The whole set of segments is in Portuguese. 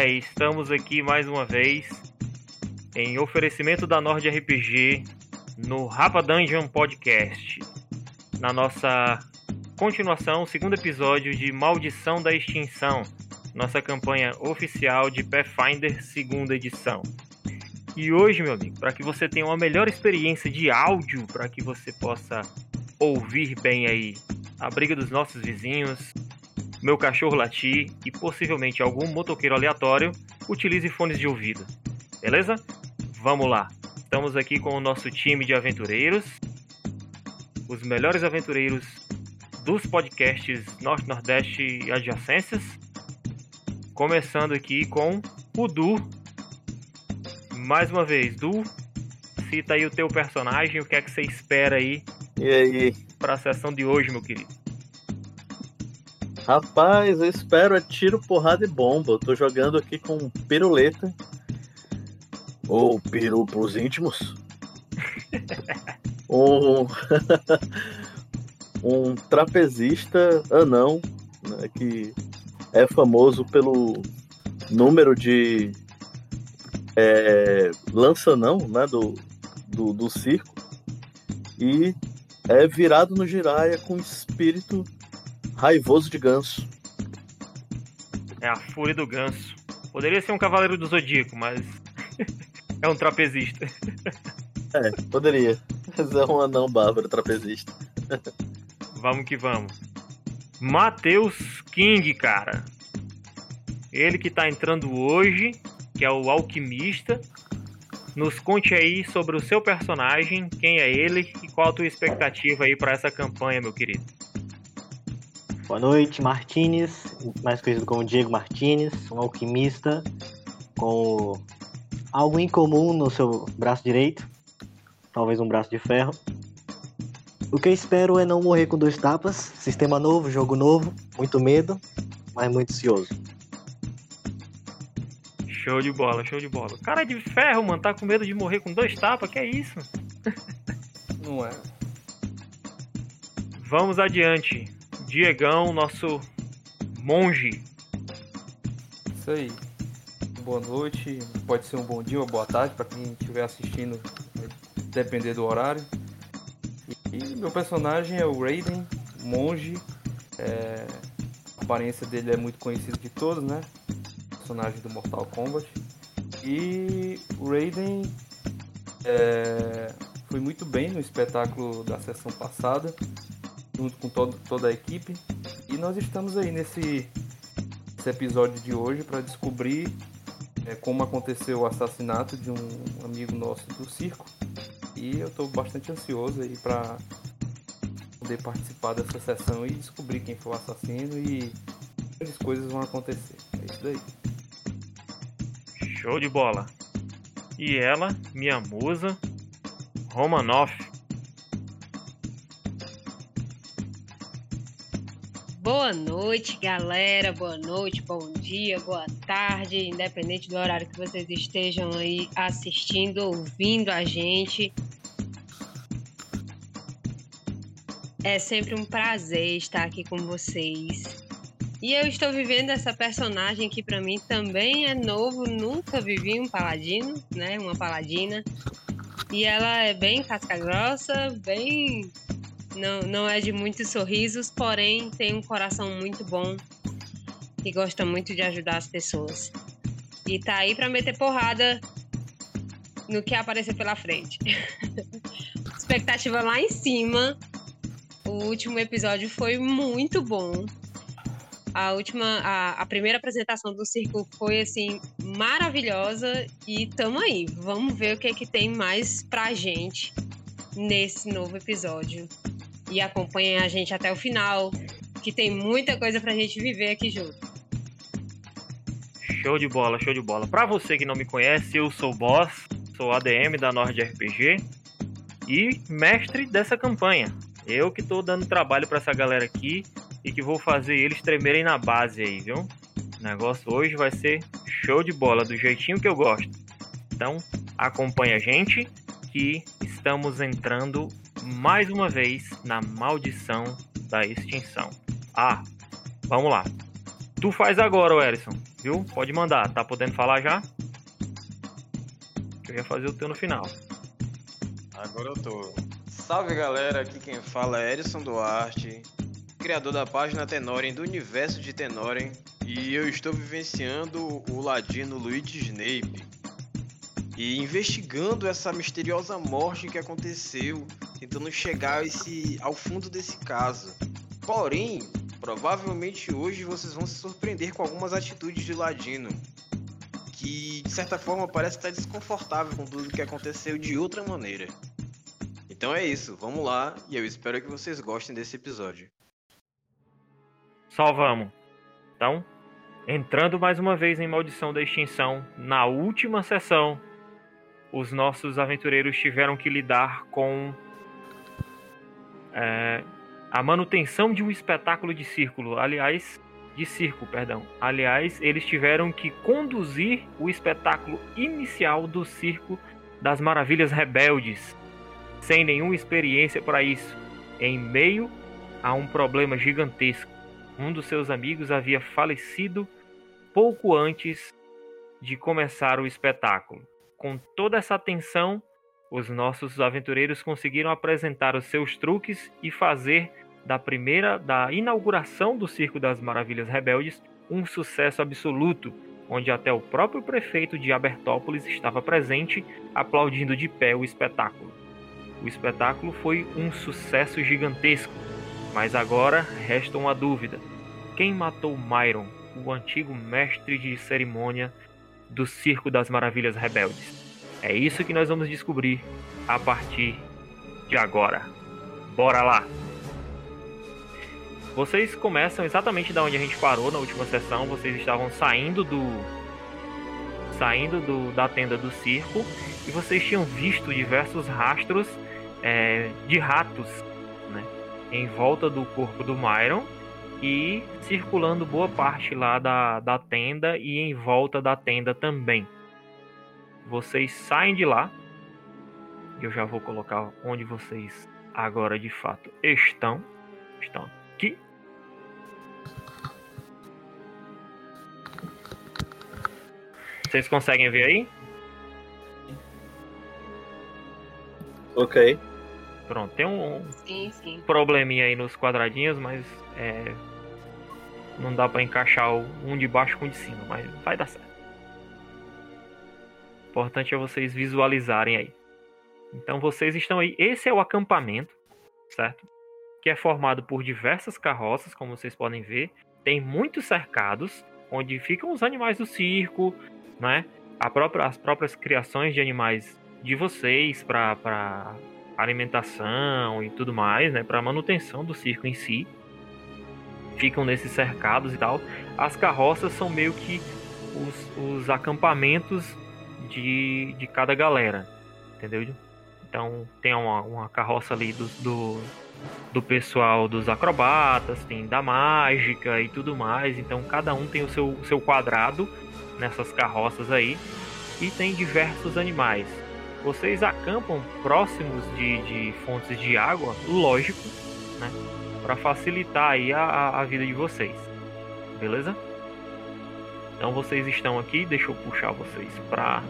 Véi! Estamos aqui mais uma vez em oferecimento da Nord RPG no Rapa Dungeon Podcast. Na nossa continuação, segundo episódio de Maldição da Extinção, nossa campanha oficial de Pathfinder, segunda edição. E hoje, meu amigo, para que você tenha uma melhor experiência de áudio, para que você possa ouvir bem aí a briga dos nossos vizinhos, meu cachorro latir e possivelmente algum motoqueiro aleatório, utilize fones de ouvido. Beleza? Vamos lá. Estamos aqui com o nosso time de aventureiros, os melhores aventureiros dos podcasts Norte, Nordeste e adjacências. Começando aqui com o Du. Mais uma vez, Du, cita aí o teu personagem, o que é que você espera aí E aí? para a sessão de hoje, meu querido. Rapaz, eu espero é tiro, porrada e bomba. Eu tô jogando aqui com piruleta. Ou peru pros íntimos. um... um trapezista anão, né, que é famoso pelo número de é, lança-não né, do, do, do circo. E é virado no giraia com espírito raivoso de ganso. É a fúria do ganso. Poderia ser um cavaleiro do zodíaco, mas é um trapezista. É, poderia. Mas é um anão bárbaro trapezista. Vamos que vamos. Matheus King, cara. Ele que tá entrando hoje, que é o alquimista. Nos conte aí sobre o seu personagem, quem é ele e qual a tua expectativa aí para essa campanha, meu querido. Boa noite, Martinez, mais conhecido como Diego Martinez, um alquimista com algo em comum no seu braço direito, talvez um braço de ferro. O que eu espero é não morrer com dois tapas, sistema novo, jogo novo, muito medo, mas muito ansioso. Show de bola, show de bola. Cara de ferro, mano, tá com medo de morrer com dois tapas, que é isso? Não é. Vamos adiante. Diegão, nosso monge. Isso aí. Boa noite, pode ser um bom dia ou boa tarde para quem estiver assistindo, vai depender do horário. E meu personagem é o Raiden, monge. É, a aparência dele é muito conhecida de todos, né? Personagem do Mortal Kombat. E o Raiden é, foi muito bem no espetáculo da sessão passada, junto com todo, toda a equipe. E nós estamos aí nesse, nesse episódio de hoje para descobrir é, como aconteceu o assassinato de um amigo nosso do circo. E eu estou bastante ansioso aí para poder participar dessa sessão e descobrir quem foi o assassino e grandes coisas vão acontecer. É isso daí. Show de bola. E ela, minha musa, Romanoff. Boa noite, galera. Boa noite, bom dia, boa tarde, independente do horário que vocês estejam aí assistindo, ouvindo a gente. É sempre um prazer estar aqui com vocês. E eu estou vivendo essa personagem que para mim também é novo, nunca vivi um paladino, né? Uma paladina. E ela é bem casca grossa, bem não, não é de muitos sorrisos, porém tem um coração muito bom e gosta muito de ajudar as pessoas. E tá aí para meter porrada no que aparecer pela frente. Expectativa lá em cima. O último episódio foi muito bom. A última, a, a primeira apresentação do circo foi assim maravilhosa e tamo aí. Vamos ver o que é que tem mais pra gente nesse novo episódio e acompanhem a gente até o final, que tem muita coisa pra gente viver aqui junto. Show de bola, show de bola. Pra você que não me conhece, eu sou o Boss, sou ADM da Nord RPG e mestre dessa campanha. Eu que tô dando trabalho pra essa galera aqui e que vou fazer eles tremerem na base aí, viu? O negócio hoje vai ser show de bola, do jeitinho que eu gosto. Então, acompanha a gente que estamos entrando mais uma vez na maldição da extinção. Ah, vamos lá. Tu faz agora, o Erison, viu? Pode mandar. Tá podendo falar já? Eu ia fazer o teu no final. Agora eu tô. Salve galera, aqui quem fala é Erison Duarte, criador da página Tenoren do universo de Tenoren, e eu estou vivenciando o ladino Luigi Snape e investigando essa misteriosa morte que aconteceu, tentando chegar esse, ao fundo desse caso. Porém, provavelmente hoje vocês vão se surpreender com algumas atitudes de Ladino, que de certa forma parece estar desconfortável com tudo que aconteceu de outra maneira. Então é isso, vamos lá e eu espero que vocês gostem desse episódio. Só vamos. Então, entrando mais uma vez em Maldição da Extinção, na última sessão, os nossos aventureiros tiveram que lidar com é, a manutenção de um espetáculo de círculo, aliás, de circo, perdão. Aliás, eles tiveram que conduzir o espetáculo inicial do circo das Maravilhas Rebeldes, sem nenhuma experiência para isso, em meio a um problema gigantesco. Um dos seus amigos havia falecido pouco antes de começar o espetáculo. Com toda essa tensão, os nossos aventureiros conseguiram apresentar os seus truques e fazer da primeira da inauguração do Circo das Maravilhas Rebeldes um sucesso absoluto, onde até o próprio prefeito de Abertópolis estava presente, aplaudindo de pé o espetáculo. O espetáculo foi um sucesso gigantesco, mas agora resta uma dúvida: quem matou Myron, o antigo mestre de cerimônia do Circo das Maravilhas Rebeldes? É isso que nós vamos descobrir a partir de agora. Bora lá! Vocês começam exatamente da onde a gente parou na última sessão. Vocês estavam saindo do saindo do, da tenda do circo e vocês tinham visto diversos rastros é, de ratos, né, em volta do corpo do Myron e circulando boa parte lá da, da tenda e em volta da tenda também. Vocês saem de lá. Eu já vou colocar onde vocês agora de fato estão. Estão aqui. Vocês conseguem ver aí? Ok. Pronto, tem um Sim, sim. probleminha aí nos quadradinhos, mas é, não dá pra encaixar um de baixo com o de cima, mas vai dar certo. O importante é vocês visualizarem aí. Então vocês estão aí. Esse é o acampamento, certo? Que é formado por diversas carroças, como vocês podem ver. Tem muitos cercados, onde ficam os animais do circo, né? Própria, as próprias criações de animais de vocês para alimentação e tudo mais, né? Para manutenção do circo em si. Ficam nesses cercados e tal. As carroças são meio que os, os acampamentos de, de cada galera, entendeu? Então tem uma, uma carroça ali do, do, do pessoal dos acrobatas, tem da mágica e tudo mais. Então cada um tem o seu, seu quadrado nessas carroças aí e tem diversos animais. Vocês acampam próximos de, de fontes de água, lógico, né? Para facilitar aí a, a, vida de vocês, beleza? Então vocês estão aqui, deixa eu puxar vocês pra,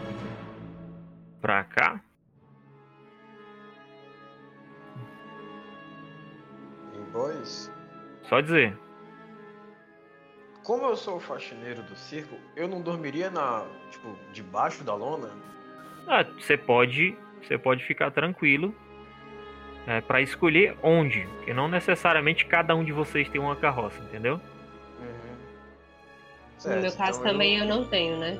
pra cá. E boys, Só dizer. como eu sou o faxineiro do circo, eu não dormiria na, tipo, debaixo da lona? Ah, você pode, você pode ficar tranquilo é, para escolher onde, porque não necessariamente cada um de vocês tem uma carroça, entendeu? Uhum. No Certo, meu caso então também eu não tenho, né?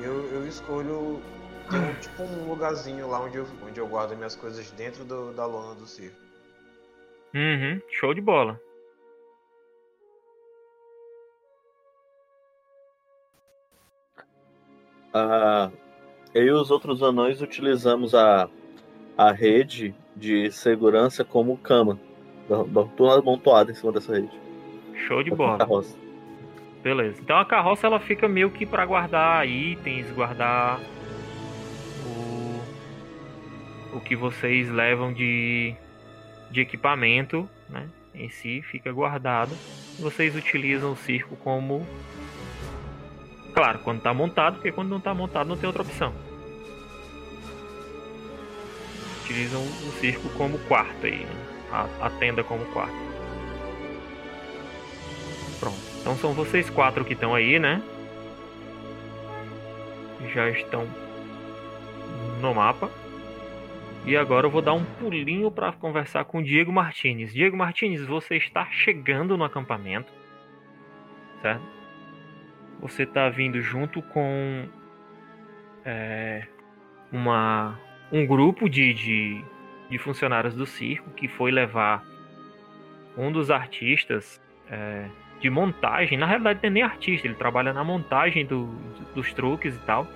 Eu, eu escolho ter um, tipo um lugarzinho lá onde eu, onde eu guardo minhas coisas dentro do- da lona do circo. Uhum, show de bola. Ah, eu e os outros anões utilizamos a, a rede de segurança como cama. Tudo amontoado em cima dessa rede. Show de bola. carroça. Beleza. Então a carroça ela fica meio que para guardar itens, guardar o o que vocês levam de de equipamento, né? em si fica guardada. Vocês utilizam o circo como. Claro, quando está montado, porque quando não está montado não tem outra opção. Utilizam o circo como quarto aí, né? a, a tenda como quarto. Pronto. Então são vocês quatro que estão aí, né? Já estão no mapa. E agora eu vou dar um pulinho para conversar com o Diego Martinez. Diego Martinez, você está chegando no acampamento, certo? Você está vindo junto com é, uma, um grupo de, de, de, funcionários do circo que foi levar um dos artistas é, de montagem. Na realidade, não é nem artista, ele trabalha na montagem do, dos truques e tal.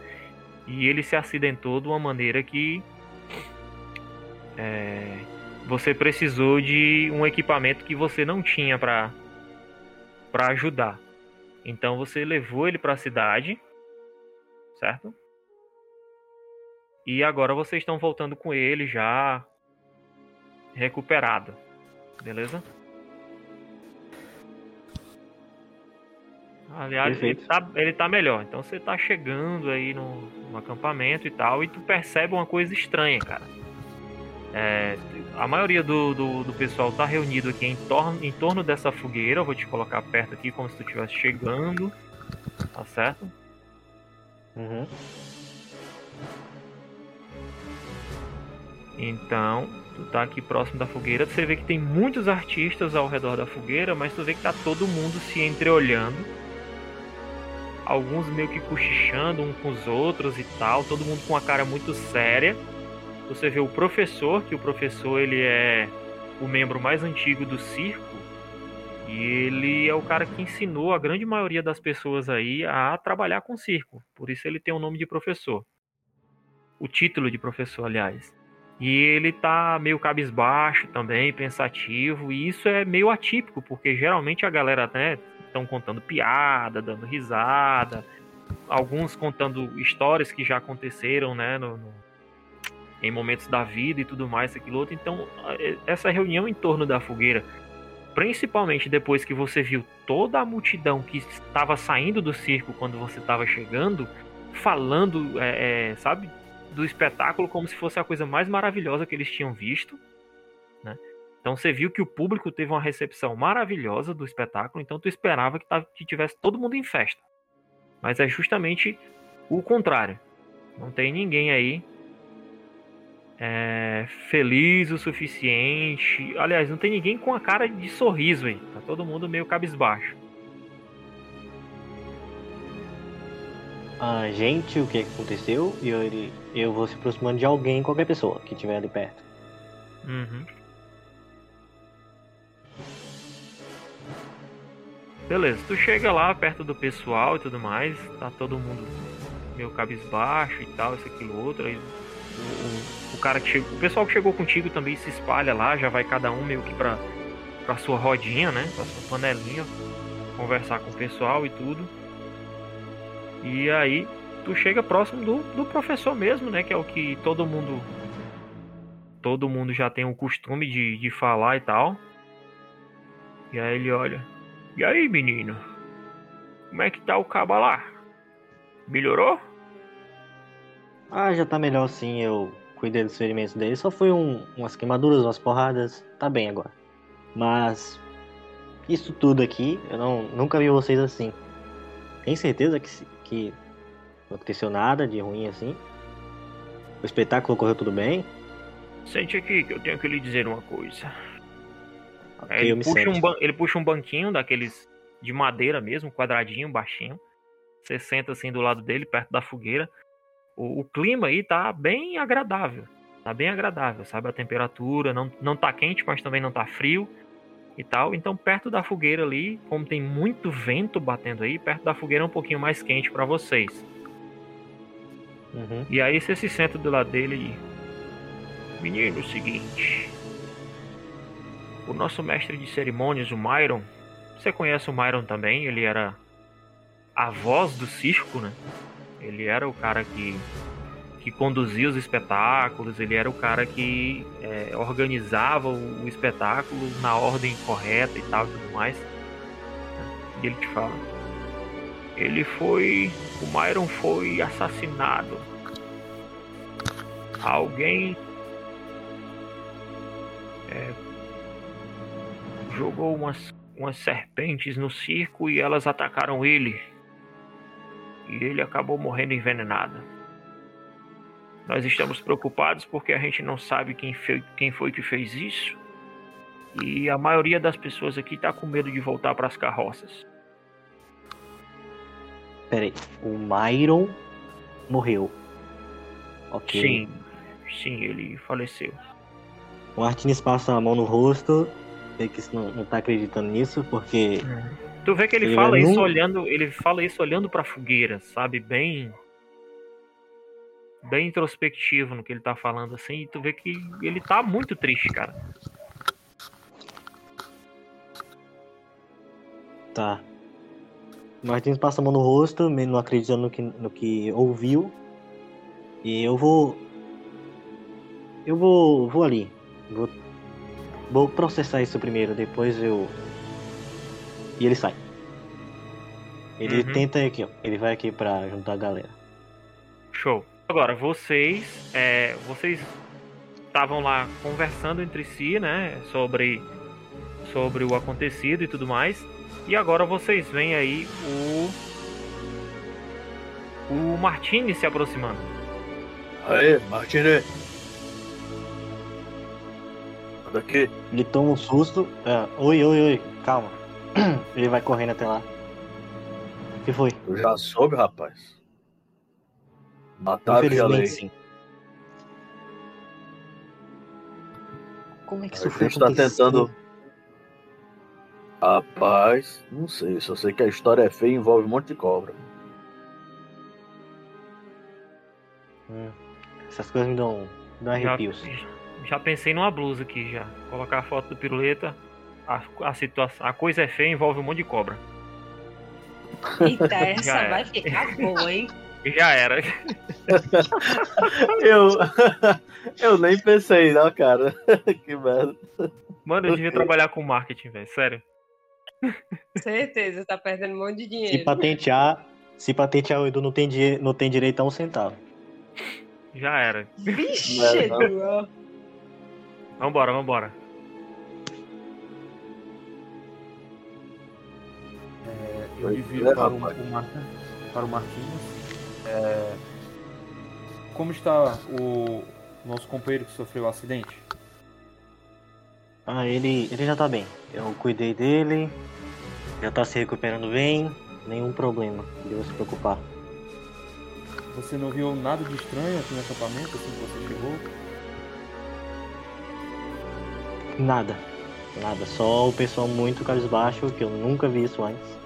E ele se acidentou de uma maneira que é, você precisou de um equipamento que você não tinha para para ajudar. Então você levou ele para a cidade, certo? E agora vocês estão voltando com ele já recuperado, beleza? Aliás, ele tá, ele tá melhor. Então você tá chegando aí no, no acampamento e tal, e tu percebe uma coisa estranha, cara é, a maioria do, do, do, pessoal tá reunido aqui em torno, em torno dessa fogueira. Eu vou te colocar perto aqui, como se tu estivesse chegando. Tá certo? Uhum. Então, tu tá aqui próximo da fogueira. Você vê que tem muitos artistas ao redor da fogueira, mas tu vê que tá todo mundo se entreolhando. Alguns meio que cochichando uns com os outros e tal. Todo mundo com uma cara muito séria você vê o professor, que o professor ele é o membro mais antigo do circo, e ele é o cara que ensinou a grande maioria das pessoas aí a trabalhar com circo. Por isso ele tem o nome de professor. O título de professor, aliás. E ele tá meio cabisbaixo também, pensativo, e isso é meio atípico, porque geralmente a galera, né, estão contando piada, dando risada, alguns contando histórias que já aconteceram, né, no, no em momentos da vida e tudo mais, aquilo outro. Então, essa reunião em torno da fogueira, principalmente depois que você viu toda a multidão que estava saindo do circo quando você estava chegando, falando, é, é, sabe, do espetáculo como se fosse a coisa mais maravilhosa que eles tinham visto, né? Então você viu que o público teve uma recepção maravilhosa do espetáculo, então tu esperava que, tava, que tivesse todo mundo em festa. Mas é justamente o contrário. Não tem ninguém aí é, feliz o suficiente. Aliás, não tem ninguém com a cara de sorriso aí. Tá todo mundo meio cabisbaixo. Ah, gente, o que, é que aconteceu? E eu, eu vou se aproximando de alguém, qualquer pessoa que estiver ali perto. Uhum. Beleza, tu chega lá perto do pessoal e tudo mais, tá todo mundo meio cabisbaixo e tal, isso, aquilo, outro. Aí o, o, cara que chegou, o pessoal que chegou contigo também se espalha lá, já vai cada um meio que pra, pra sua rodinha, né? Pra sua panelinha, conversar com o pessoal e tudo. E aí tu chega próximo do, do professor mesmo, né? Que é o que todo mundo. Todo mundo já tem o costume de, de falar e tal. E aí ele olha. E aí, menino? Como é que tá o cabo lá? Melhorou? Ah, já tá melhor sim, eu cuidei dos ferimentos dele. Só foi um, umas queimaduras, umas porradas. Tá bem agora. Mas isso tudo aqui, eu não, nunca vi vocês assim. Tem certeza que, que não aconteceu nada de ruim assim? O espetáculo correu tudo bem? Sente aqui que eu tenho que lhe dizer uma coisa. Okay, ele, puxa um ele puxa um banquinho daqueles de madeira mesmo, quadradinho, baixinho. Você senta assim do lado dele, perto da fogueira o, o, clima aí tá bem agradável. Tá bem agradável, sabe? A temperatura não, não tá quente, mas também não tá frio e tal. Então, perto da fogueira ali, como tem muito vento batendo aí, perto da fogueira é um pouquinho mais quente para vocês. Uhum. E aí você se senta do lado dele e. Menino, é o seguinte. O nosso mestre de cerimônias, o Myron. Você conhece o Myron também? Ele era a voz do circo, né? Ele era o cara que, que conduzia os espetáculos, ele era o cara que é, organizava o, espetáculo na ordem correta e tal e tudo mais. E ele te fala. Ele foi. O Myron foi assassinado. Alguém é, jogou umas, umas serpentes no circo e elas atacaram ele. E ele acabou morrendo envenenado. Nós estamos preocupados porque a gente não sabe quem foi, quem foi que fez isso. E a maioria das pessoas aqui está com medo de voltar para as carroças. Peraí, o Myron morreu. Ok. Sim, sim, ele faleceu. O Martins passa a mão no rosto, vê que não, não tá acreditando nisso, porque. Tu vê que ele, ele fala isso num... olhando. Ele fala isso olhando pra fogueira, sabe? Bem. Bem introspectivo no que ele tá falando, assim, e tu vê que ele tá muito triste, cara. Tá. Martins passa a mão no rosto, não acreditando no que, no que ouviu. E eu vou. Eu vou. vou ali. Vou, vou processar isso primeiro, depois eu. E ele sai. Ele uhum. tenta aqui, ó. Ele vai aqui pra juntar a galera. Show. Agora, vocês. É, vocês estavam lá conversando entre si, né? Sobre. Sobre o acontecido e tudo mais. E agora vocês veem aí o. O Martini se aproximando. Aê, Martini! Daqui. Ele toma um susto. É, oi, oi, oi, calma. Ele vai correndo até lá. O que foi? Eu já soube, rapaz. Mataram a lei. Sim. Como é que isso a foi? A gente tá tentando Rapaz, não sei. Só sei que a história é feia e envolve um monte de cobra. Hum, essas coisas me dão, me dão arrepios. Já, já, pensei numa blusa aqui já. Colocar a foto do piruleta. A, a, situação, a coisa é feia e envolve um monte de cobra. Eita, essa vai ficar boa, hein? Já era. eu, eu nem pensei, não, cara. que merda. Mano, eu devia trabalhar com marketing, velho. Sério. Certeza, tá perdendo um monte de dinheiro. Se patentear, se patentear o Edu não tem, não tem direito a um centavo. Já era. Vixe, Edu. Vambora, vambora. É, eu envio para, o, para o Marquinhos. É, como está o nosso companheiro que sofreu o acidente? Ah, ele, ele já tá bem. Eu cuidei dele, já tá se recuperando bem, nenhum problema, não se preocupar. Você não viu nada de estranho aqui no acampamento assim que você chegou? Nada, nada, só o pessoal muito cabisbaixo, que eu nunca vi isso antes.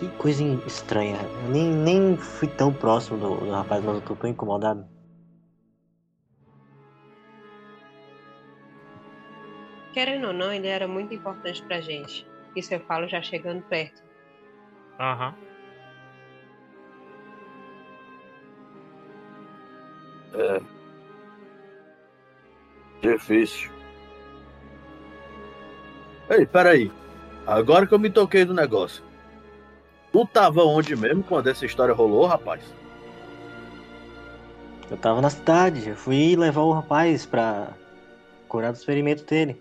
Que coisa estranha, eu nem, nem fui tão próximo do, do rapaz, mas eu tô tão incomodado. Querendo ou não, ele era muito importante pra gente. Isso eu falo já chegando perto. Aham. Uhum. É. Difícil. Ei, peraí. Agora que eu me toquei do negócio. Tu tava onde mesmo quando essa história rolou, rapaz? Eu tava na cidade. Eu fui levar o rapaz pra curar dos ferimentos dele.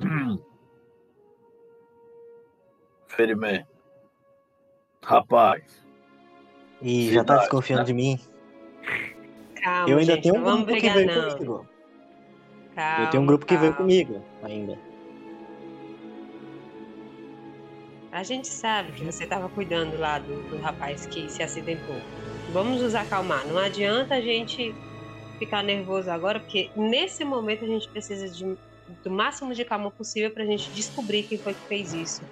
Hum. Ferimento. Rapaz. E já tá desconfiando né? de mim? Calma, eu ainda gente, tenho um grupo brigar, que veio não. comigo. Calma, eu tenho um grupo calma. que veio comigo ainda. A gente sabe que você estava cuidando lá do, do rapaz que se acidentou. Vamos nos acalmar. Não adianta a gente ficar nervoso agora, porque nesse momento a gente precisa de do máximo de calma possível para a gente descobrir quem foi que fez isso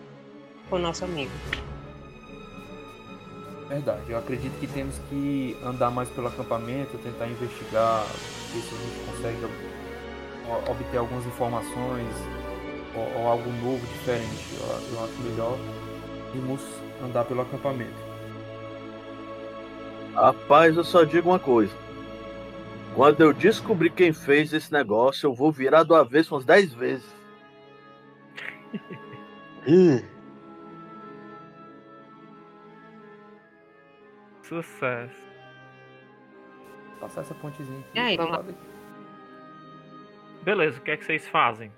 com o nosso amigo. Verdade, eu acredito que temos que andar mais pelo acampamento, tentar investigar, ver se a gente consegue obter algumas informações ou, ou algo novo, diferente. Eu, eu, acho melhor irmos andar pelo acampamento. Rapaz, eu só digo uma coisa. Quando eu descobrir quem fez esse negócio, eu vou virar do avesso umas 10 vezes. Ih, Sucesso. Passar essa pontezinha aqui. E aí, vamos lá. Beleza, o que é que vocês fazem?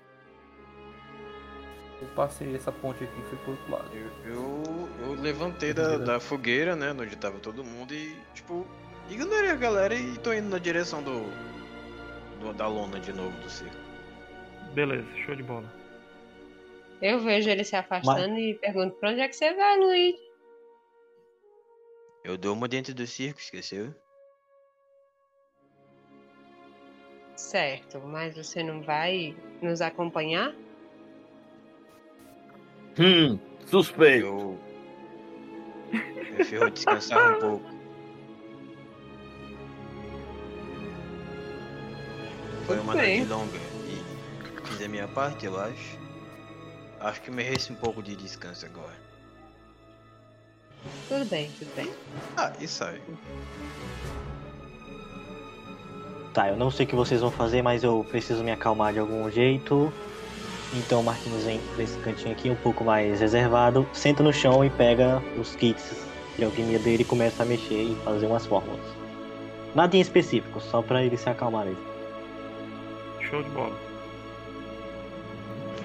Eu passei essa ponte aqui e fui pro outro lado. Eu, eu, eu levantei da, da fogueira, né? Onde tava todo mundo e, tipo, ignorei a galera e tô indo na direção do. do- da lona de novo do circo. Beleza, show de bola. Eu vejo ele se afastando e pergunto pra onde é que você vai, Luiz? Eu dou uma dentro do circo, esqueceu? Certo, mas você não vai nos acompanhar? Hum, suspeito. Eu. Prefiro descansar um pouco. Foi uma noite longa e fiz a minha parte, eu acho. Acho que merece um pouco de descanso agora. Tudo bem, tudo bem. Ah, e sai. Tá, eu não sei o que vocês vão fazer, mas eu preciso me acalmar de algum jeito. Então o Marquinhos vem pra esse cantinho aqui um pouco mais reservado, senta no chão e pega os kits de alquimia dele e começa a mexer e fazer umas fórmulas. Nada em específico, só pra ele se acalmar mesmo. Show de bola.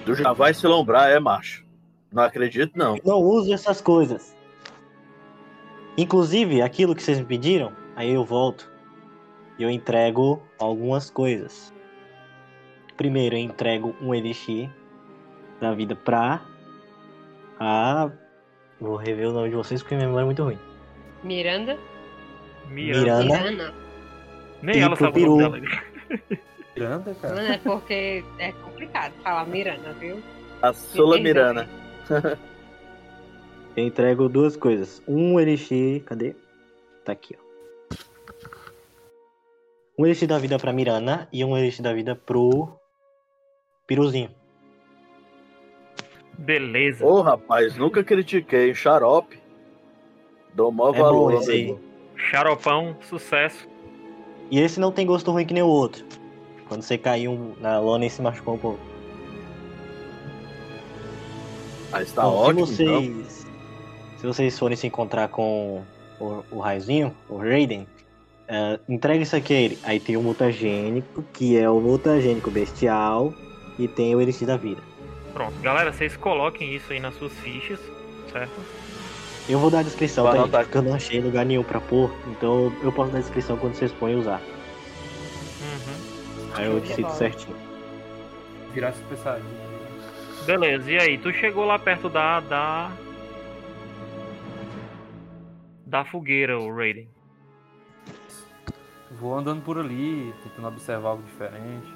Tu já vai se lombrar, é macho. Não acredito, não. Não uso essas coisas. Inclusive, aquilo que vocês me pediram, aí eu volto e eu entrego algumas coisas. Primeiro, eu entrego um elixir da vida pra a. Vou rever o nome de vocês porque minha memória é muito ruim. Miranda? Miranda. Miranda. Miranda. Nem E ela sabe o nome peru. dela. Miranda, cara. Não é porque é complicado falar Miranda, viu? A Sula Mirana. sabe. Eu entrego duas coisas. Um elixir. Cadê? Tá aqui, ó. Um elixir da vida pra Miranda e um elixir da vida pro. Piruzinho. Beleza. Ô, rapaz, nunca critiquei. Xarope. Dou maior É bom valor. esse aí. amigo. Xaropão, sucesso. E esse não tem gosto ruim que nem o outro. Quando você caiu na lona e se machucou um pouco. Mas tá Bom, ótimo, se então. vocês. Se vocês forem se encontrar com o, o Raizinho, o Raiden, é, entrega isso aqui a ele. Aí tem o mutagênico, que é o mutagênico bestial, e tem o elixir da vida. Pronto, galera, vocês coloquem isso aí nas suas fichas, certo? Eu vou dar a descrição, tá? Porque eu não achei lugar nenhum pra pôr, então eu posso dar a descrição quando vocês forem usar. Uhum. Aí eu Show de cito bola. certinho. Virar Super Saiyajin. Beleza, e aí? Tu chegou lá perto da. da. da fogueira, o Raiden. Vou andando por ali, tentando observar algo diferente.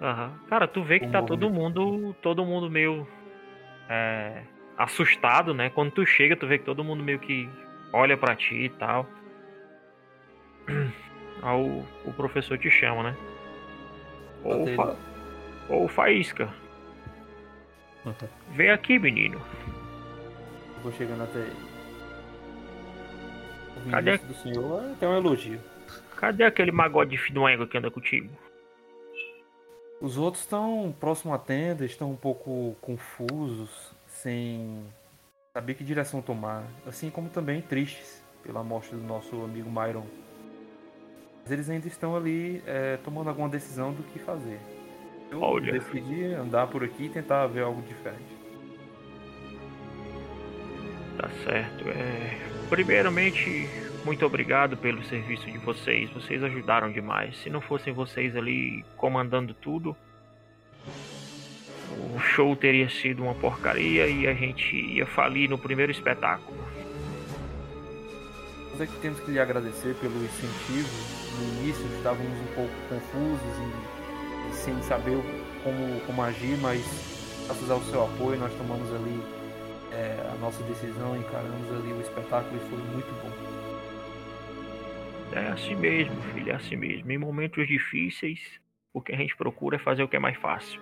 Aham. Cara, tu vê que tá todo mundo. todo mundo meio. é, assustado, né? Quando tu chega, tu vê que todo mundo meio que olha pra ti e tal. Aí o, o professor te chama, né? Botei fa... Ô Faísca, vem aqui, menino. Vou chegando até ele. Cadê? do senhor é até um elogio. Cadê aquele magode de filho égua que anda contigo? Os outros estão próximo à tenda, estão um pouco confusos, sem saber que direção tomar, assim como também tristes pela morte do nosso amigo Myron. Mas eles ainda estão ali é, tomando alguma decisão do que fazer. Eu Olha. decidi andar por aqui e tentar ver algo diferente. Tá certo. É... Primeiramente, muito obrigado pelo serviço de vocês. Vocês ajudaram demais. Se não fossem vocês ali comandando tudo, o show teria sido uma porcaria e a gente ia falir no primeiro espetáculo. Nós é que temos que lhe agradecer pelo incentivo. No início estávamos um pouco confusos e, sem saber como, como agir, mas graças ao seu apoio nós tomamos ali é, a nossa decisão, encaramos ali o espetáculo e foi muito bom. É assim mesmo, filho, é assim mesmo. Em momentos difíceis, o que a gente procura é fazer o que é mais fácil.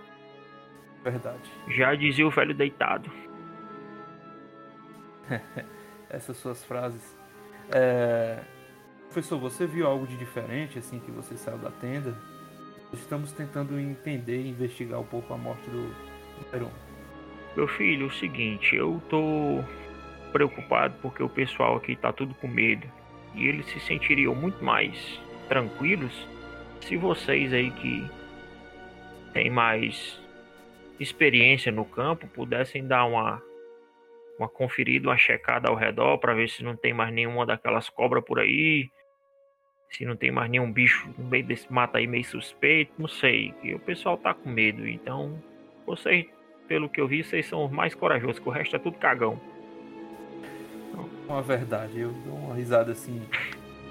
Verdade. Já dizia o velho deitado. Essas suas frases. É, Professor, você viu algo de diferente assim que você saiu da tenda? Estamos tentando entender e investigar um pouco a morte do, Peron. Meu filho, é o seguinte, eu tô preocupado porque o pessoal aqui tá tudo com medo. E eles se sentiriam muito mais tranquilos se vocês aí que têm mais experiência no campo pudessem dar uma uma conferida, uma checada ao redor para ver se não tem mais nenhuma daquelas cobras por aí, se não tem mais nenhum bicho no meio desse mato aí meio suspeito, não sei. O pessoal tá com medo, então vocês, pelo que eu vi, vocês são os mais corajosos, que o resto é tudo cagão. Uma verdade, eu dou uma risada assim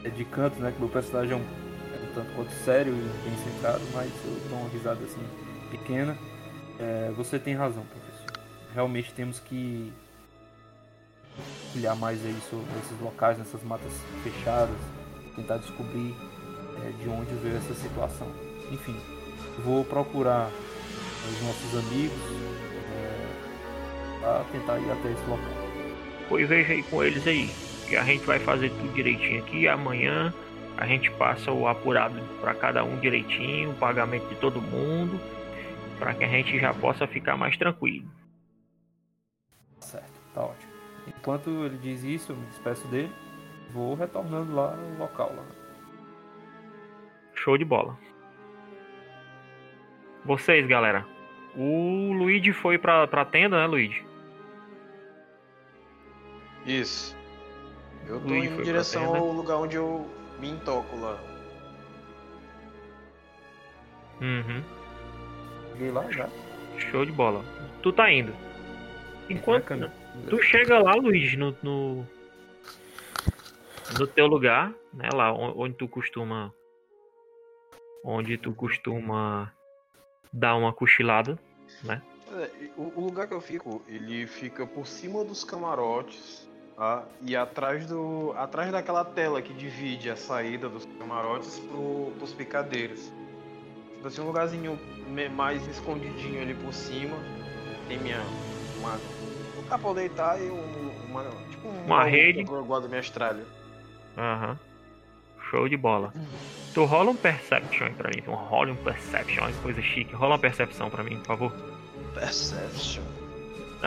é de canto, né? Que meu personagem é um, é um tanto quanto sério e bem centrado, mas eu dou uma risada assim pequena. É, você tem razão, professor. Realmente temos que olhar mais aí sobre esses locais, nessas matas fechadas, tentar descobrir é, de onde veio essa situação. Enfim, vou procurar os nossos amigos é, para tentar ir até esse local. Pois veja aí com eles aí, que a gente vai fazer tudo direitinho aqui. E amanhã a gente passa o apurado para cada um direitinho, o pagamento de todo mundo, para que a gente já possa ficar mais tranquilo. Certo, tá ótimo. Enquanto ele diz isso, eu me despeço dele. Vou retornando lá no local. Lá. Show de bola. Vocês, galera. O Luigi foi pra, pra tenda, né, Luigi? Isso. Eu tô Luigi indo em direção ao lugar onde eu me intoco lá. Uhum. Cheguei lá já. Show de bola. Tu tá indo. Enquanto. Bacana. Tu chega lá, Luigi, no, no, no teu lugar, né? Lá on- onde tu costuma. Onde tu costuma dar uma cochilada. É, O, o lugar que eu fico, ele fica por cima dos camarotes, tá? E atrás do. atrás daquela tela que divide a saída dos camarotes pro, pros picadeiros. Tipo assim, um lugarzinho mais escondidinho ali por cima. Tem minha. Uma, um eu deitar e um, uma. Tipo um Uma rede. que Eu guardo minha estralha. Aham. Show de bola. Tu rola um perception aí pra mim. Tu rola um perception, olha que coisa chique. Rola uma percepção pra mim, por favor. Perception.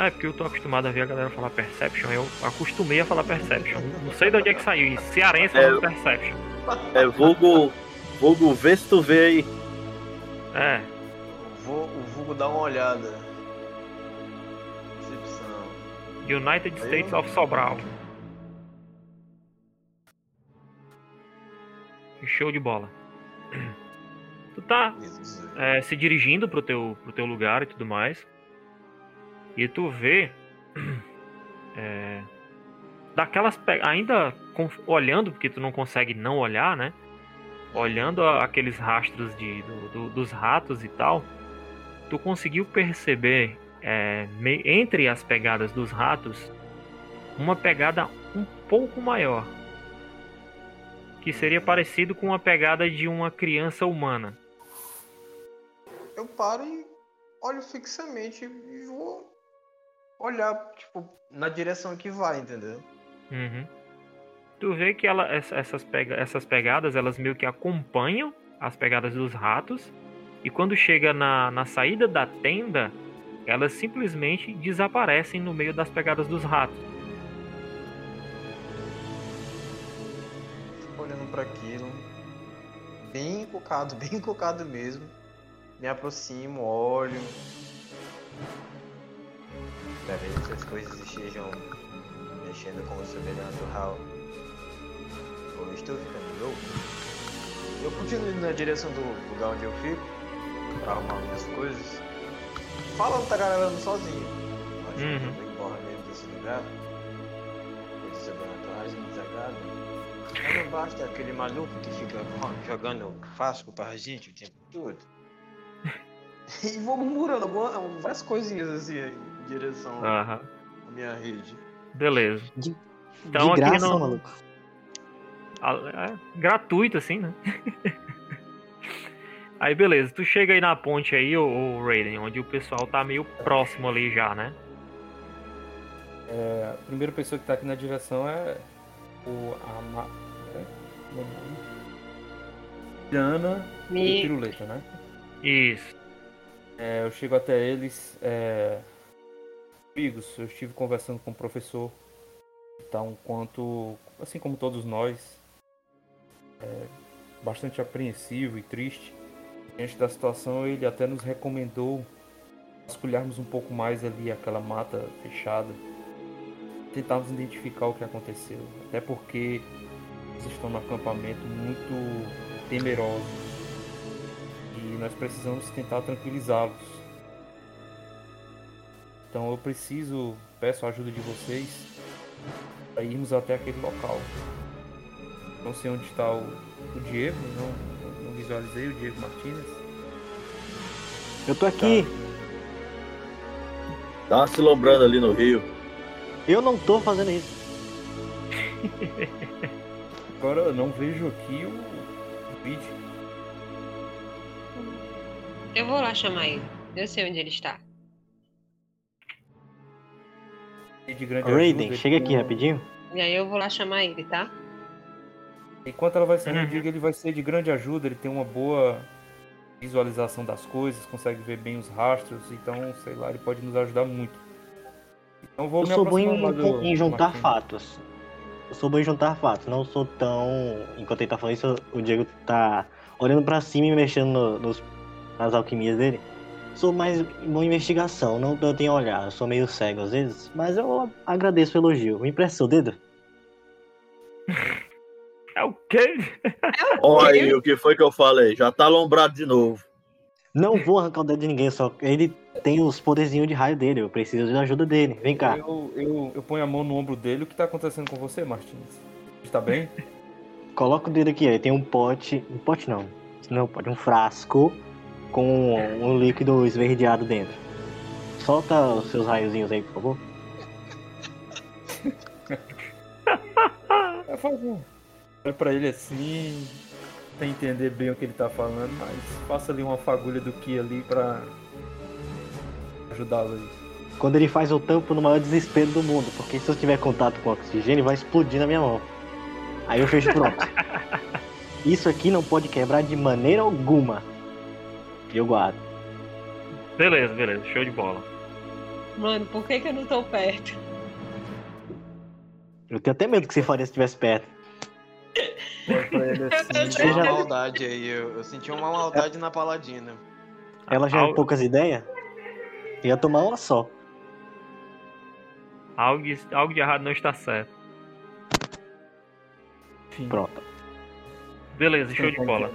Ah, é porque eu tô acostumado a ver a galera falar perception. Eu acostumei a falar perception. Não sei de onde é que saiu isso. Cearense falando perception. É vulgo, vulgo vê se tu vê aí. É. Vou, o vulgo dar uma olhada. Percepção. United States of Sobral. Show de bola. Tu tá é, se dirigindo pro teu, pro teu lugar e tudo mais. E tu vê. é, daquelas. Ainda olhando, porque tu não consegue não olhar, né? Olhando aqueles rastros de, do- do- dos ratos e tal. Tu conseguiu perceber é, entre as pegadas dos ratos uma pegada um pouco maior. Que seria parecido com a pegada de uma criança humana. eu paro e olho fixamente e vou olhar, tipo, na direção que vai, entendeu? Uhum. Tu vê que ela, essa- essas, pega, essas pegadas, elas meio que acompanham as pegadas dos ratos. E quando chega na, na saída da tenda, elas simplesmente desaparecem no meio das pegadas dos ratos. Olhando pra aquilo, bem encucado, bem encucado mesmo. Me aproximo, olho. Pra ver se as coisas estejam mexendo com o Hal. Ou estou ficando louco. Eu continuo indo na direção do lugar onde eu fico, pra arrumar minhas coisas. Falando, tá galera sozinho. Que Uhum. eu vou embora mesmo desse lugar. Coisas sobrenaturais me desagradam. Mas não basta aquele maluco que fica jogando Fasco pra gente o tempo todo. E vou murmurando algumas, várias coisinhas assim direção Aham. à minha rede. Beleza. De, Então, de aqui graça, não- maluco. Ah, É gratuito, assim, né? aí, beleza. Tu chega aí na ponte aí, ô, ô Raiden, onde o pessoal tá meio próximo ali já, né? É, a primeira pessoa que tá aqui na direção é o. A, Ma- é? Diana Me- e Piruleta, né? Isso. É, eu chego até eles. É... Eu estive conversando com o professor. Um quanto, assim como todos nós, é, bastante apreensivo e triste. Diante da situação, ele até nos recomendou vasculharmos um pouco mais ali aquela mata fechada. Tentarmos identificar o que aconteceu. Até porque eles estão num acampamento muito temeroso e nós precisamos tentar tranquilizá-los. Então eu preciso, peço a ajuda de vocês para irmos até aquele local. Não sei onde está o, o Diego, não, não visualizei o Diego Martinez. Eu tô aqui. Dá uma se lombrando ali no rio. Eu não tô fazendo isso. Agora eu não vejo aqui o, o vídeo. Eu vou lá chamar ele. Eu sei onde ele está. De grande Raiden, ajuda, chega ele aqui rapidinho. E aí eu vou lá chamar ele, tá? Enquanto ela vai ser Uhum. ele vai ser de grande ajuda, ele tem uma boa visualização das coisas, consegue ver bem os rastros, então, sei lá, ele pode nos ajudar muito. Então eu vou Eu me sou bom aproximar em, do em juntar Marquinhos. fatos. Eu sou bom em juntar fatos. Não sou tão. Enquanto ele tá falando isso, o Diego tá olhando pra cima e mexendo no- nos, nas alquimias dele. Sou mais bom em investigação, não tanto em olhar. Eu sou meio cego às vezes, mas eu agradeço o elogio. Me empresta seu dedo? É o quê? Olha aí o que foi que eu falei. Já tá alombrado de novo. Não vou arrancar o dedo de ninguém, só ele tem os poderzinhos de raio dele. Eu preciso da ajuda dele. Vem cá. Eu, eu, eu ponho a mão no ombro dele. O que tá acontecendo com você, Martins? Está bem? Coloca o dedo aqui, aí tem um pote. Um pote não. Não, pode um frasco com um líquido esverdeado dentro. Solta os seus raiozinhos aí, por favor. É, um. Olha pra ele assim, sem entender bem o que ele tá falando, mas faça ali uma fagulha do Ki ali pra ajudá-lo aí. Quando ele faz o tampo no maior desespero do mundo, porque se eu tiver contato com oxigênio, vai explodir na minha mão. Aí eu fecho pronto. Isso aqui não pode quebrar de maneira alguma. E eu guardo. Beleza, beleza. Show de bola. Mano, por que, que eu não tô perto? Eu tenho até medo que você faria se estivesse perto. Assim. Senti uma maldade aí, eu, eu senti uma maldade na paladina. Ela já Al- é poucas ideias? Ia tomar uma só. Algo, algo de errado não está certo. Enfim, Pronto. Beleza, show de bola.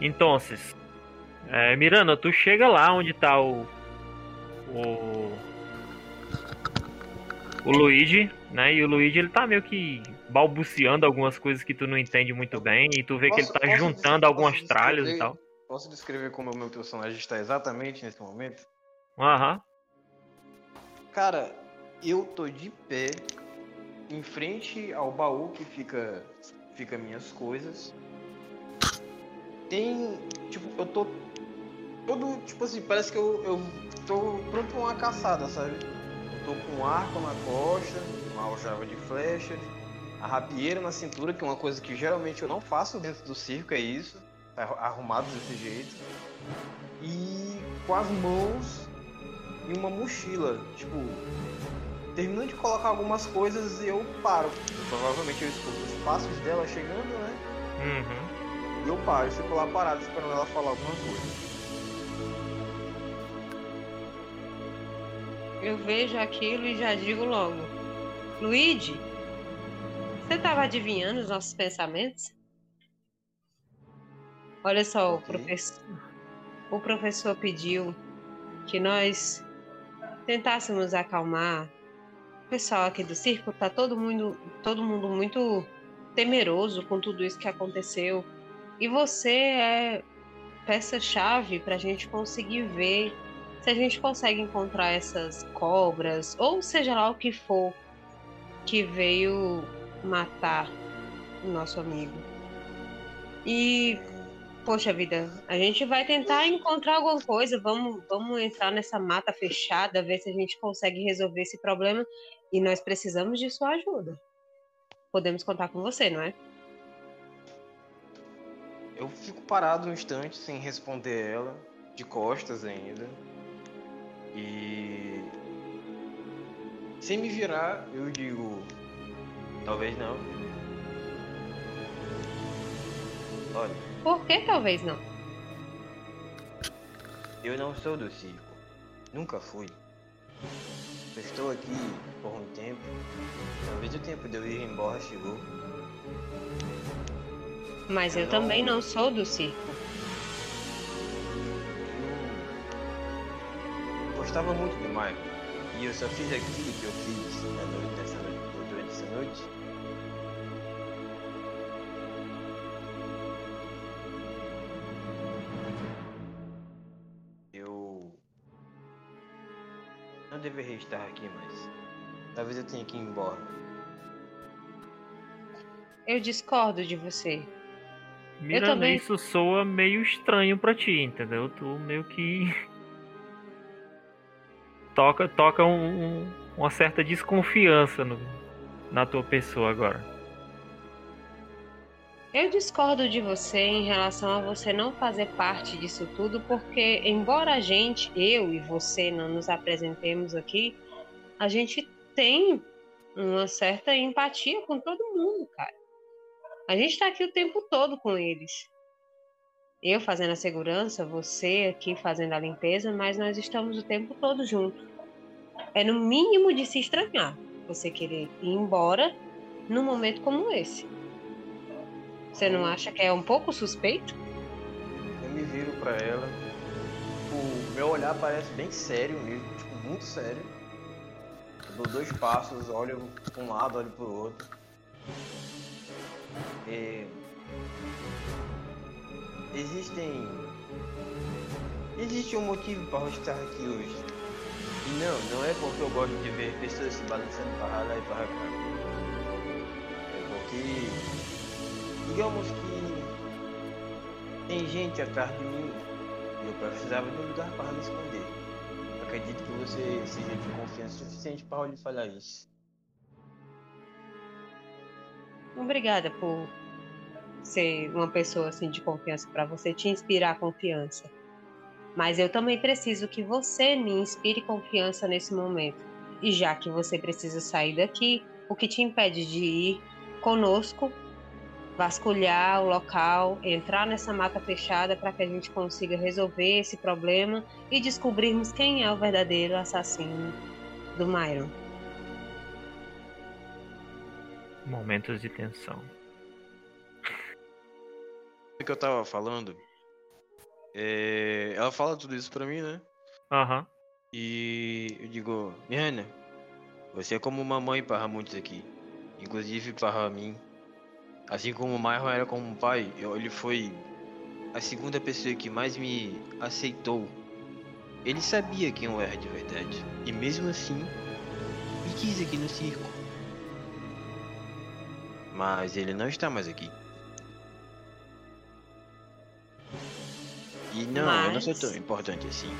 Então, é, Miranda, tu chega lá onde tá o. O. O Luigi, né? E o Luigi ele tá meio que balbuciando algumas coisas que tu não entende muito bem. E tu vê que ele Posso- tá posso juntando algumas posso tralhas e tal. Posso descrever como o meu personagem está exatamente nesse momento? Aham. Cara, eu tô de pé em frente ao baú que fica fica minhas coisas. Tem, tipo, eu tô todo, tipo assim, parece que eu, eu tô pronto pra uma caçada, sabe? Eu tô com um arco na costa, uma aljava de flechas, a rapieira na cintura, que é uma coisa que geralmente eu não faço dentro do circo, é isso. Tá arrumado desse jeito. E com as mãos em uma mochila. Tipo, terminando de colocar algumas coisas eu paro. Provavelmente eu escuto os passos dela chegando, né? Uhum. E eu paro e fico lá parado esperando ela falar alguma coisa. Eu vejo aquilo e já digo logo. Luigi, você tava adivinhando os nossos pensamentos? Olha só, o professor, o professor pediu que nós tentássemos acalmar. O pessoal aqui do circo tá todo mundo, todo mundo muito temeroso com tudo isso que aconteceu. E você é peça-chave para a gente conseguir ver se a gente consegue encontrar essas cobras, ou seja lá o que for, que veio matar o nosso amigo. E, poxa vida, a gente vai tentar encontrar alguma coisa, vamos, vamos entrar nessa mata fechada, ver se a gente consegue resolver esse problema, e nós precisamos de sua ajuda. podemos contar com você, não é? Eu fico parado um instante sem responder ela, de costas ainda. E. Sem me virar, eu digo. Talvez não. Olha, Por que talvez não? eu não sou do circo. Nunca fui. Eu estou aqui por um tempo. Talvez o tempo de eu ir embora chegou. Mas eu também não sou do circo. Eu gostava muito do Michael. E eu só fiz aquilo que eu fiz na noite dessa noite, durante essa noite. Eu não deveria estar aqui mais. Talvez eu tenha que ir embora. Eu discordo de você. Miranda, também. isso soa meio estranho pra ti, entendeu? Tu meio que. toca toca um- um- uma certa desconfiança no- na tua pessoa agora. Eu discordo de você em relação a você não fazer parte disso tudo, porque embora a gente, eu e você, não nos apresentemos aqui, a gente tem uma certa empatia com todo mundo, cara. A gente tá aqui o tempo todo com eles. Eu fazendo a segurança, você aqui fazendo a limpeza, mas nós estamos o tempo todo juntos. É no mínimo de se estranhar você querer ir embora num momento como esse. Você não acha que é um pouco suspeito? Eu me viro pra ela. O meu olhar parece bem sério mesmo, tipo, muito sério. Eu dou dois passos, olho pra um lado, olho pro outro. É, Existem. Existe um motivo para eu estar aqui hoje. E não, não é porque eu gosto de ver pessoas se balançando para lá e para cá. É porque. Digamos que tem gente atrás de mim e eu precisava de um lugar para me esconder. Acredito que você seja de confiança suficiente para lhe falar isso. Obrigada por ser uma pessoa assim de confiança para você te inspirar confiança. Mas eu também preciso que você me inspire confiança nesse momento. E já que você precisa sair daqui, o que te impede de ir conosco, vasculhar o local, entrar nessa mata fechada para que a gente consiga resolver esse problema e descobrirmos quem é o verdadeiro assassino do Myron. Momentos de tensão. O que eu tava falando, é, ela fala tudo isso pra mim, né? Aham. E eu digo, Miana, você é como uma mãe para muitos aqui, inclusive para mim. Assim como o Myron era como um pai, eu- ele foi a segunda pessoa que mais me aceitou. Ele sabia quem eu era de verdade, e mesmo assim, me quis aqui no circo. Mas ele não está mais aqui. E não, eu não sou Mas- tão importante assim.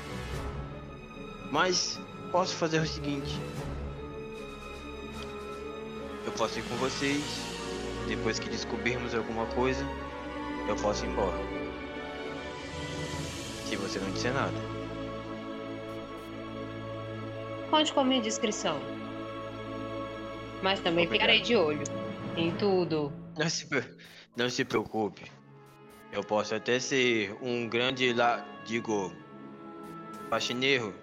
Mas posso fazer o seguinte. Eu posso ir com vocês. Depois que descobrirmos alguma coisa, eu posso ir embora. Se você não disser nada. Conte com a minha descrição. Mas também Obrigado. ficarei de olho em tudo. Não se, não se preocupe. Eu posso até ser um grande lá, digo, faxineiro,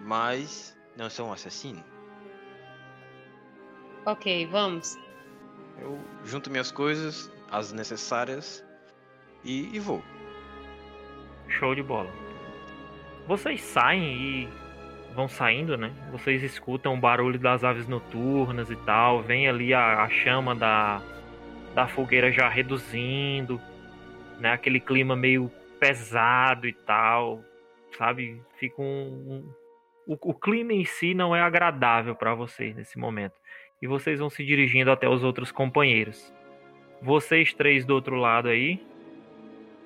mas não sou um assassino. Ok, vamos. Eu junto minhas coisas, as necessárias, e, e vou. Show de bola. Vocês saem e vão saindo, né? Vocês escutam o barulho das aves noturnas e tal. Vem ali a, a chama da, da fogueira já reduzindo, né? Aquele clima meio pesado e tal, sabe? Fica um. um- o, clima em si não é agradável para vocês nesse momento. E vocês vão se dirigindo até os outros companheiros. Vocês três do outro lado aí,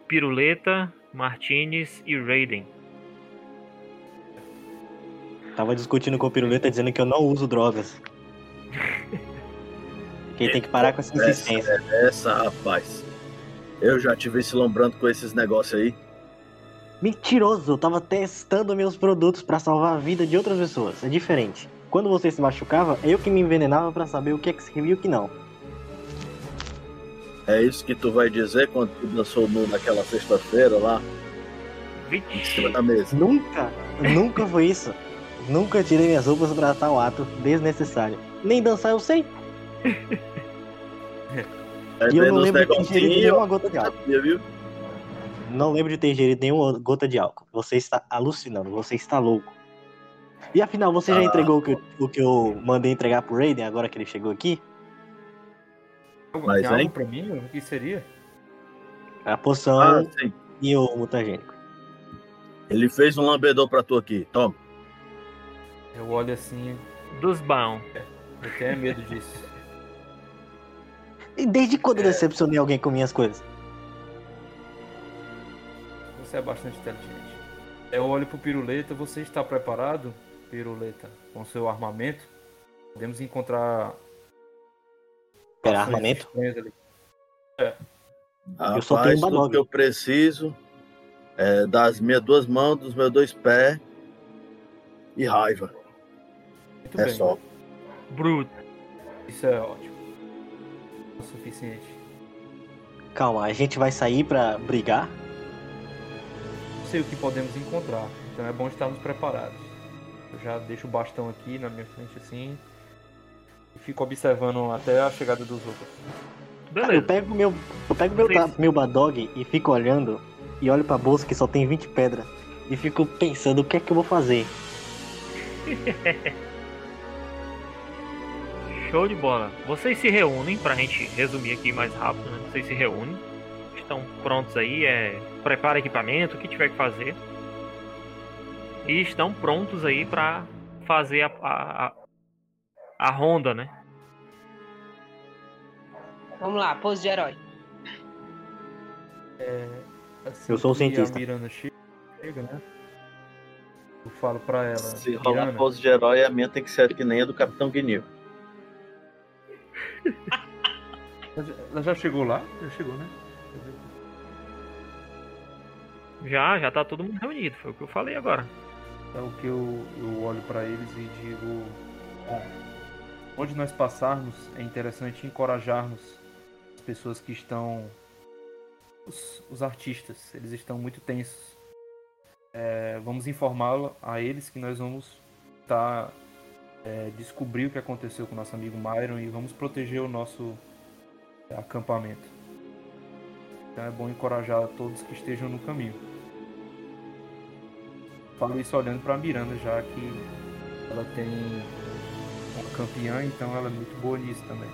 Piruleta, Martinez e Raiden. Tava discutindo com o Piruleta dizendo que eu não uso drogas. Quem tem que parar com essa insistência. Essa, essa, rapaz. Eu já tive esse lombrando com esses negócios aí. Mentiroso, eu tava testando meus produtos pra salvar a vida de outras pessoas. É diferente. Quando você se machucava, eu que me envenenava pra saber o que é que servia e o que não. É isso que tu vai dizer quando tu dançou nu naquela sexta-feira lá, em Vixe. cima da mesa. Nunca, nunca foi isso. Nunca tirei minhas roupas pra tal ato desnecessário. Nem dançar eu sei. E eu não lembro de ter ingerido nenhuma gota de álcool. viu? Não lembro de ter ingerido nenhuma gota de álcool. Você está alucinando, você está louco. E afinal, você já Ah. entregou o que, eu, o que eu mandei entregar pro Raiden agora que ele chegou aqui? Mas, algo pra mim? O que seria? A poção Ah, e o mutagênico. Ele fez um lambedor pra tu aqui. Toma. Eu olho assim, Dos bons. eu tenho medo disso. E desde quando eu decepcionei alguém com minhas coisas? Você é bastante inteligente. Eu olho pro Piruleta, você está preparado, Piruleta, com seu armamento? Podemos encontrar. Pera, armamento? estranhas ali. Eu só Rapaz, tenho um tudo Badog. que eu preciso é das minhas duas mãos, dos meus dois pés e raiva. Muito é bem. só. Bruto. Isso é ótimo. O suficiente. Calma, a gente vai sair pra brigar? Não sei o que podemos encontrar, então é bom estarmos preparados. Eu já deixo o bastão aqui na minha frente assim. E fico observando até a chegada dos outros. Cara, eu Beleza. pego meu, eu pego meu, meu Badog e fico olhando e olho pra bolsa que só tem 20 pedras e fico pensando o que é que eu vou fazer. Show de bola. Vocês se reúnem, pra gente resumir aqui mais rápido, né? Vocês se reúnem. Estão prontos aí, é. Prepara equipamento, o que tiver que fazer. E estão prontos aí pra fazer a, a, a, a ronda, né? Vamos lá, pose de herói. Assim Eu sou o que cientista. Miranda chega, né? Eu falo pra ela. Se rolar pose de herói, a minha tem que ser que nem a do Capitão Guinil. Ela já- chegou lá? Já chegou, né? Já, já tá todo mundo reunido, foi o que eu falei agora. É o que eu, eu olho pra eles e digo: Bom, onde nós passarmos, é interessante encorajarmos as pessoas que estão. Os, os artistas, eles estão muito tensos. É, vamos informá-lo a eles que nós vamos tá, é, descobrir o que aconteceu com o nosso amigo Myron e vamos proteger o nosso é, acampamento. Então é bom encorajar todos que estejam no caminho. Falo isso olhando pra Miranda, já que ela tem uma campeã, então ela é muito boa nisso também.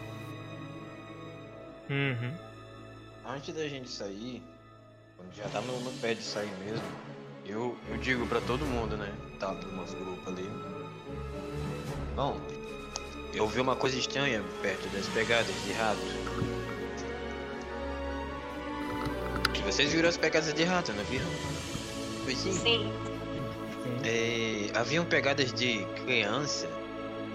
Uhum. Antes da gente sair, quando já tá no, no pé de sair mesmo, eu, eu digo pra todo mundo, né? Tá no nosso grupo ali. Bom, eu vi uma coisa estranha perto das pegadas de rato. E vocês viram as pegadas de rato, não viram? Foi sim. Sim. É, haviam pegadas de criança,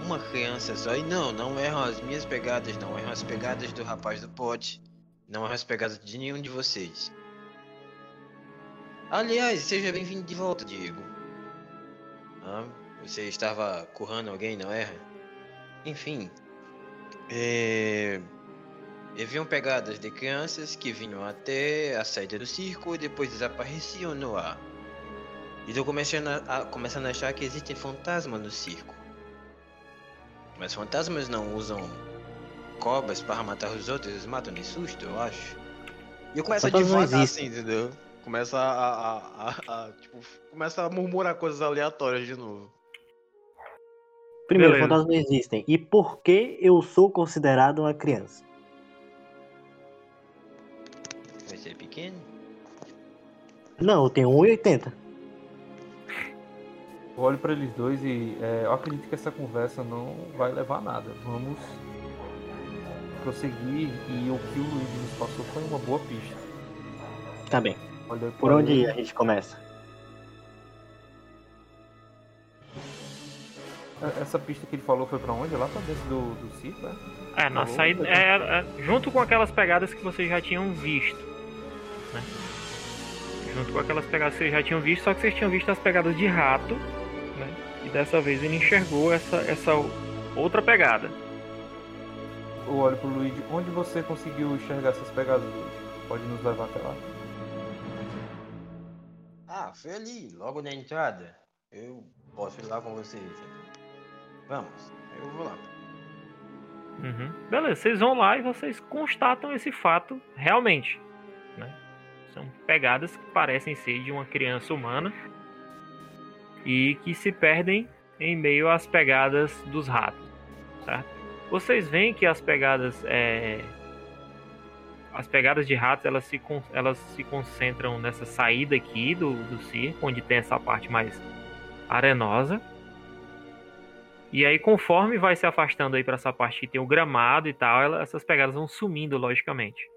uma criança só, e não, não eram as minhas pegadas, não eram as pegadas do rapaz do pote, não eram as pegadas de nenhum de vocês. Aliás, seja bem-vindo de volta, Diego. Ah, você estava currando alguém, não é? Enfim, é... haviam pegadas de crianças que vinham até a saída do circo e depois desapareciam no ar. E tô começando a, começando a achar que existem fantasmas no circo. Mas fantasmas não usam cobras para matar os outros, eles matam de susto, eu acho. E eu começo a Fantasma devagar assim, entendeu? Começa a, a, a, a- a- tipo, começa a murmurar coisas aleatórias de novo. Primeiro, Beleza. fantasmas não existem. E por que eu sou considerado uma criança? Você é pequeno? Não, eu tenho 1,80. Eu olho pra eles dois e é, eu acredito que essa conversa não vai levar a nada. Vamos prosseguir e o que o Luigi nos passou foi uma boa pista. Tá bem. Olha Por onde ele. a gente começa? Essa pista que ele falou foi pra onde? Lá pra dentro do, do circo, é? É, na Falou, saída. tá É, é, junto com aquelas pegadas que vocês já tinham visto. Né? Junto com aquelas pegadas que vocês já tinham visto, só que vocês tinham visto as pegadas de rato. Né? E dessa vez ele enxergou essa, essa outra pegada. Eu olho pro Luigi. Onde você conseguiu enxergar essas pegadas, Luigi? Pode nos levar até lá. Ah, foi ali, logo na entrada. Eu posso ir lá com vocês. Vamos, eu vou lá. Uhum. Beleza, vocês vão lá e vocês constatam esse fato realmente. Né? São pegadas que parecem ser de uma criança humana e que se perdem em meio às pegadas dos ratos. Certo? Vocês veem que as pegadas é, as pegadas de ratos elas se, con- elas se concentram nessa saída aqui do, do circo, onde tem essa parte mais arenosa. E aí, conforme vai se afastando aí para essa parte que tem o gramado e tal, ela- essas pegadas vão sumindo, logicamente.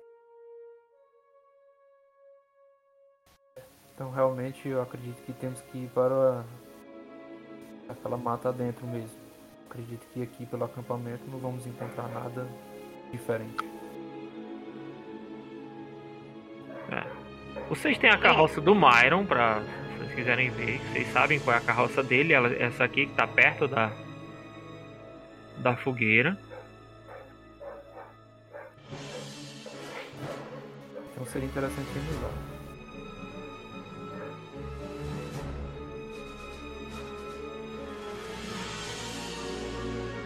Então realmente eu acredito que temos que ir para aquela mata dentro mesmo. Acredito que aqui pelo acampamento não vamos encontrar nada diferente. Vocês têm a carroça do Myron, pra se vocês quiserem ver. Vocês sabem qual é a carroça dele. Ela, essa aqui que tá perto da, da fogueira. Então seria interessante lá.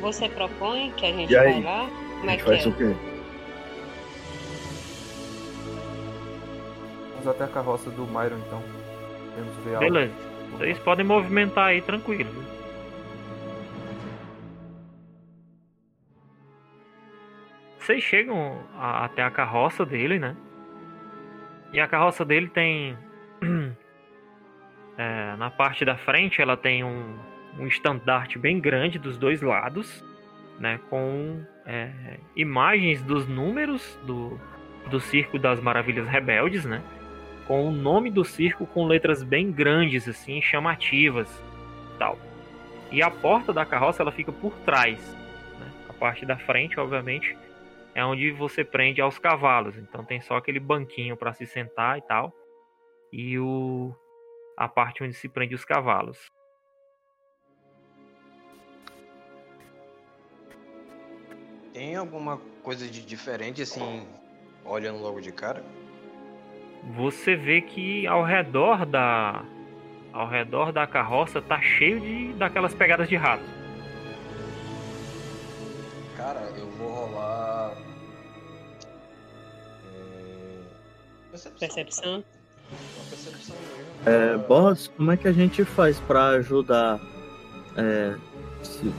Você propõe que a gente vai lá? Como A é gente que faz é? o quê? Vamos até a carroça do Myron então. Temos ver algo. Beleza. Vocês podem movimentar aí tranquilo. Vocês chegam a- até a carroça dele, né? E a carroça dele tem. é, na parte da frente, ela tem um, um estandarte bem grande dos dois lados, né? Com é, imagens dos números do, do Circo das Maravilhas Rebeldes, né? com o nome do circo com letras bem grandes, assim, chamativas, tal. E a porta da carroça ela fica por trás, né? A parte da frente, obviamente, é onde você prende aos cavalos. Então tem só aquele banquinho para se sentar e tal, e o a parte onde se prende os cavalos. Tem alguma coisa de diferente assim, olhando logo de cara? Você vê que ao redor da ao redor da carroça tá cheio de daquelas pegadas de rato. Cara, eu vou rolar. É... Percepção. Percepção. percepção mesmo. É, boss, como é que a gente faz pra ajudar é, se-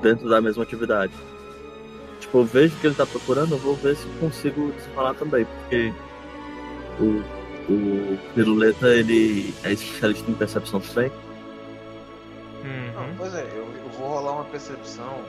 dentro da mesma atividade? Tipo, eu vejo que ele tá procurando, eu vou ver se consigo falar também, porque o, o Piruleta, ele é especialista em percepção também. Não, Uhum. pois é, eu, eu vou rolar uma percepção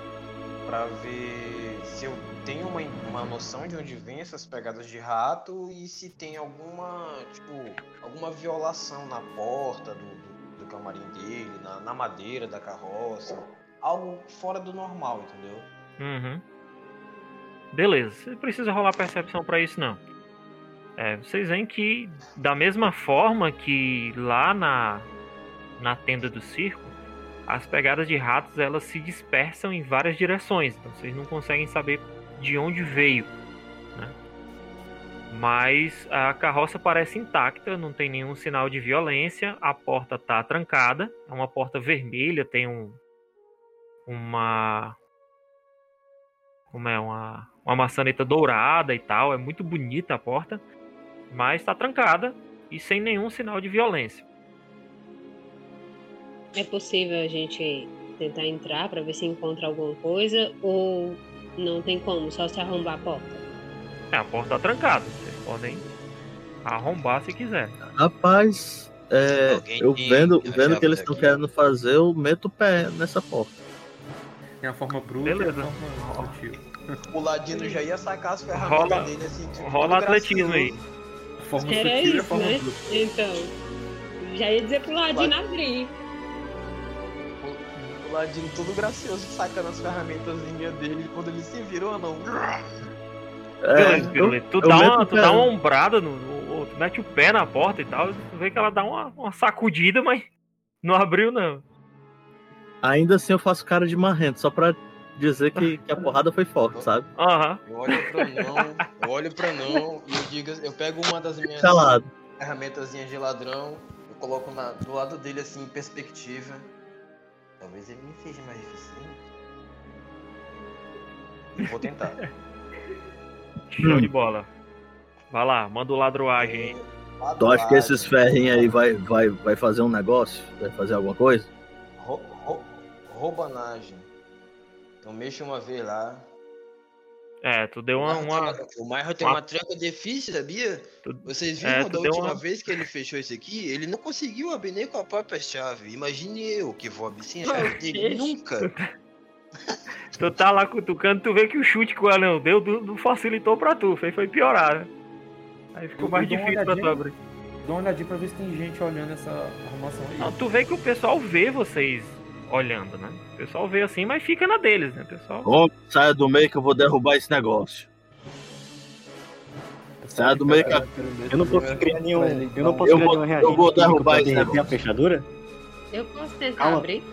pra ver se eu tenho uma, uma noção de onde vem essas pegadas de rato e se tem alguma, tipo, alguma violação na porta do, do, do camarim dele, na, na madeira da carroça. Algo fora do normal, entendeu? Uhum. Beleza, você precisa rolar percepção pra isso não. É, vocês veem que da mesma forma que lá na na tenda do circo, as pegadas de ratos elas se dispersam em várias direções, então vocês não conseguem saber de onde veio, né? Mas a carroça parece intacta, não tem nenhum sinal de violência, a porta tá trancada, é uma porta vermelha, tem um uma como é uma uma maçaneta dourada e tal, é muito bonita a porta, mas está trancada e sem nenhum sinal de violência. É possível a gente tentar entrar pra ver se encontra alguma coisa ou não tem como, só se arrombar a porta? É, a porta está trancada, vocês podem arrombar se quiser. Rapaz, é, eu vendo, a vendo que eles estão querendo fazer, eu meto o pé nessa porta. Tem a forma bruta Beleza. a forma sutil. O Ladino já ia sacar as ferramentas Rola- dele assim. tipo, Rola atletismo aí. A forma Era sutil a isso, forma né? bruta. Então, já ia dizer pro Ladino abrir. O Ladino todo gracioso sacando as ferramentas dele. Quando ele se virou, não. É. Tu, dá uma, tu dá uma ombrada, no, no- tu mete o pé na porta e tal, tu vê que ela dá uma, uma sacudida, mas não abriu, não. ainda assim eu faço cara de marrento, só pra dizer que, que a porrada foi forte, sabe? Aham. Eu olho pra não, eu olho pra não e eu digo, eu pego uma das minhas Calado. ferramentazinhas de ladrão, eu coloco na- do lado dele assim em perspectiva. Talvez ele me seja mais eficiente. Vou tentar. Show de bola. Vai lá, manda o ladroagem. Tu acha que esses ferrinhos aí vai, vai, vai fazer um negócio? Vai fazer alguma coisa? Ro, ro, roubanagem. Então mexa uma vez lá. É, tu deu uma. O uma- Marro tem- O Marro tem uma- uma tranca difícil, sabia? Tu- Vocês é, viram tu da última uma- vez que ele fechou isso aqui? Ele não conseguiu abrir nem com a própria chave. Imagine eu que vou abrir sem a chave dele. Nunca. Tu tá lá cutucando, tu vê que o chute que o Anel deu não facilitou pra tu, fez foi piorar, né? Aí ficou Eu mais difícil pra tu abrir. Dá uma olhadinha pra ver se tem gente olhando essa arrumação aí. Não, tu vê que o pessoal vê vocês olhando, né? O pessoal vê assim, mas fica na deles, né, pessoal? Homem, saia do meio que eu vou derrubar esse negócio. Sai do meio, cara. Eu não posso criar nenhum. Eu não posso Eu criar vou- nenhum eu reagente vou químico derrubar esse derreter a negócio. fechadura? Eu posso tentar abrir?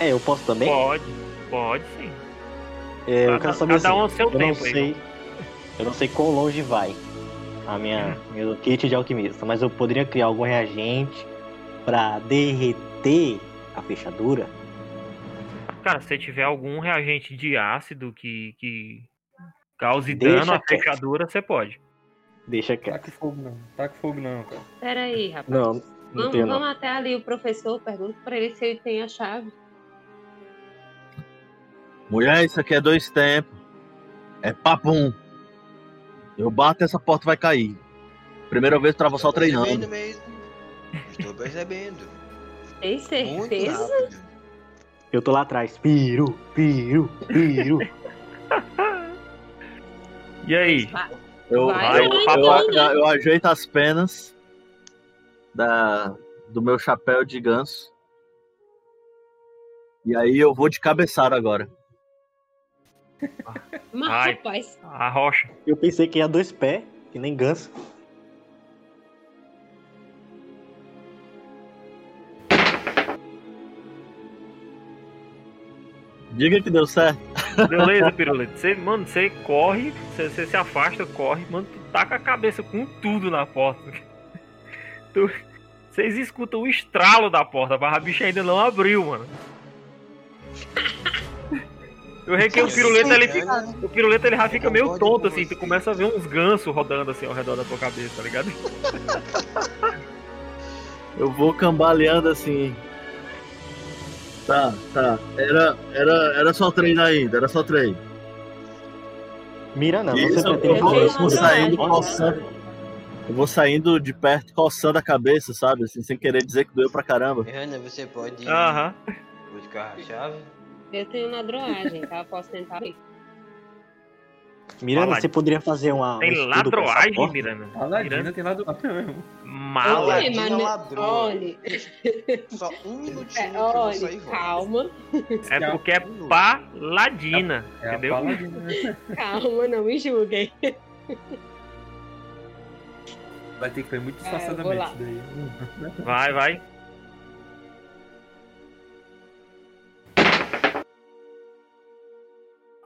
É, eu posso também? Pode, pode sim. É, eu Cada- quero saber cada assim, um ao seu eu não tempo aí, sei. Eu não sei quão longe vai a minha meu kit de alquimista, mas eu poderia criar algum reagente pra derreter a fechadura? Cara, se você tiver algum reagente de ácido que, que cause Deixa dano à fechadura, você pode. Deixa quieto. Taca fogo não. Taca fogo não, cara. Pera aí, rapaz. Não, não vamos, não. vamos até ali o professor, pergunta pra ele se ele tem a chave. Mulher, isso aqui é dois tempos. É papum. Eu bato essa porta vai cair. Primeira vez tava só Estou percebendo treinando. mesmo. Estou percebendo. Tem Muito certeza? Eu tô lá atrás. Piru, piru, piru. E aí? Eu, Vai, eu, vai, eu, vai, eu- eu ajeito as penas da, do meu chapéu de ganso. E aí eu vou de cabeçada agora. Mas, Ai. rapaz, A rocha. Eu pensei que ia dois pés, que nem ganso. Diga que deu certo. Beleza, Pirulito. Você, mano, você corre, você, você se afasta, corre, mano, tu taca a cabeça com tudo na porta. Tu- vocês escutam o estralo da porta, mas a bicha ainda não abriu, mano. Eu requei o piruleta, ele fica, o piruleta ele já fica meio tonto assim, tu começa a ver uns gansos rodando assim ao redor da tua cabeça, tá ligado? Eu vou cambaleando assim. Tá, tá. Era, era, era só treino ainda, era só treino. Mira não, Isso, você eu pretende vou- fazer eu vou saindo coçando. Eu vou saindo de perto, coçando a cabeça, sabe? Assim, sem querer dizer que doeu pra caramba. Ana, você pode Aham. buscar a chave? eu tenho ladroagem, tá? Eu posso tentar. Miranda, Fala. você poderia fazer uma. um Tem essa ladroagem? Miranda. A Ladina Miranda. tem lado mesmo. Mala. Oi, Ladino mas- ladrão. Olha, Só um minutinho é, vou sair olha, calma, É porque é paladina, É a entendeu? paladina, né? calma, não me julguem. Vai ter que ser muito É, disfarçadamente lá. daí. Vai, vai.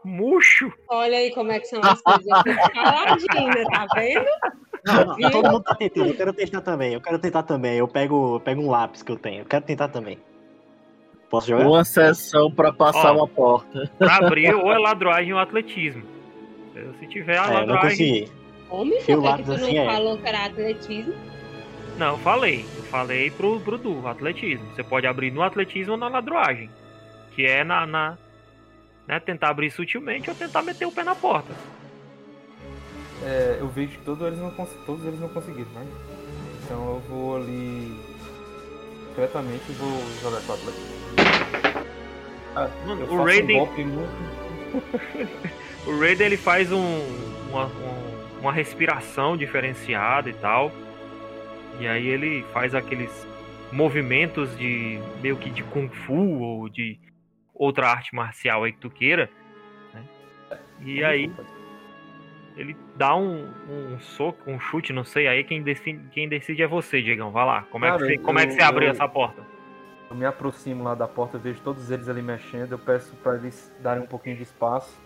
Murcho! Olha aí como é que são as coisas. Caladinha, tá vendo? Não, Viu? todo mundo tá tentando, eu quero tentar também, eu quero tentar também. Eu pego, eu pego um lápis que eu tenho, eu quero tentar também. Posso jogar? Uma sessão pra passar Ó. uma porta. Pra abrir ou é ladroagem ou atletismo. Se tiver a É, eu não ladroagem. consegui. Homem, por que, que tu não assim é. falou que era atletismo? Não, eu falei. Eu falei pro, pro Du, atletismo. Você pode abrir no atletismo ou na ladroagem. Que é na. na né, tentar abrir sutilmente ou tentar meter o pé na porta. É, eu vejo que todos eles não, cons- todos eles não conseguiram, né? Então eu vou ali discretamente e vou jogar com o Atlético. Mano, Eu o um Raiden. muito. O Raiden ele faz um, uma, um- uma respiração diferenciada e tal. E aí ele faz aqueles movimentos de meio que de kung fu ou de outra arte marcial aí que tu queira. né? E aí ele dá um, um soco, um chute, não sei. Aí quem decide, quem decide é você, Diegão. Vai lá. Como é que Cara, você, como é que você eu- abriu eu- essa porta? Eu me aproximo lá da porta, eu vejo todos eles ali mexendo, eu peço para eles darem um pouquinho de espaço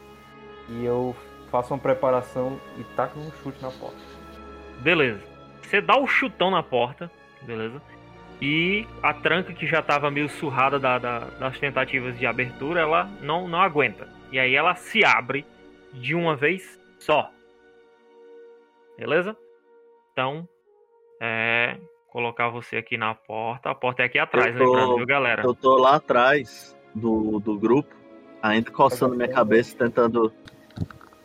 e eu faço uma preparação e taco um chute na porta. Beleza. Você dá o chutão na porta, beleza? E a tranca que já tava meio surrada da- da- das tentativas de abertura, ela não, não aguenta. E aí ela se abre de uma vez só. Beleza? Então, é. Colocar você aqui na porta. A porta é aqui atrás, tô- lembrando, viu, galera? Eu tô lá atrás do, do grupo, ainda coçando minha cabeça, tentando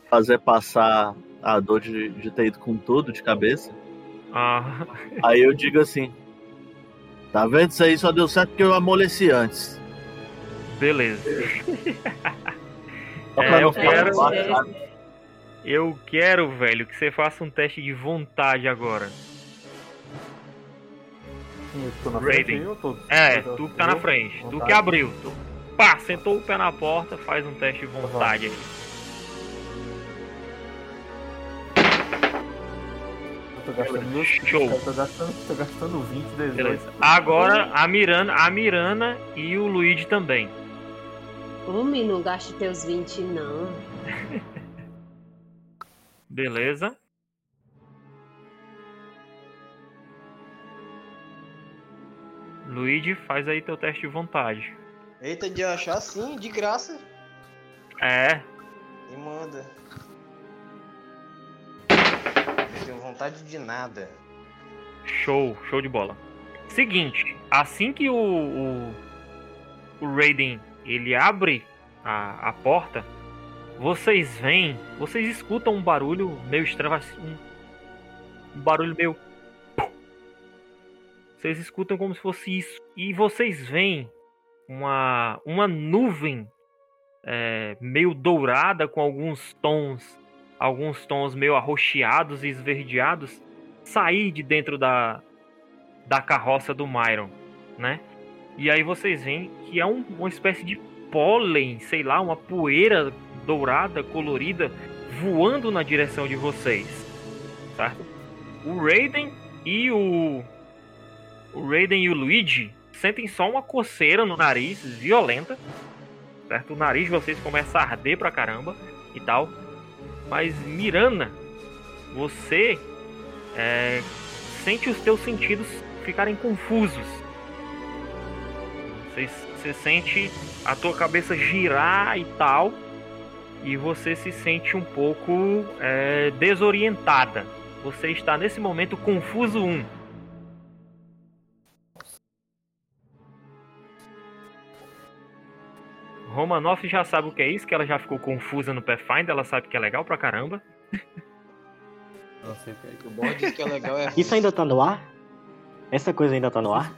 fazer passar a dor de, de ter ido com tudo de cabeça. Ah, Aí eu digo assim: Tá vendo? Isso aí só deu certo porque eu amoleci antes. beleza. É, eu quero-? Eu quero, velho, que você faça um teste de vontade agora. Sim, eu tô na frente aí ou todos? É, tu que tá na eu? frente. Tu Vontade. que abriu. Tu, pá, sentou o pé na porta, faz um teste de vontade aqui. Gastando meus Show. Tô gastando, tô gastando 20, 18. Beleza. Agora a Mirana, a Mirana e o Luigi também. Homem, não gaste teus 20, não. Beleza. Luigi, faz aí teu teste de vontade. Eita, de achar sim, de graça. É, E manda. Tenho vontade de nada. Show, show de bola. Seguinte, assim que o, o, o Raiden ele abre a, a porta, vocês veem, vocês escutam um barulho meio estranho, um barulho meio. Vocês escutam como se fosse isso. E vocês veem uma, uma nuvem é, meio dourada com alguns tons, alguns tons meio arroxeados e esverdeados sair de dentro da, da carroça do Myron, né? E aí vocês veem que é um- uma espécie de pólen, sei lá, uma poeira dourada, colorida, voando na direção de vocês, certo? O Raiden e o o Raiden e o Luigi sentem só uma coceira no nariz, violenta, certo? O nariz de vocês começa a arder pra caramba e tal. Mas Mirana, você é, sente os teus sentidos ficarem confusos. Você, você sente a tua cabeça girar e tal, e você se sente um pouco é, desorientada. Você está nesse momento confuso 1. Romanoff já sabe o que é isso, que ela já ficou confusa no Pathfinder, ela sabe que é legal pra caramba. Não sei o que é isso. O bom que é legal é. Isso ainda tá no ar? Essa coisa ainda tá no ar?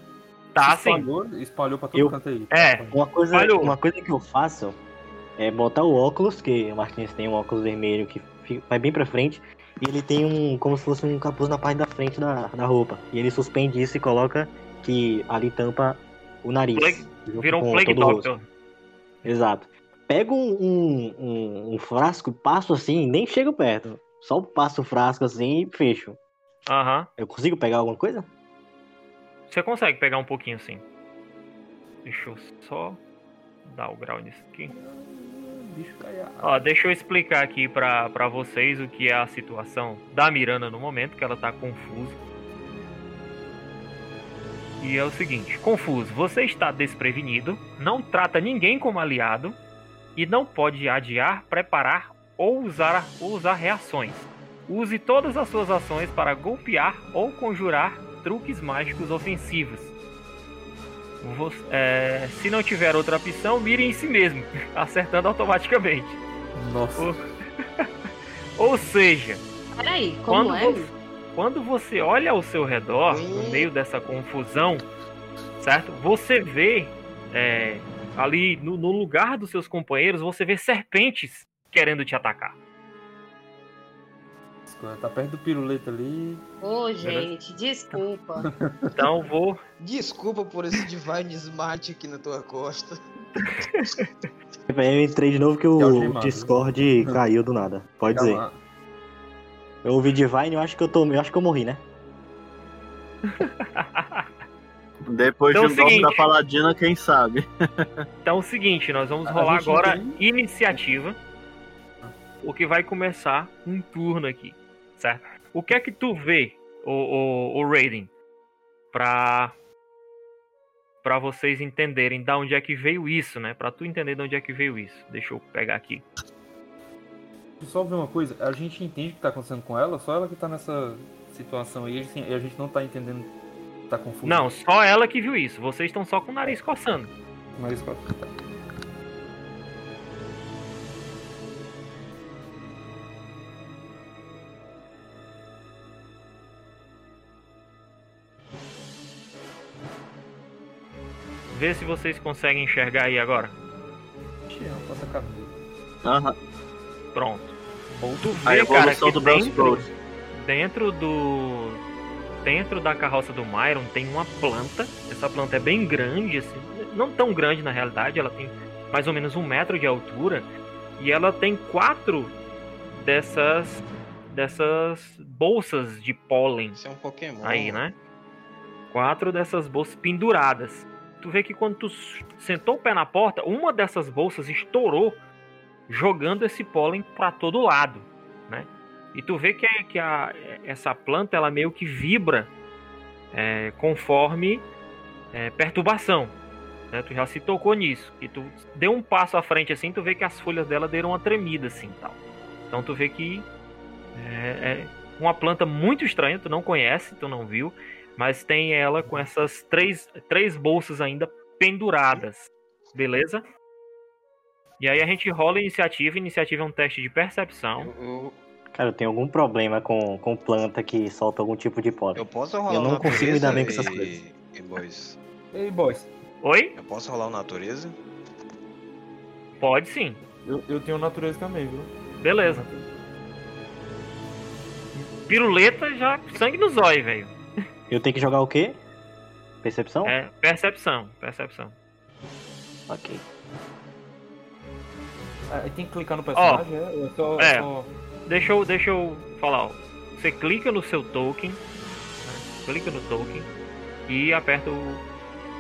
Tá, sim. Espalhou, espalhou pra todo Eu- canto aí. É, Uma coisa, uma coisa que eu faço é botar o óculos, que o Martins tem um óculos vermelho que vai bem pra frente, e ele tem um, como se fosse um capuz na parte da frente da, da roupa. E ele suspende isso e coloca que ali tampa o nariz. Plague- virou um Plague rosto. Exato. Pego um, um, um- frasco, passo assim, nem chego perto. Só passo o frasco assim e fecho. Aham. Eu consigo pegar alguma coisa? Você consegue pegar um pouquinho sim. Deixa eu só dar o grau nisso aqui. Ó, deixa eu explicar aqui pra, pra vocês o que é a situação da Miranda no momento, que ela tá confusa. E é o seguinte, confuso, você está desprevenido, não trata ninguém como aliado e não pode adiar, preparar ou usar, ou usar reações. Use todas as suas ações para golpear ou conjurar truques mágicos ofensivos. Você- é, se não tiver outra opção, mire em si mesmo, acertando automaticamente. Nossa. Ou seja, Peraí, como quando, é? você, quando você olha ao seu redor, no meio dessa confusão, certo? Você vê é, ali no, no lugar dos seus companheiros, você vê serpentes querendo te atacar. Tá perto do piruleta ali. Ô, gente, desculpa. Então vou. Desculpa por esse Divine Smart aqui na tua costa. Eu entrei de novo que É o. Discord caiu do nada. Pode dizer. Eu ouvi Divine, eu acho que eu tô. Eu acho que eu morri, né? Depois Então, de um seguinte. da Paladina, quem sabe? Então é o seguinte, nós vamos rolar agora tem- iniciativa. O que vai começar um turno aqui, certo? O que é que tu vê, o, o, o Raiden, pra, pra vocês entenderem da onde é que veio isso, né? Pra tu entender de onde é que veio isso. Deixa eu pegar aqui. Deixa eu só ver uma coisa. A gente entende o que tá acontecendo com ela, só ela que tá nessa situação aí. assim, e a gente não tá entendendo. Tá confuso. Não, só ela que viu isso. Vocês estão só com o nariz coçando. Mas tá. Vê se vocês conseguem enxergar aí agora. Ixi, é. Aham. Pronto. Tu A vê, cara, evolução que do dentro, dentro do dentro da carroça do Myron tem uma planta. Essa planta é bem grande, assim, não tão grande na realidade. Ela tem mais ou menos um metro de altura e ela tem quatro dessas dessas bolsas de pólen Isso é um Pokémon. aí, né? Quatro dessas bolsas penduradas. Tu vê que quando tu sentou o pé na porta, uma dessas bolsas estourou, jogando esse pólen para todo lado, né? E tu vê que, a- que a, essa planta ela meio que vibra é, conforme é, perturbação. Né? Tu já se tocou nisso. E tu deu um passo à frente assim, tu vê que as folhas dela deram uma tremida assim, tal. Então tu vê que é, é uma planta muito estranha, tu não conhece, tu não viu, mas tem ela com essas três, três bolsas ainda penduradas, beleza? E aí a gente rola a iniciativa, iniciativa é um teste de percepção. Eu, eu, Cara, eu tenho algum problema com, com planta que solta algum tipo de pólen. eu posso rolar Eu não consigo lidar natureza bem com essas coisas. E boys, Ei, boys. Oi? eu posso rolar o natureza? Pode sim, Eu, eu tenho natureza também, viu? beleza. Piruleta já sangue nos olhos, velho. Eu tenho que jogar o quê? Percepção? É, percepção, percepção. Ok. Ah, aí tem que clicar no personagem, é? Ou é só, É. só- Deixa eu, deixa eu falar, ó. Você clica no seu token, né? clica no token e aperta o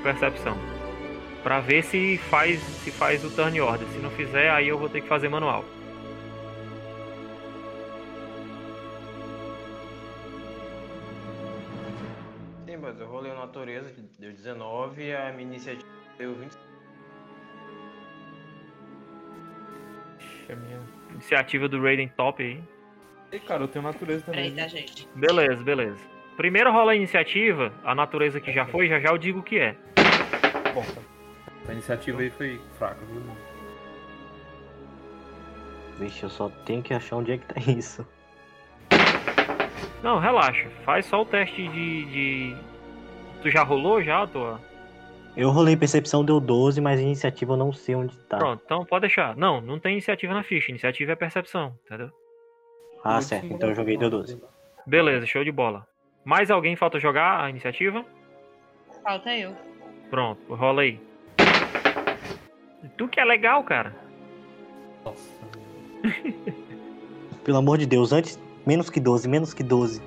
percepção. Pra ver se faz, se faz o turn order. Se não fizer, aí eu vou ter que fazer manual. Sim, mas eu rolei o natureza, deu 19 e a minha iniciativa deu 20. A minha... Iniciativa do Raiden top aí. Ei, cara, eu tenho natureza também. Tá, gente? Beleza, beleza. Primeiro rola a iniciativa, a natureza que já foi, já já eu digo o que é. Bom. A iniciativa aí foi fraca, viu? Vixe, eu só tenho que achar onde é que tá isso. Não, relaxa. Faz só o teste de. de... Tu já rolou já, a tua? Eu rolei percepção, deu 12, mas iniciativa eu não sei onde tá. Pronto, então pode deixar. Não, não tem iniciativa na ficha. Iniciativa é percepção, entendeu? Ah, certo. Então eu joguei deu 12. Beleza, show de bola. Mais alguém falta jogar a iniciativa? Falta eu. Pronto, rola aí. Tu que é legal, cara. Nossa. Pelo amor de Deus, antes. Menos que 12, menos que 12.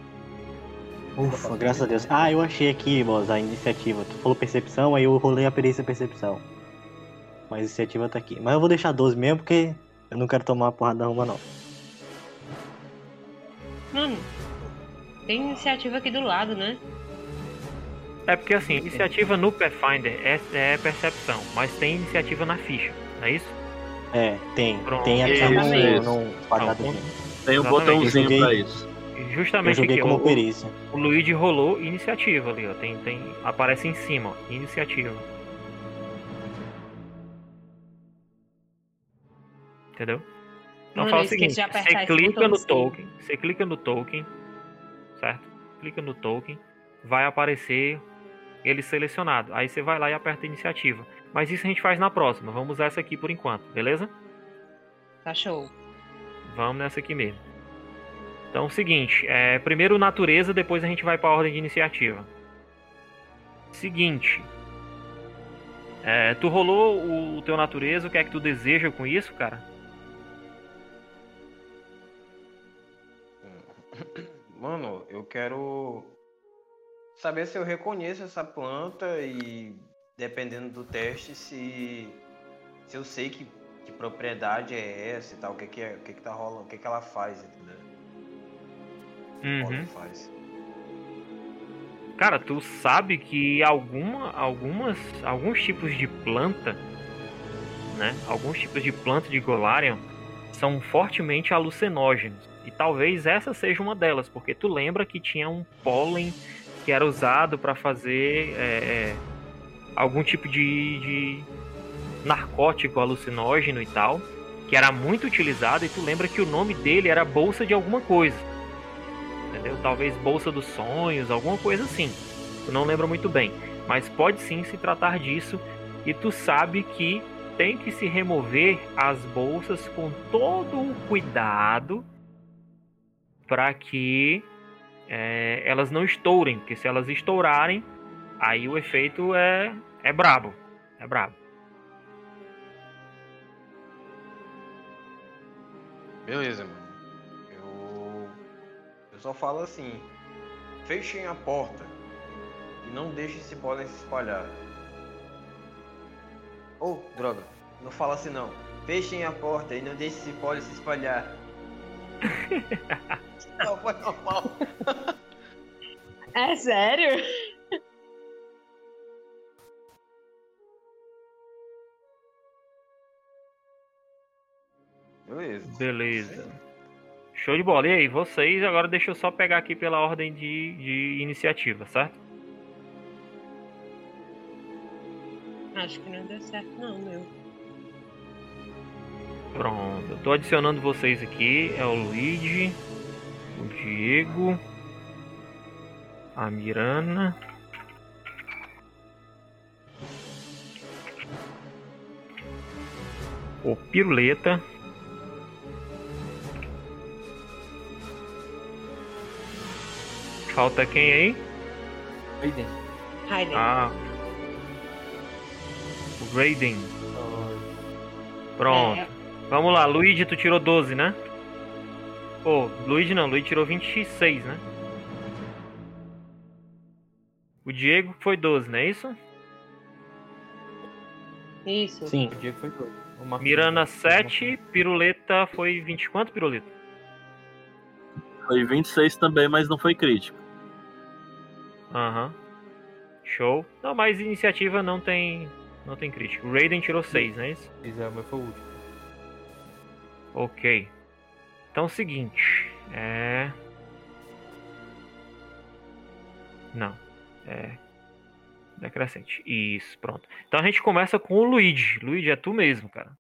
Ufa, graças a Deus. Ah, eu achei aqui, boss, a iniciativa. Tu falou percepção, aí eu rolei a perícia percepção. Mas a iniciativa tá aqui. Mas eu vou deixar 12 mesmo, porque eu não quero tomar uma porrada da ruma, não. Mano, tem iniciativa aqui do lado, né? É porque assim, iniciativa no Pathfinder é, é percepção, mas tem iniciativa na ficha, não é isso? É, tem. Pronto, Tem aqui exatamente. no, no quadradozinho. Tem um botãozinho pra isso. E Eu Justamente joguei aqui, como o, perícia. o Luigi rolou iniciativa ali, ó. Tem, tem, aparece em cima, ó, iniciativa. Entendeu? Então Mano, fala o seguinte, você clica no token, você clica no token, certo? Clica no token, vai aparecer ele selecionado. Aí você vai lá e aperta iniciativa. Mas isso a gente faz na próxima. Vamos usar essa aqui por enquanto, beleza? Tá show. Vamos nessa aqui mesmo. Então, é o seguinte, é, primeiro natureza, depois a gente vai para a ordem de iniciativa. Seguinte, é, tu rolou o, o teu natureza, o que é que tu deseja com isso, cara? Mano, eu quero saber se eu reconheço essa planta e dependendo do teste se se eu sei que, que propriedade é essa e tal, o que que é, o que que tá rolando, o que que ela faz, entendeu? Uhum. faz? Cara, tu sabe que alguma, algumas, alguns tipos de planta, né? Alguns tipos de planta de Golarion são fortemente alucinógenos. E talvez essa seja uma delas, porque tu lembra que tinha um pólen que era usado para fazer é, é, algum tipo de, de narcótico alucinógeno e tal, que era muito utilizado. E tu lembra que o nome dele era bolsa de alguma coisa entendeu? Talvez bolsa dos sonhos, alguma coisa assim. Tu não lembra muito bem, mas pode sim se tratar disso e tu sabe que tem que se remover as bolsas com todo o cuidado para que é, elas não estourem, porque se elas estourarem, aí o efeito é é brabo, é brabo. Beleza, mano. Só falo assim. Fechem a porta. E não deixem esse pólen se espalhar. Oh, droga. Não fala assim não. Fechem a porta e não deixem esse pólen se espalhar. não, foi normal. É sério? Beleza. Beleza. Show de bola. E aí, vocês agora deixa eu só pegar aqui pela ordem de, de iniciativa, certo? Acho que não deu certo, não, meu. Pronto, eu tô adicionando vocês aqui. É o Luigi, o Diego, a Mirana. O Piruleta. Falta quem aí? Aiden. Raiden. Ah. O Raiden. Pronto. É, Vamos lá, Luigi, tu tirou 12, né? Pô, Luigi não, Luigi tirou 26, né? O Diego foi 12, não é isso? Isso. Sim. O Diego foi doido. O Marcos- Mirana 7, Piruleta foi 20 quanto, Piruleta? Foi 26 também, mas não foi crítico. Aham. Show. Não, mas iniciativa não tem não tem crítico. O Raiden tirou 6, não é isso? Esse é meu foi o último. Ok. Então é o seguinte. É. Não. É. Decrescente. Isso, pronto. Então a gente começa com o Luigi. Luigi, é tu mesmo, cara.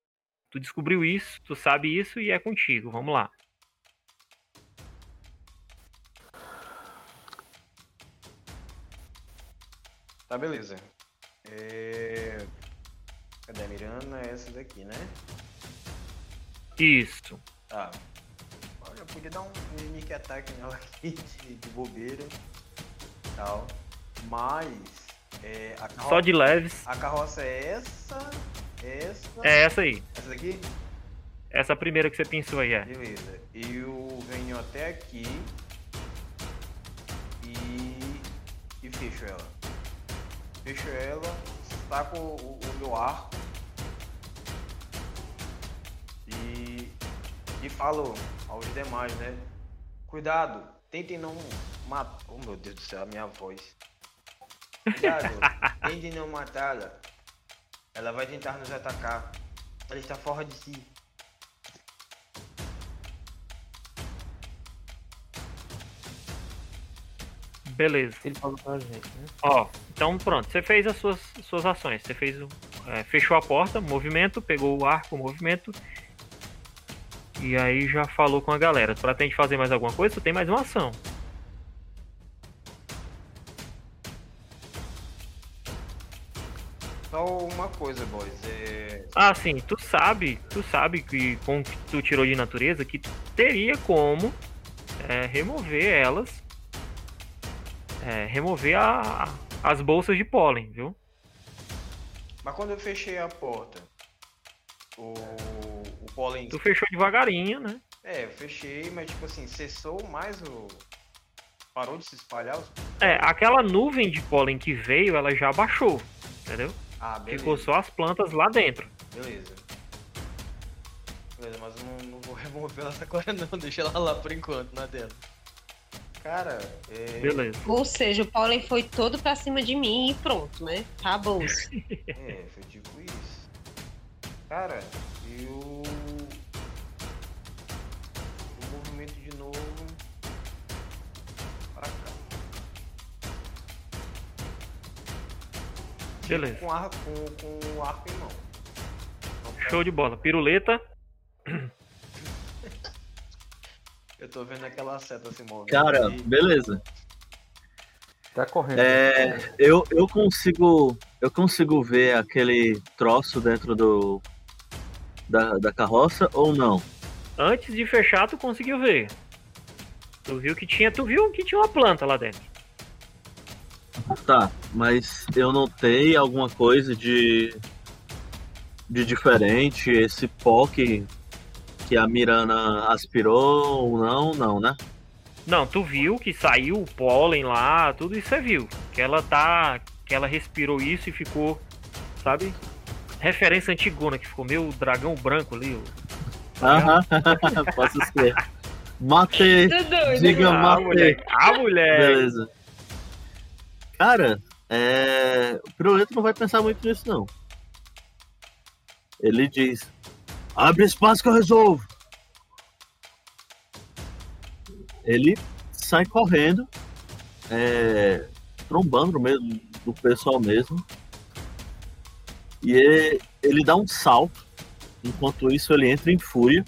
Tu descobriu isso, tu sabe isso e é contigo. Vamos lá. Tá, beleza. É... Cadê a Mirana? É essa daqui, né? Isso. Tá. Olha, eu podia dar um sneak attack nela aqui de, de bobeira. Tal. Mas. É, a. Só de leves. a carroça é essa. Essa. É essa aí. Essa daqui? Essa primeira que você pensou aí, é. Beleza. Eu venho até aqui. E. E fecho ela. Fecho ela. Saco o, o meu arco. E. E falo aos demais, né? Cuidado, tentem não matar. Oh meu Deus do céu, a minha voz. Cuidado, tentem não matá-la. Ela vai tentar nos atacar. Ela está fora de si. Beleza. Ele falou pra gente, né? Ó, então pronto, você fez as suas, suas ações. Você fez o. é, fechou a porta, movimento, pegou o arco, movimento. E aí já falou com a galera. Tu pretende fazer mais alguma coisa? Tu tem mais uma ação. Só uma coisa, boys. É... Ah, sim, tu sabe, tu sabe que com o que tu tirou de natureza, que tu teria como é remover elas. É, remover a, as bolsas de pólen, viu? Mas quando eu fechei a porta, o, o pólen. Tu fechou devagarinho, né? É, eu fechei, mas tipo assim, cessou mais o. Parou de se espalhar os. É, aquela nuvem de pólen que veio, ela já baixou, entendeu? Ah, beleza. Ficou só as plantas lá dentro. Beleza. Beleza, mas eu não, não vou remover ela agora não, deixa ela lá por enquanto, na dela. Cara, é. Beleza. Ou seja, o pólen foi todo pra cima de mim e pronto, né? Acabou. É, foi tipo isso. Cara, eu. O movimento de novo. Pra cá. Beleza. Com, ar, com, com o arco em mão. Show de bola. Piruleta. Eu tô vendo aquela seta se movendo. Cara, ali. beleza. Tá correndo. É, eu, eu consigo eu consigo ver aquele troço dentro do da, da carroça ou não? Antes de fechar, tu conseguiu ver. Tu viu que tinha, tu viu que tinha uma planta lá dentro. Tá, mas eu notei alguma coisa de de diferente, esse pó que, que a Mirana aspirou ou não, não, né? Não, tu viu que saiu o pólen lá, tudo isso você viu. Que ela tá. Que ela respirou isso e ficou, sabe? Referência antigona, que ficou meio dragão branco ali. Aham, posso ser. Matei, Tá doido? diga Ah, matei. mulher. Ah, mulher. Beleza. Cara, é... o Pirulito não vai pensar muito nisso, não. Ele diz: abre espaço que eu resolvo. Ele sai correndo, é, trombando no meio do pessoal mesmo. E ele, ele dá um salto. Enquanto isso, ele entra em fúria.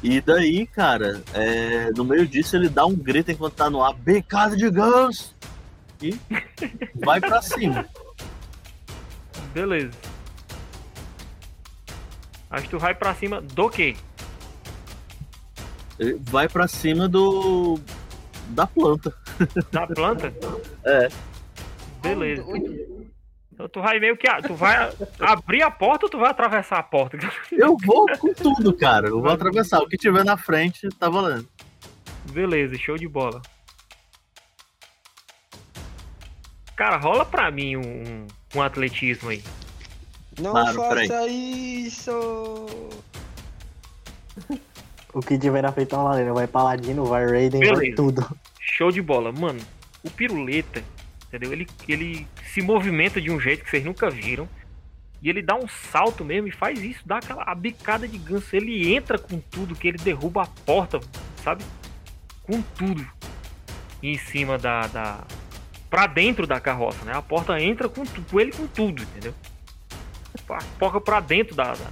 E daí, cara, é, no meio disso ele dá um grito enquanto tá no ar, becado de ganso! E vai pra cima. Beleza. Acho que tu vai pra cima do quê? Vai pra cima do. da planta. Da planta? É. Beleza. Então tu vai meio que. a- Tu vai abrir a porta ou tu vai atravessar a porta? Eu vou com tudo, cara. Eu vou atravessar. O que tiver na frente tá valendo. Beleza, show de bola. Cara, rola pra mim um, um atletismo aí. Não Claro, faça isso! O que tiver na frente é uma lareira. Vai Paladino, vai Raiden, vai Beleza. tudo. Show de bola. Mano, o piruleta, entendeu? Ele, ele se movimenta de um jeito que vocês nunca viram. E ele dá um salto mesmo e faz isso, dá aquela a bicada de ganso. Ele entra com tudo, que ele derruba a porta, sabe? Com tudo. Em cima da. da... Pra dentro da carroça, né? A porta entra com, com ele com tudo, entendeu? A porta pra dentro da, da,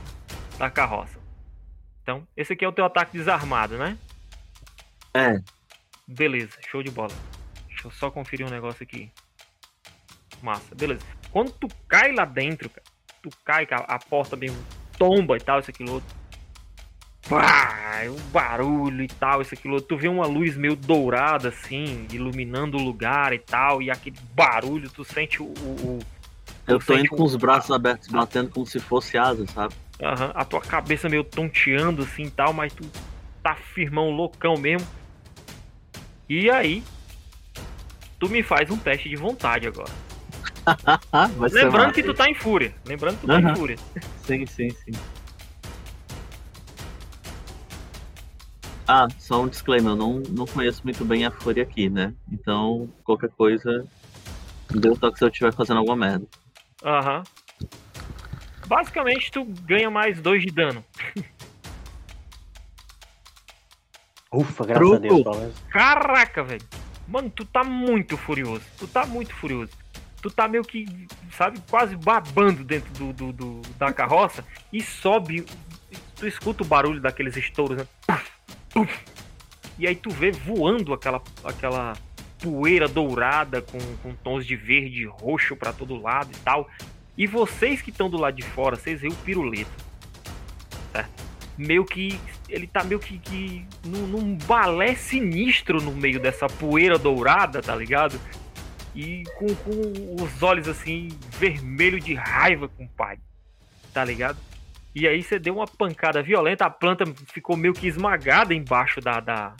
da carroça. Então, esse aqui é o teu ataque desarmado, né? É. Beleza, show de bola. Deixa eu só conferir um negócio aqui. Massa, beleza. Quando tu cai lá dentro, cara, tu cai, cara, a porta mesmo tomba e tal, isso aqui outro. Pá, o barulho e tal, isso aqui outro. Tu vê uma luz meio dourada assim, iluminando o lugar e tal, e aquele barulho, tu sente o- o- Eu tô indo com os braços abertos, batendo como se fosse asa, sabe? Aham, a tua cabeça meio tonteando assim e tal, mas tu tá firmão, loucão mesmo. E aí, tu me faz um teste de vontade agora. Lembrando que tu tá em fúria. Lembrando que tu tá Aham. em fúria. Sim, sim, sim. Ah, só um disclaimer, eu não, não conheço muito bem a Fúria aqui, né? Então, qualquer coisa, deu toque se eu estiver fazendo alguma merda. Aham. Basicamente, tu ganha mais dois de dano. Ufa, graças a Truco. Deus, pelo menos. Caraca, velho. Mano, tu tá muito furioso. Tu tá muito furioso. Tu tá meio que, sabe, quase babando dentro do, do- do- da carroça e sobe. Tu escuta o barulho daqueles estouros, né? Puf, puf. E aí tu vê voando aquela, aquela poeira dourada com, com tons de verde e roxo pra todo lado e tal. E vocês que estão do lado de fora, vocês veem o piruleta. Certo? meio que. Ele tá meio que, que num, num balé sinistro no meio dessa poeira dourada, tá ligado? E com, com os olhos assim, vermelho de raiva, compadre. Tá ligado? E aí você deu uma pancada violenta, a planta ficou meio que esmagada embaixo da. da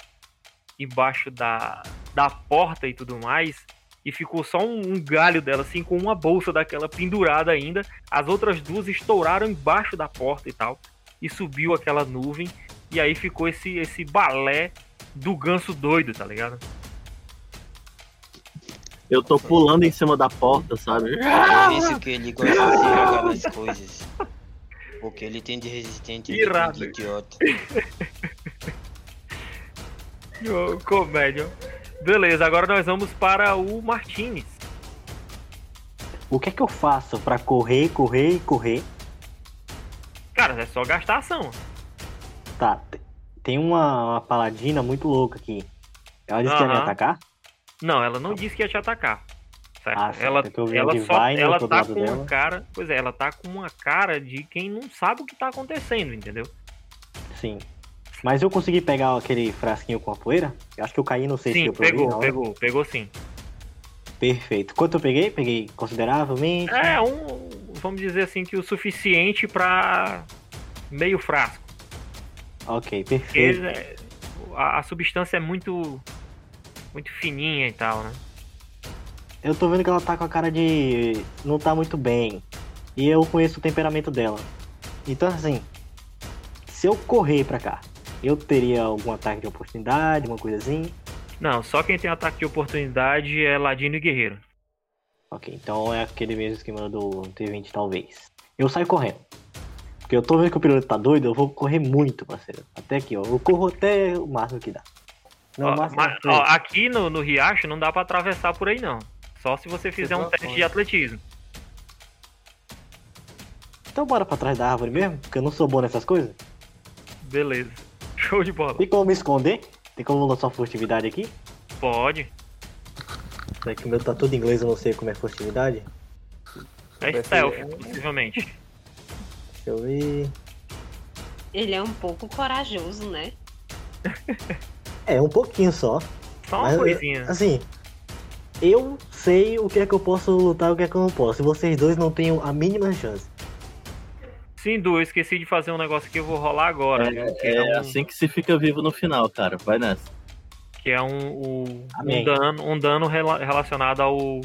embaixo da, da porta e tudo mais. E ficou só um, um galho dela, assim, com uma bolsa daquela pendurada ainda. As outras duas estouraram embaixo da porta e tal. E subiu aquela nuvem. E aí ficou esse, esse balé do ganso doido, tá ligado? Eu tô pulando em cima da porta, sabe? É isso que ele gosta de jogar nas coisas. Porque ele tem de resistente e de idiota. Comédia. Beleza, agora nós vamos para o Martinez. O que é que eu faço pra correr, correr e correr? Cara, é só gastar ação. Tá, te- tem uma, uma paladina muito louca aqui. Ela disse que ia me atacar? Não, ela não disse que ia te atacar. Certo? Ah, ela vendo ela só né, ela tá com uma dela. cara. Pois é, ela tá com uma cara de quem não sabe o que tá acontecendo, entendeu? Sim. Mas eu consegui pegar aquele frasquinho com a poeira? Eu acho que eu caí, não sei se Sim, eu provei pegou, hora. pegou, pegou sim. Perfeito. Quanto eu peguei? Peguei consideravelmente. É um. Vamos dizer assim que o suficiente pra meio frasco. Ok, perfeito. é, a, a substância é muito. muito fininha e tal, né? Eu tô vendo que ela tá com a cara de. não tá muito bem. E eu conheço o temperamento dela. Então assim. Se eu correr pra cá, eu teria algum ataque de oportunidade, uma coisa assim. Não, só quem tem ataque de oportunidade é Ladino e Guerreiro. Ok, então é aquele mesmo esquema do T20, talvez. Eu saio correndo. Porque eu tô vendo que o piloto tá doido, eu vou correr muito, parceiro. Até aqui, ó. Eu corro até o máximo que dá. Não, Ó, o máximo mas, que ó, aqui no, no Riacho não dá pra atravessar por aí, não. Só se você fizer um teste de atletismo. Então bora pra trás da árvore mesmo? Porque eu não sou bom nessas coisas. Beleza. Show de bola. Tem como me esconder? Tem como lançar uma furtividade aqui? Pode. É que o meu tá todo em inglês, eu não sei como é furtividade. É stealth, possivelmente. Deixa eu ver. Ele é um pouco corajoso, né? É, um pouquinho só. Só uma Mas, coisinha. Assim, eu sei o que é que eu posso lutar e o que é que eu não posso. E vocês dois não têm a mínima chance. Sim, Du, eu esqueci de fazer um negócio que eu vou rolar agora. viu? Que é, É um, assim que se fica vivo no final, cara. Vai nessa. que é um, um, um dano, um dano rela- relacionado ao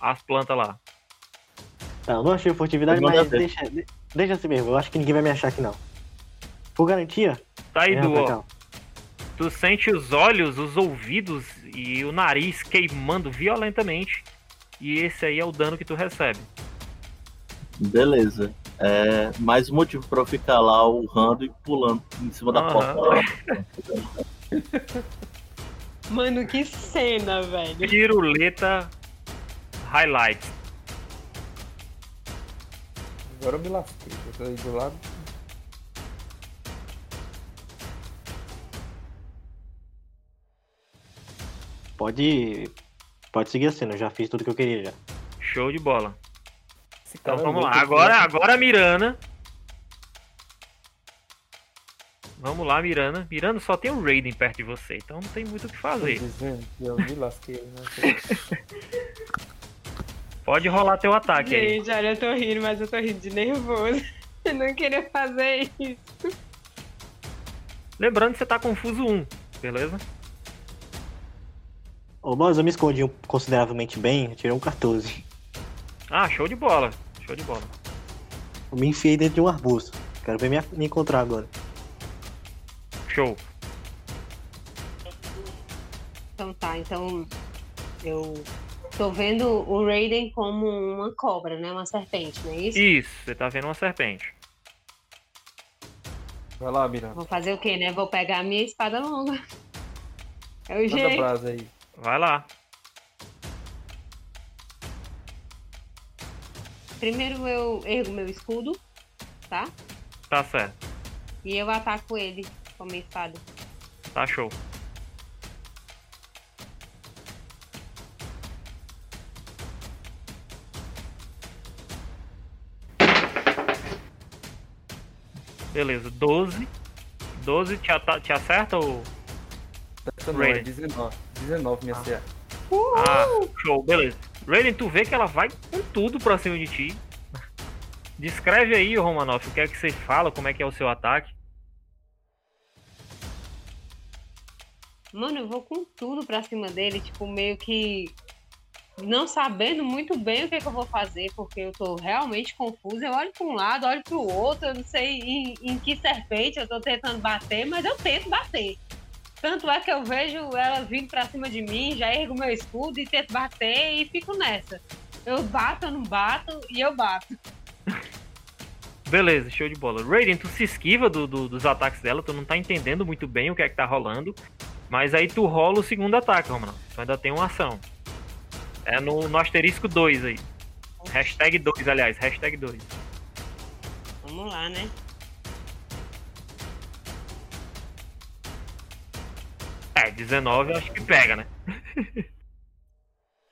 às plantas lá. Tá, não achei furtividade, mas deixa, de- deixa assim mesmo. Eu acho que ninguém vai me achar aqui não. Por garantia, Tá aí, vem Du, ó. Tu sente os olhos, os ouvidos e o nariz queimando violentamente. E esse aí é o dano que tu recebe. Beleza. É, mais um motivo pra eu ficar lá urrando e pulando em cima da Aham. porta. Mano, que cena, velho. Piruleta Highlights. Agora eu me lasquei. Eu tô aí do lado. Pode. Pode seguir assim, eu já fiz tudo que eu queria já. Show de bola. Esse Então cara é vamos lá. Agora, agora a Mirana. Vamos lá, Mirana. Mirana só tem o Raiden perto de você, então não tem muito o que fazer. que eu me lasquei, né? Pode rolar teu ataque aí. Gente, olha, eu tô rindo, mas eu tô rindo de nervoso. Eu não queria fazer isso. Lembrando que você tá confuso 1, beleza? Ô, mas eu me escondi um- consideravelmente bem, eu tirei um 14. Ah, show de bola. Show de bola. Eu me enfiei dentro de um arbusto. Quero ver me, me encontrar agora. Show. Então tá, então eu tô vendo o Raiden como uma cobra, né? Uma serpente, não é isso? Isso, você tá vendo uma serpente. Vai lá, Miranda. Vou fazer o quê, né? Vou pegar a minha espada longa. É o Manda jeito. aí. Vai lá. Primeiro eu ergo meu escudo, tá? Tá certo. E eu ataco ele com a minha espada. Tá show. Beleza, 12. 12 te, te acerta ou. Não, é Raiden. 19. 19 minha CA. Ah, show, beleza. Raiden, tu vê que ela vai com tudo pra cima de ti. Descreve aí, Romanoff, o que é que você fala, como é que é o seu ataque. Mano, eu vou com tudo pra cima dele, tipo, meio que não sabendo muito bem o que, é que eu vou fazer, porque eu tô realmente confusa. Eu olho pra um lado, olho pro outro, eu não sei em, em que serpente eu tô tentando bater, mas eu tento bater. Tanto é que eu vejo ela vindo pra cima de mim, já ergo meu escudo e tento bater e fico nessa. Eu bato, eu não bato e eu bato. Beleza, show de bola. Raiden, tu se esquiva do- do- dos ataques dela, tu não tá entendendo muito bem o que é que tá rolando. Mas aí tu rola o segundo ataque, Romano. Tu ainda tem uma ação. É no, no asterisco 2 aí. Hashtag 2, aliás, hashtag 2. Vamos lá, né? É, 19 eu acho que pega, né?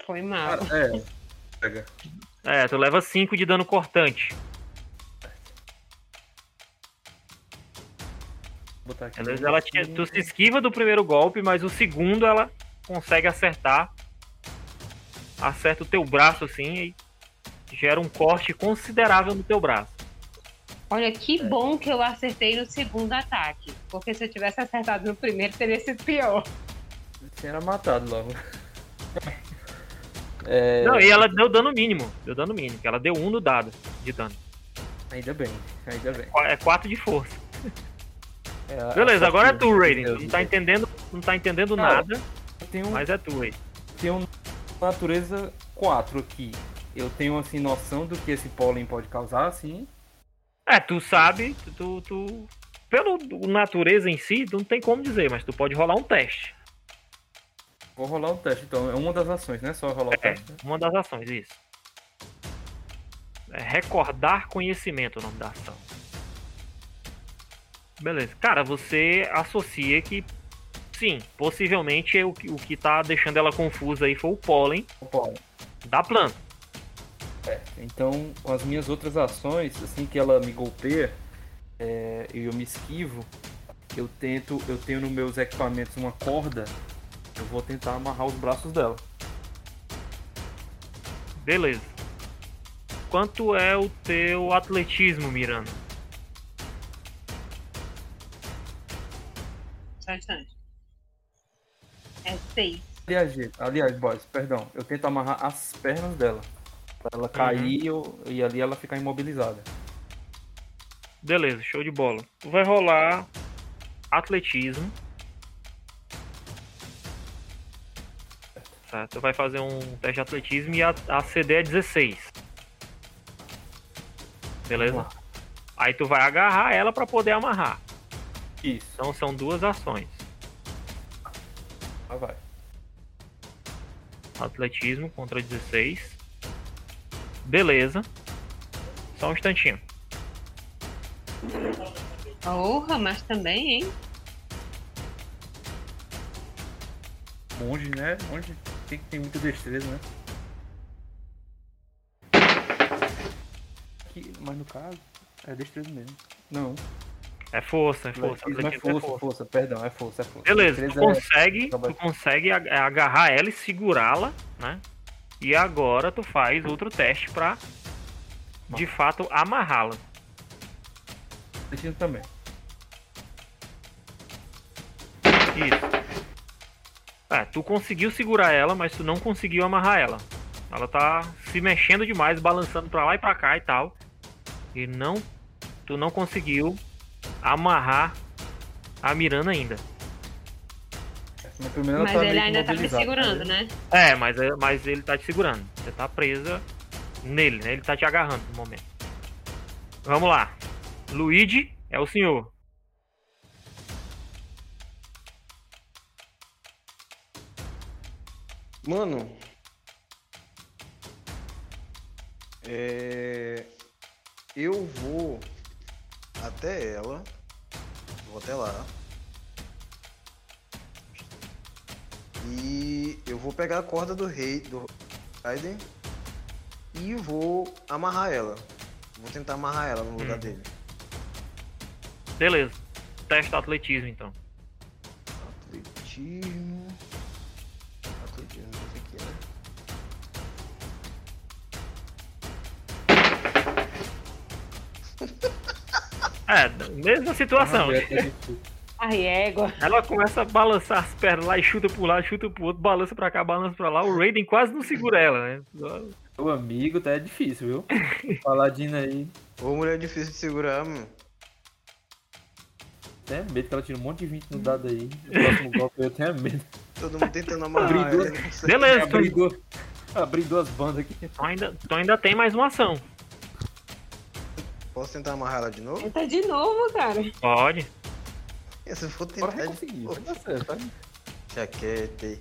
Foi mal. Cara, é. Pega. É, tu leva 5 de dano cortante. Vou botar aqui. Ela te- tu se esquiva do primeiro golpe, mas o segundo ela consegue acertar. Acerta o teu braço assim e gera um corte considerável no teu braço. Olha, que bom que eu acertei no segundo ataque. Porque se eu tivesse acertado no primeiro, teria sido pior. Você era matado logo. É, Não, e ela deu dano mínimo. Deu dano mínimo, que ela deu 1 um no dado de dano. Ainda bem, ainda bem. É 4 de força. É, Beleza, agora é tu, de Raiden. Deus, Tu não tá né? entendendo, não tá entendendo Cara, nada, um, mas é tu aí. tem um natureza 4 aqui. Eu tenho assim noção do que esse pólen pode causar, assim. É, tu sabe, tu, tu. Pelo natureza em si, tu não tem como dizer, mas tu pode rolar um teste. Vou rolar o teste, então. É uma das ações, né? Só rolar o É, teste. né? uma das ações, isso. É recordar conhecimento o nome da ação. Beleza. Cara, você associa que sim, possivelmente é o, que- o que tá deixando ela confusa aí foi o pólen O pólen. da planta. Então, com as minhas outras ações, assim que ela me golpeia é, e eu me esquivo, eu tento, eu tenho nos meus equipamentos uma corda, eu vou tentar amarrar os braços dela. Beleza. Quanto é o teu atletismo, Miranda? Só um instante. É seis. Aliás, aliás, boys, perdão, eu tento amarrar as pernas dela. Pra ela cair eu- e ali ela ficar imobilizada. Beleza, show de bola. Tu vai rolar atletismo. Certo, tu vai fazer um teste de atletismo e a, a CD é 16. Beleza? Aí tu vai agarrar ela pra poder amarrar. Isso, Então são duas ações. lá vai. Atletismo contra 16. Beleza. Só um instantinho. Porra, mas também, hein? Monge, né? Monge tem que ter muita destreza, né? Que- mas no caso, é destreza mesmo. Não, É força, é força. atletismo é atletismo é força, força, perdão, é força, é força. Beleza, tu é- consegue, trabalho. tu consegue ag- agarrar ela e segurá-la, né? E agora tu faz outro teste pra de fato amarrá-la. Atletismo também. Isso. É, tu conseguiu segurar ela, mas tu não conseguiu amarrar ela. Ela tá se mexendo demais, balançando pra lá e pra cá e tal. E não tu não conseguiu amarrar a Miranda ainda. Mas tá ele ainda tá me segurando, né? né? É, mas, mas ele tá te segurando. Você tá presa nele, né? Ele tá te agarrando no momento. Vamos lá. Luigi é o senhor. Mano. É. Eu vou até ela. Vou até lá. E eu vou pegar a corda do rei, do Raiden. E vou amarrar ela. Vou tentar amarrar ela no lugar Hum. dele. Beleza. Testa atletismo então. Atletismo. Atletismo, não sei o que é. É, mesma situação. Ah, é. Ai, égua. Ela começa a balançar as pernas lá e chuta pro lado, chuta pro outro, balança pra cá, balança pra lá. O Raiden quase não segura ela, né? O amigo tá é difícil, viu? Paladino aí. Ô, mulher difícil de segurar, mano. Tenho medo que ela tire um monte de 20 no dado aí. O próximo golpe eu tenho medo. Todo mundo tentando amarrar não sei. Beleza, tu, Abri duas, abri duas bandas aqui. tu ainda, tu ainda tem mais uma ação. Posso tentar amarrar ela de novo? Tenta de novo, cara. Pode. Se eu for Bora tentar conseguir. novo. Vai dar certo, tá? Jaquete.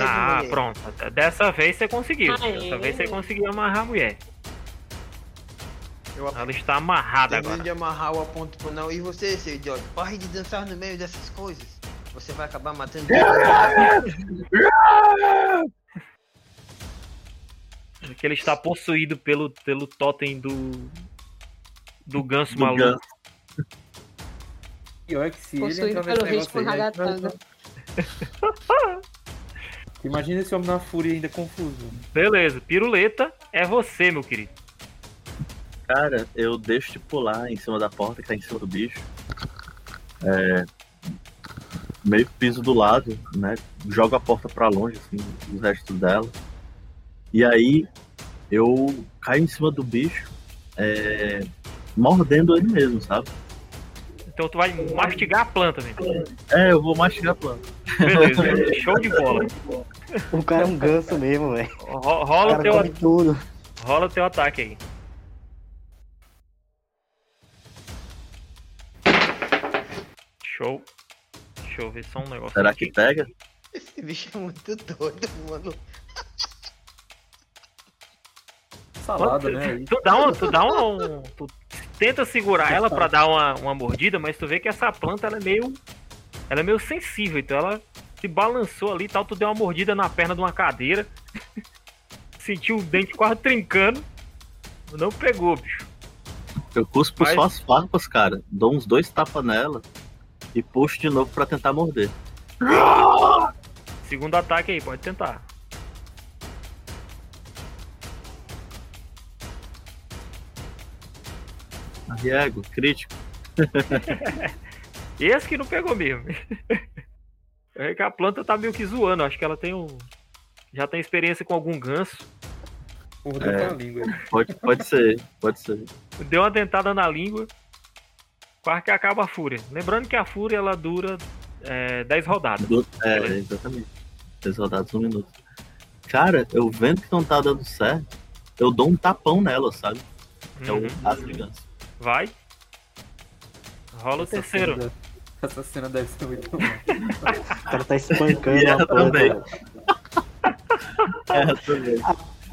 Ah, pronto. Dessa vez você conseguiu. Aê. Dessa vez você conseguiu amarrar a mulher. Eu Ela está amarrada agora. de amarrar o aponto pro não. E você, seu idiota? Pare de dançar no meio dessas coisas. Você vai acabar matando Que ele está possuído pelo, pelo totem do. Do ganso Do maluco. ganso. Pior é que se ele Possuído entrar nesse negócio aí, né. Imagina esse homem na fúria ainda confuso. Beleza, piruleta é você, meu querido. Cara, eu deixo de pular em cima da porta que tá em cima do bicho. É, meio piso do lado, né? Jogo a porta pra longe, assim, os restos dela. E aí eu caio em cima do bicho, é, mordendo ele mesmo, sabe? Então tu vai mastigar a planta, meu. É, eu vou mastigar a planta. Beleza, show de bola. O cara é um ganso mesmo, velho. Ro- O Rola, cara teu, tudo. rola teu ataque aí. Show. Deixa eu ver só um negócio. Será aqui. que pega? Esse bicho é muito doido, mano. Salada, né? Tu dá um. Tu dá um. Tu tenta segurar ela pra dar uma, uma mordida, mas tu vê que essa planta ela é meio. Ela é meio sensível, então ela se balançou ali e tal. Tu deu uma mordida na perna de uma cadeira. Sentiu o dente quase trincando. Não pegou, bicho. Eu cuspo Mas- só as farpas, cara. Dou uns dois tapas nela e puxo de novo pra tentar morder. Segundo ataque aí, pode tentar. Riego, crítico. Esse que não pegou mesmo. É que a planta tá meio que zoando. Acho que ela tem um. Já tem experiência com algum ganso. Mordeu É. a língua. Pode, pode ser, pode ser. Deu uma dentada na língua. Quase que acaba a fúria. Lembrando que a fúria ela dura é, 10 rodadas. Do- É, exatamente. Três rodadas, um minuto. Cara, eu vendo que não tá dando certo, eu dou um tapão nela, sabe? É Uhum. o rato de ganso. Vai. Rola o Essa terceiro. cena deve- Essa cena deve ser muito boa. O cara tá espancando E a ela também. É, também.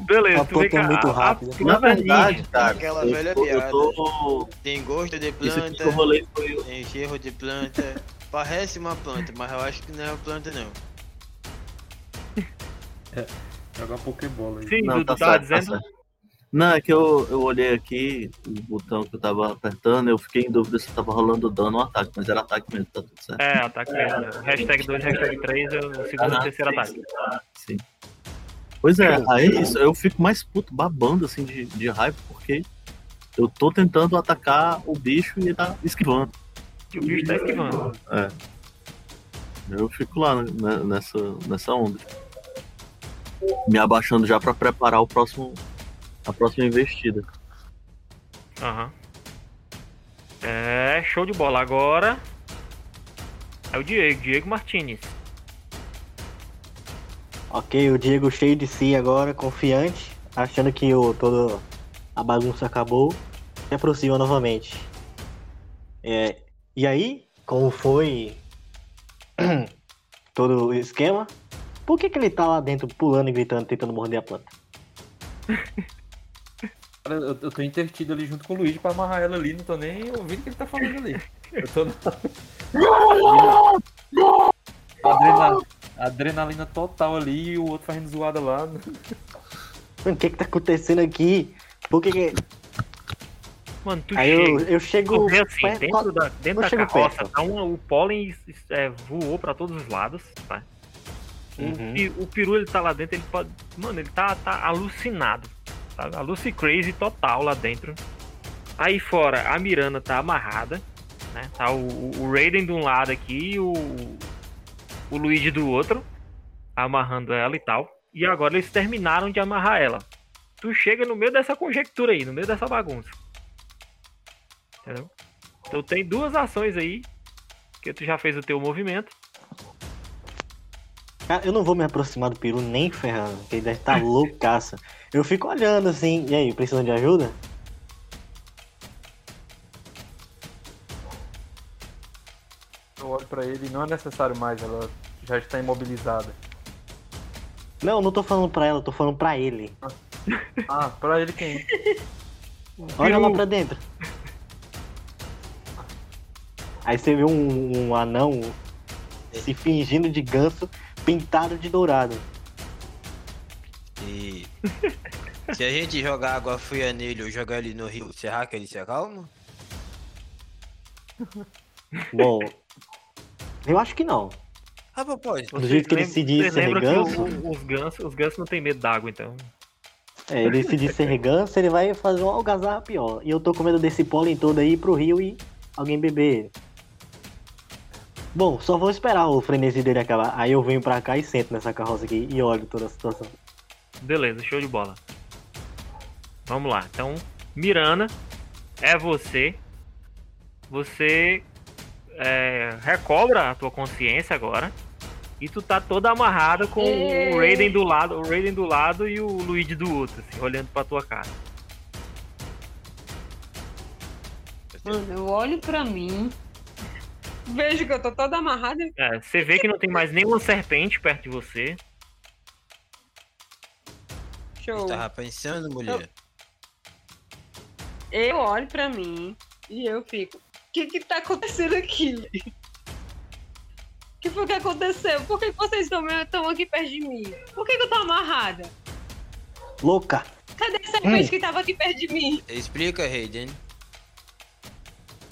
Beleza, A tu vê que é a, muito a- rápida. Na verdade, cara, Aquela eu velha piada. tô. Tem gosto de Isso aqui planta, que eu rolei foi o. tem cheiro de planta. Parece uma planta, mas eu acho que não é uma planta não. Jogar Pokébola aí. Sim, Não, tu, tá tava certo, tá dizendo. certo. Não, é que eu, eu olhei aqui o botão que eu tava apertando, eu fiquei em dúvida se tava rolando dano ou ataque, mas era ataque mesmo, tá tudo certo. É, ataque mesmo. Hashtag 2, hashtag 3 é o segundo e Aham, terceiro sim, ataque. Sim. Pois é, aí isso, eu fico mais puto babando assim de, de raiva, porque eu tô tentando atacar o bicho e ele tá esquivando. E o bicho tá esquivando. Eu fico lá né, nessa, nessa onda. Me abaixando já pra preparar o próximo. A próxima investida. Aham. É, show de bola. Agora é o Diego, Diego Martinez. Ok, o Diego cheio de si agora, confiante, achando que o, toda a bagunça acabou, se aproxima novamente. É, e aí, como foi todo o esquema, por que, que ele tá lá dentro pulando e gritando, tentando morder a planta? Cara, eu, eu tô intertido ali junto com o Luigi pra amarrar ela ali, não tô nem ouvindo o que ele tá falando ali. Eu tô na... Adrenalina, adrenalina total ali e o outro fazendo zoada lá. Mano, o que que tá acontecendo aqui? Por que que... Mano, tu Aí chega. eu, eu chego... Tu assim, perto- dentro da, dentro eu da carroça, perto. tá um- o pólen é, voou pra todos os lados, tá? O, Uhum. pi- o peru, ele tá lá dentro, ele pode... Mano, ele tá, tá alucinado, sabe? A Lucy Crazy total lá dentro. Aí fora, a Miranda tá amarrada, né? Tá o, o- Raiden de um lado aqui e o, o Luigi do outro, amarrando ela e tal. E agora eles terminaram de amarrar ela. Tu chega no meio dessa conjectura aí, no meio dessa bagunça. Entendeu? Então tem duas ações aí, que tu já fez o teu movimento. Cara, eu não vou me aproximar do peru nem ferrando, porque ele deve estar loucaça. Eu fico olhando assim, e aí, precisando de ajuda? Eu olho pra ele e não é necessário mais, ela já está imobilizada. Não, não tô falando pra ela, tô falando pra ele. Ah, pra ele quem? Olha lá pra dentro. Aí você vê um, um anão se fingindo de ganso pintado de dourado. E se a gente jogar água fria nele ou jogar ele no rio, será que ele se acalma? Bom, eu acho que não. Ah, propósito. Do jeito que ele se diz ser lembram que ganso? o- os gansos, os gansos não tem medo d'água, então. É, ele se diz ser ganso, ele vai fazer uma algazarra pior. E eu tô com medo desse pólen todo aí pro rio e alguém beber. Bom, só vou esperar o frenesi dele acabar. Aí eu venho pra cá e sento nessa carroça aqui e olho toda a situação. Beleza, show de bola. Vamos lá. Então, Mirana, é você. Você é, recobra a tua consciência agora. E tu tá toda amarrada com Ei. o Raiden do lado, o Raiden do lado e o Luigi do outro, assim, olhando pra tua cara. Mano, eu olho pra mim, vejo que eu tô toda amarrada. É, você vê que não tem mais nenhuma serpente perto de você. Show. Tava pensando, mulher. Eu olho pra mim e eu fico. O que que tá acontecendo aqui? O que foi que aconteceu? Por que que vocês estão estão aqui perto de mim? Por que, que eu tô amarrada? Louca! Cadê a serpente que tava aqui perto de mim? Explica, Hayden.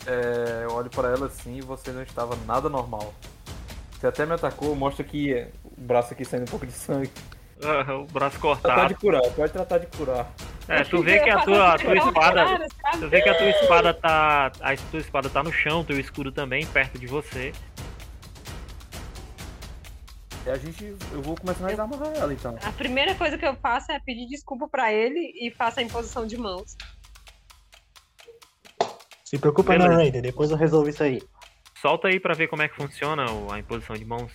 É, eu olho pra ela assim e você não estava nada normal. Você até me atacou, mostra que o braço aqui saindo um pouco de sangue. Ah, o braço Tratar cortado. de curar, pode tratar de curar. É, tu vê que a tua, a tua espada. Tu vê que a tua espada tá. A tua espada tá no chão, teu escudo também, perto de você. E a gente. Eu vou começar a amarrar ela então. A primeira coisa que eu faço é pedir desculpa pra ele e faço a imposição de mãos. Se preocupa Beleza. não, Raiden, depois eu resolvo isso aí. Solta aí pra ver como é que funciona a imposição de mãos.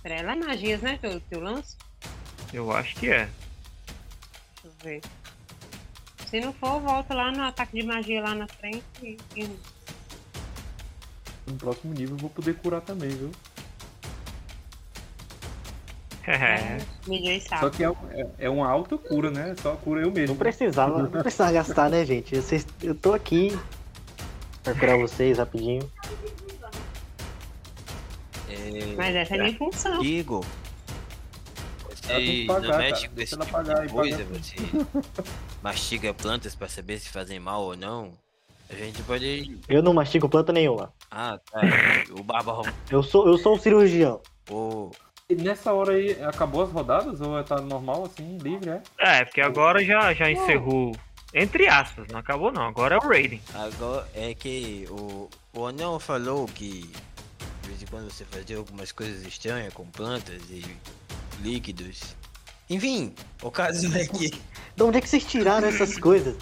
Pra ela é magias, né? Que eu, que eu acho que é. Deixa eu ver. Se não for, eu volto lá no ataque de magia lá na frente e- No próximo nível eu vou poder curar também, viu? É. Ninguém Só sabe. que é, é, é uma alta cura, né? Só cura eu mesmo. Não precisava, não precisava gastar, né, gente? Vocês, eu tô aqui pra curar vocês rapidinho. É, Mas essa é a minha função. Igor. Você não mexe com esse Se ela tipo pagar de coisa, você mastiga plantas pra saber se fazem mal ou não. A gente pode. Eu não mastigo planta nenhuma. Ah, tá. O Barba Eu sou, eu sou um cirurgião. roubou. E nessa hora aí, acabou as rodadas? Ou tá normal assim, livre, é? É, porque agora já, já encerrou. Entre aspas, não acabou não. Agora é o Raiden. Agora é que o, o Anão falou que de vez em quando você fazia algumas coisas estranhas com plantas e líquidos. Enfim, o caso é que. De onde é que vocês tiraram essas coisas?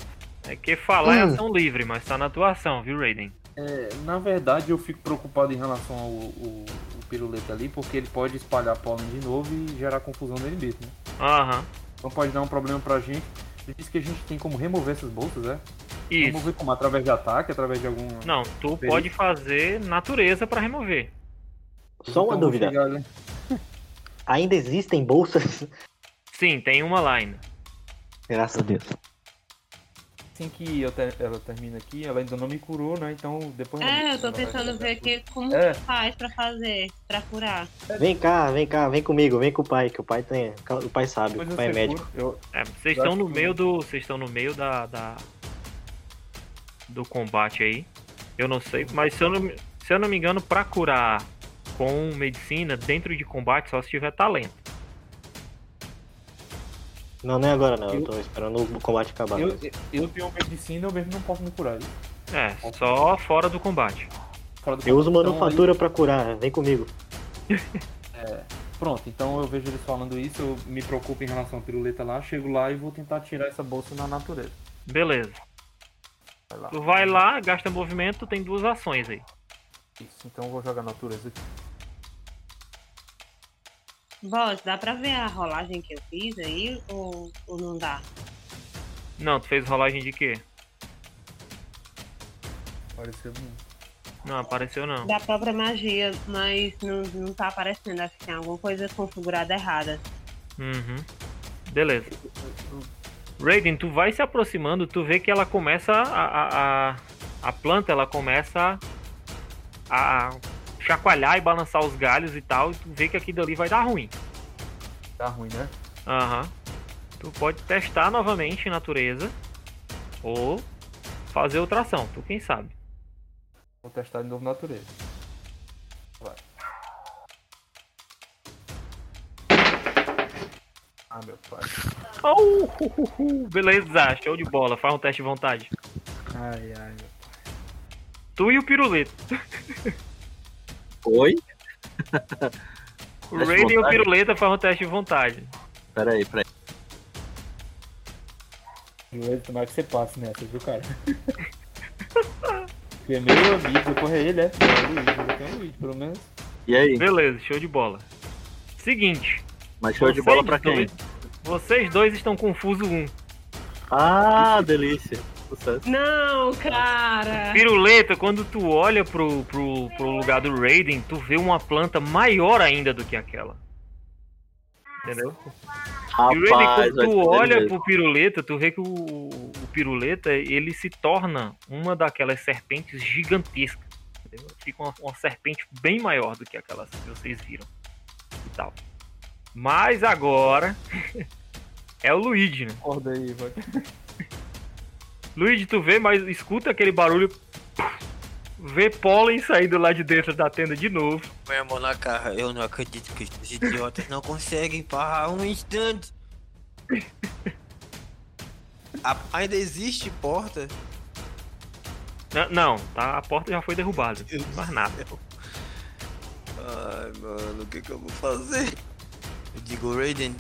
É que falar é Hum. ação livre, mas tá na tua ação, viu, Raiden? É, na verdade, eu fico preocupado em relação ao, ao- ao piruleta ali, porque ele pode espalhar pólen de novo e gerar confusão nele mesmo, né? Aham. Então pode dar um problema pra gente. Ele disse que a gente tem como remover essas bolsas, é? Isso. Remover como? Através de ataque, através de algum. Não, tu Beleza. pode fazer natureza pra remover. Só uma Então, dúvida. chegar ali- Ainda existem bolsas? Sim, tem uma lá ainda. Graças a Deus. Assim que eu ter- ela termina aqui, ela ainda não me curou, né? Então depois. É, eu tô tentando ver aqui como É. faz pra fazer, pra curar. Vem cá, vem cá, vem comigo, vem com o pai, que o pai tem. O pai sabe, Depois o pai é você médico. cura, eu- É, vocês Eu estão no que- meio do. Vocês estão no meio da, da- do combate aí. Eu não sei, mas se eu não, me- se eu não me engano, pra curar com medicina dentro de combate só se tiver talento. Não, não é agora não, eu Eu- tô esperando o combate acabar. eu, eu tenho medicina, eu mesmo não posso me curar. É, só fora do combate. Fora do Eu uso então, manufatura pra curar, vem comigo. aí- pronto, então eu vejo eles falando isso, eu me preocupo em relação à piruleta lá, chego lá e vou tentar tirar essa bolsa na natureza. Beleza. Vai lá. Tu vai lá, gasta movimento, tem duas ações aí. Isso, então eu vou jogar natureza aqui. Boss, dá pra ver a rolagem que eu fiz aí ou, ou não dá? Não, tu fez rolagem de quê? Pareceu um. Não, apareceu não. Da própria magia, mas não, não tá aparecendo. Acho que tem alguma coisa configurada errada. Uhum. Beleza. Raiden, tu vai se aproximando, tu vê que ela começa a. A, a, a planta ela começa a chacoalhar e balançar os galhos e tal, e tu vê que aquilo ali vai dar ruim. Tá ruim, né? Aham. Tu pode testar novamente natureza. Ou fazer outra ação, tu quem sabe. Vou testar de novo natureza. Vai. Ah, meu pai. Oh, hu, hu, hu. Beleza, show de bola. Faz um teste de vontade. Ai, ai, meu Tu e o pirulito. Oi? O Raiden e o piruleta faz um teste de vontade. Peraí, peraí. Joelho, tomara que você passe nessa, viu, cara? Porque é meu amigo, é ele, é? É o Luiz, eu tenho o Luiz, pelo menos. E aí? Beleza, show de bola. Seguinte. Mas show de bola pra quem? dois- vocês dois estão confuso um. Ah, delícia. Sucesso. Não, cara! Piruleta, quando tu olha pro, pro, pro lugar do Raiden, tu vê uma planta maior ainda do que aquela. Entendeu? E o Raiden, Rapaz, quando tu olha pro piruleta, tu vê que o, o piruleta, ele se torna uma daquelas serpentes gigantescas. Entendeu? Fica uma, uma serpente bem maior do que aquelas que vocês viram. E tal. Mas agora é o Luigi, né? Acorda aí, vai. Luigi, tu vê, mas escuta aquele barulho. Vê pólen saindo lá de dentro da tenda de novo. Põe a mão na cara. Eu não acredito que esses idiotas não conseguem parar um instante. A- ainda existe porta? N- Não, tá, a porta já foi derrubada. Mais nada. Ai, mano, o que que eu vou fazer? Eu digo, Raiden.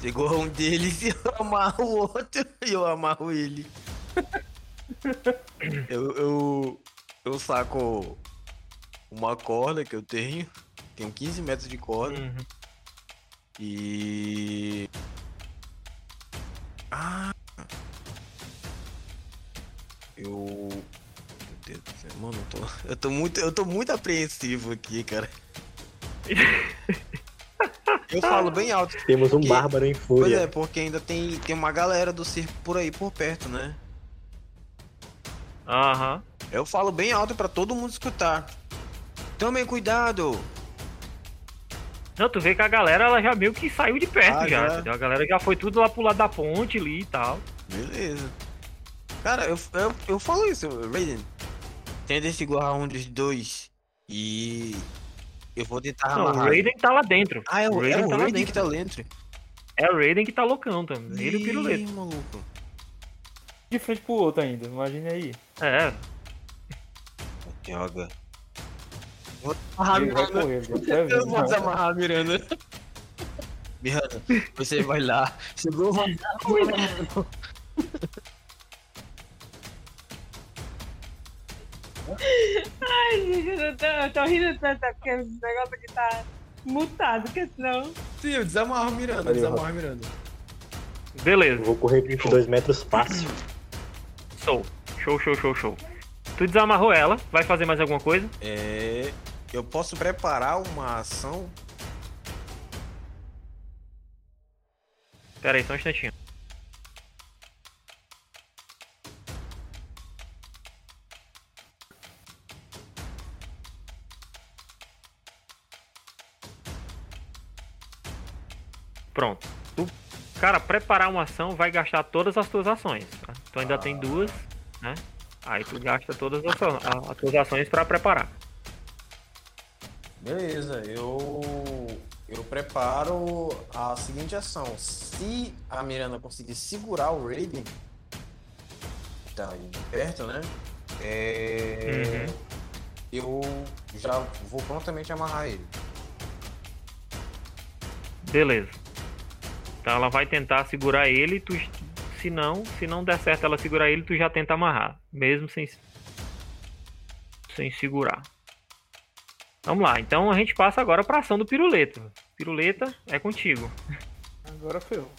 Chegou um deles e eu amarro o outro e eu amarro ele. eu, eu, eu saco uma corda que eu tenho. Tenho 15 metros de corda. Uhum. E. Ah! Eu. Meu Deus do céu, mano, eu tô, eu tô muito. Eu tô muito apreensivo aqui, cara. Eu falo bem alto. Temos um porque- bárbaro em Pois é, fúria. porque ainda tem, tem uma galera do circo por aí por perto, né? Aham. Eu falo bem alto pra todo mundo escutar. Tomem cuidado! Não, tu vê que a galera ela já meio que saiu de perto Ah, já, já. entendeu? A galera já foi tudo lá pro lado da ponte ali e tal. Beleza. Cara, eu, eu, eu falo isso, Raiden. Tenta segurar um dos dois. E. Eu vou tentar Não, o amarrar. Raiden tá lá dentro. Ah, é o, o é Raiden o tá lá Raiden dentro. que tá dentro. É o Raiden que tá loucão também. Ele e o piruleta. Ih, maluco. De frente pro outro ainda, imagine aí. É, Droga. Vou amarrar Ele vai Miranda. correr, vai Eu vou desamarrar a Miranda. Miranda, você vai lá. Chegou uma. Ai, gente, eu tô, eu tô rindo tanto é porque esse negócio aqui tá mutado, porque senão. Sim, eu desamarro a Miranda, Aí, desamarro a Miranda. Eu beleza. vou correr 22 metros fácil. Show. Show, show, show, show. Tu desamarrou ela, vai fazer mais alguma coisa? É. Eu posso preparar uma ação. Pera aí, só um instantinho. Preparar uma ação vai gastar todas as tuas ações. tá? Tu ainda tem duas, né? Aí tu gasta todas as, as tuas ações pra preparar. Beleza, eu eu preparo a seguinte ação. Se a Miranda conseguir segurar o Raiden, tá aí perto, né? É, Eu já vou prontamente amarrar ele. Beleza. Então ela vai tentar segurar ele, e tu, se não, se não der certo ela segurar ele, tu já tenta amarrar, mesmo sem sem segurar. Vamos lá, então a gente passa agora pra ação do piruleta. Piruleta é contigo. Agora foi eu.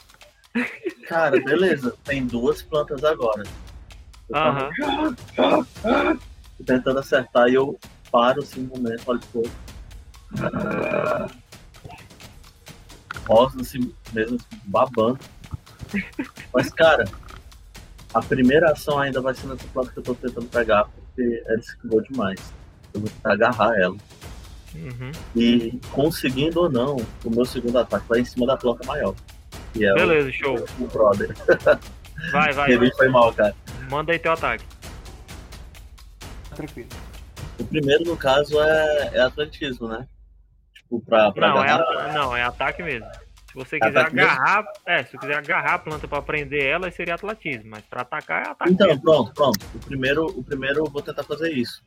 Cara, beleza. Tem duas plantas agora. Eu tava Aham. tentando acertar e eu paro assim um momento, olho pro outro. Rosa assim mesmo, assim, babando. Mas, cara, a primeira ação ainda vai ser nessa planta que eu tô tentando pegar, porque ela esquivou demais. Eu vou tentar agarrar ela. Uhum. E conseguindo ou não, o meu segundo ataque vai em cima da planta maior. Que é o- Beleza, show. o brother. Vai, vai. Ele foi mal, cara. Manda aí teu ataque. Tranquilo. O primeiro, no caso, é, é atletismo, né? Tipo, pra, pra Não, é, ata- não, é ataque mesmo. Se você É quiser ataque mesmo? agarrar, é, se você quiser agarrar a planta pra prender ela, aí seria atletismo, mas pra atacar é ataque Então, pronto, pronto. O primeiro, o primeiro eu vou tentar fazer isso.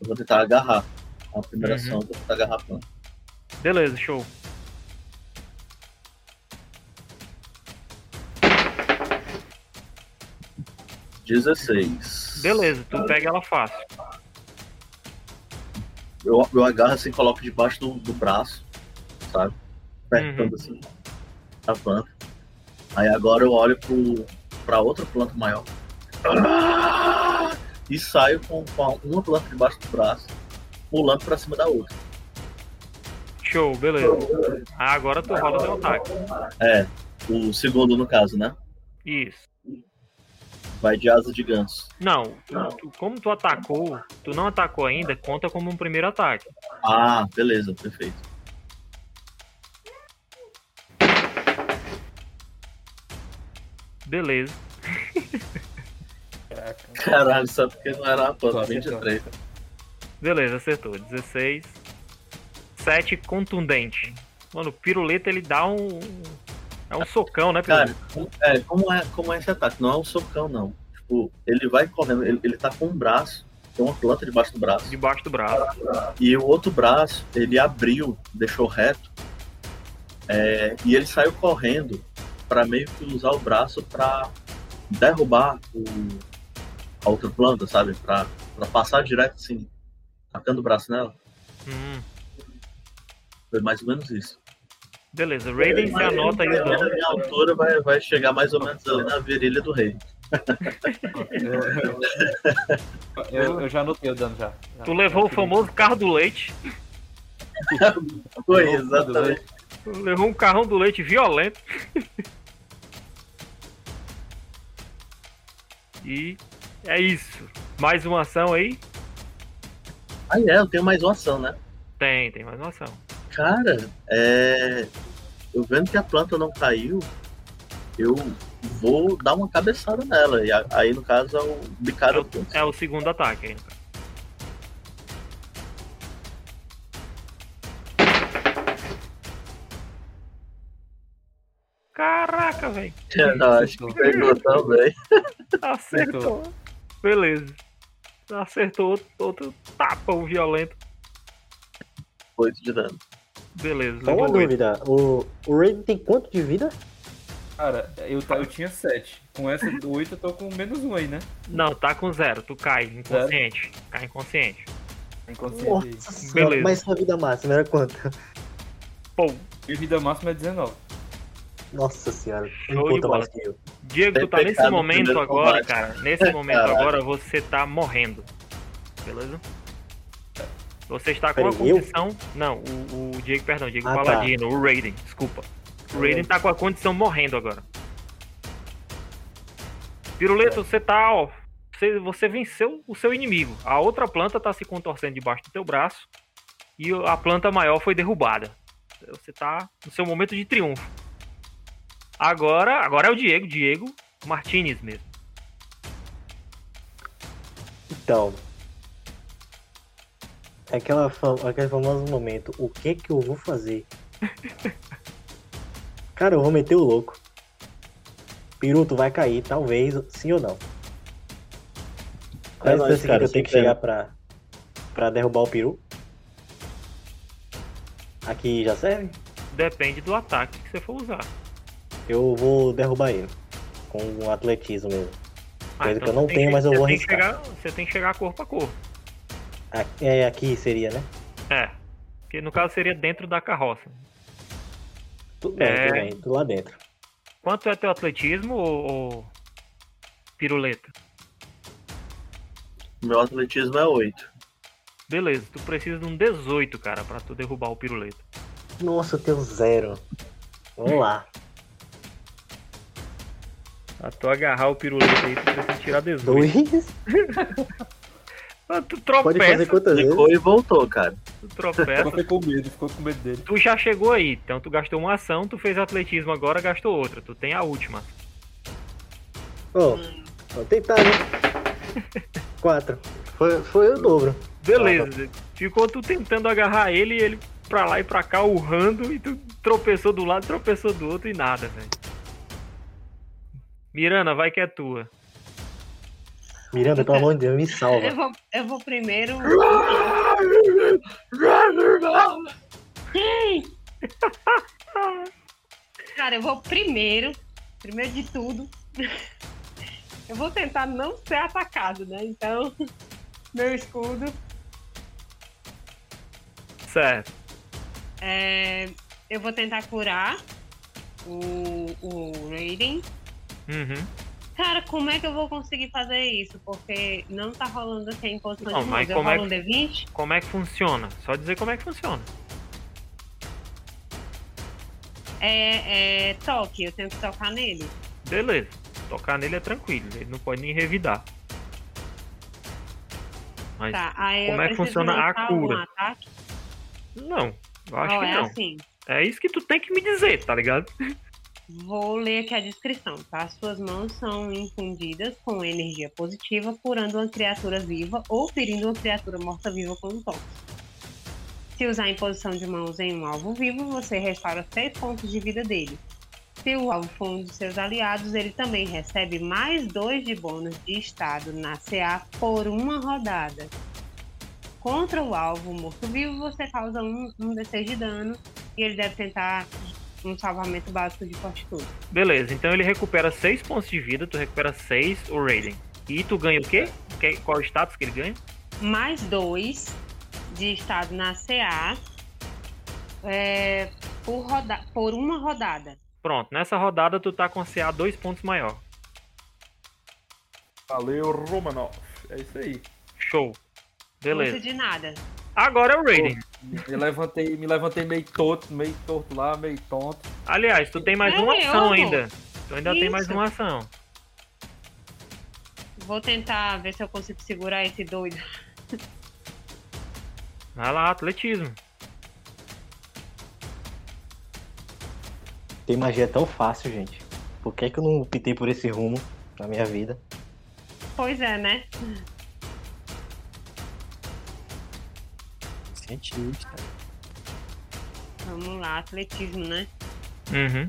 Eu vou tentar agarrar. A primeira Uhum. ação eu vou tentar agarrar a planta. Beleza, show. Dezesseis. Beleza, tu pega ela fácil. Eu, eu agarro assim, coloco debaixo do, do braço, sabe? Apertando Uhum. assim a planta. Aí agora eu olho pro, pra outra planta maior. E saio com, com uma planta debaixo do braço, pulando pra cima da outra. Show, beleza. Ah, agora tu roda teu ataque. É, o segundo no caso, né? Isso. Vai de asa de ganso. Não, tu- tu- como tu atacou, tu não atacou ainda, conta como um primeiro ataque. Ah, beleza, perfeito. Beleza. Caralho, só porque não era a acertando. 23. Beleza, acertou. 16. 7 contundente. Mano, o piruleta ele dá um. É um socão, né, Cara, piruleta? como- é, como é, como é esse ataque? Não é um socão, não. Tipo, ele vai correndo, ele, ele tá com um braço, tem uma planta debaixo do braço. Debaixo do braço. E o outro braço, ele abriu, deixou reto. é, e ele saiu correndo pra meio que usar o braço pra derrubar o, a outra planta, sabe? Pra, pra passar direto assim, tacando o braço nela. Hum, Foi mais ou menos isso. beleza, Raiden se anota aí A minha altura vai, vai chegar mais ou menos ali na virilha do rei. Eu, eu- eu já anotei o dano já. Já- Tu levou o famoso carro do leite. Foi, exatamente. Tu levou um carrão do leite violento. E é isso. Mais uma ação aí? Ah, é, eu tenho mais uma ação, né? Tem, tem mais uma ação. Cara, é. Eu vendo que a planta não caiu, eu vou dar uma cabeçada nela. E a- aí, no caso, é o É bicado. o, é o segundo ataque ainda. Caraca, velho. Eu acho que pegou também. Acertou. Beleza. Acertou outro, outro tapão violento. Oito de dano. Beleza. Só uma oito. dúvida. O, o Raiden tem quanto de vida? Cara, eu, ta- eu tinha 7. Com essa do 8 eu tô com menos 1 aí, né? Não, tá com zero. Tu cai inconsciente. Cai inconsciente. Inconsciente aí. Nossa senhora, Beleza. mas sua vida máxima era quanto? Pô, Minha vida máxima é 19. Nossa senhora, Show de bola. Diego, tu tá nesse momento agora, combate. cara. Nesse momento Caralho. agora você tá morrendo. Beleza? Você está com a Peraí, eu? condição. Não, o, o Diego, perdão, Diego Ah, tá. Paladino, o Raiden, desculpa. O Raiden tá com a condição morrendo agora. Piruleta, você tá, ó. Você, você venceu o seu inimigo. A outra planta tá se contorcendo debaixo do teu braço. E a planta maior foi derrubada. Você tá no seu momento de triunfo. Agora, agora é o Diego, Diego Martinez mesmo. Então. Aquela, fa- aquele famoso momento, o que que eu vou fazer? Cara, eu vou meter o louco. Piruto vai cair, talvez, sim ou não. Qual é a nóis, distância cara, que eu tenho que chegar pra, pra derrubar o peru? Aqui já serve? Depende do ataque que você for usar. Eu vou derrubar ele. Com o atletismo mesmo. Ah, Coisa que eu você não tem tenho, mas eu vou que arriscar. chegar- Você tem que chegar corpo a corpo. Aqui, é, aqui seria, né? É. Porque no caso seria dentro da carroça. Tudo bem, É. tudo bem, tudo lá dentro. Quanto é teu atletismo ou, ou piruleta? Meu atletismo é 8. Beleza, tu precisa de um 18, cara, pra tu derrubar o piruleta. Nossa, eu tenho zero. Vamos lá. Pra tu agarrar o piruleta aí, tu precisa tirar 18. Dois? Ah, Tu Pode fazer tropeça, quantas vezes? Clicou e voltou, cara. tu tropeça. Ficou com medo, ficou com medo dele. tu já chegou aí, então tu gastou uma ação, tu fez atletismo agora, gastou outra. Tu tem a última. Ó, vou tentar, né? Quatro. Foi, foi o dobro. Beleza, ficou tu tentando agarrar ele e ele pra lá e pra cá urrando e tu tropeçou do lado, tropeçou do outro e nada, velho. Mirana, vai que é tua. Miranda, pelo amor de Deus, me Eu salva. vou, eu vou primeiro. Cara, eu vou primeiro, primeiro de tudo. Eu vou tentar não ser atacado, né? Então, meu escudo. Certo. é, eu vou tentar curar o, o Raiden. Uhum. Cara, como é que eu vou conseguir fazer isso? Porque não tá rolando aqui em posição Não, de mas como é um D20? Como é que funciona? Só dizer como é que funciona. É, é toque, eu tenho que tocar nele. Beleza. Tocar nele é tranquilo, ele não pode nem revidar. Mas Tá, como é que funciona a cura? ataque? não, eu acho Ó, que é não. assim. É isso que tu tem que me dizer, tá ligado? Vou ler aqui a descrição, tá? Suas mãos são infundidas com energia positiva, curando uma criatura viva ou ferindo uma criatura morta-viva com um toque. Se usar em posição de mãos em um alvo vivo, você restaura 6 pontos de vida dele. Se o alvo for um dos seus aliados, ele também recebe mais 2 de bônus de estado na CA por uma rodada. Contra o alvo morto-vivo, você causa um, um D6 de dano e ele deve tentar um salvamento básico de fortitude. Beleza, então ele recupera 6 pontos de vida, tu recupera 6 o Raiden. E tu ganha o quê? Que- Qual o status que ele ganha? mais dois de estado na CA é, por, roda por uma rodada. Pronto, nessa rodada tu tá com CA 2 pontos maior. Valeu, Romanov. É isso aí. Show. Beleza. Custa de nada. Agora é o Raiden. Me levantei, me levantei meio torto, meio torto lá, meio tonto. Aliás, tu tem mais É, uma ação ainda. Tu ainda tem mais Isso. uma ação. Vou tentar ver se eu consigo segurar esse doido. Vai lá, atletismo. Ter magia é tão fácil, gente. Por que, que eu não optei por esse rumo na minha vida? Pois é, né? Cientista. Vamos lá, atletismo, né? Uhum.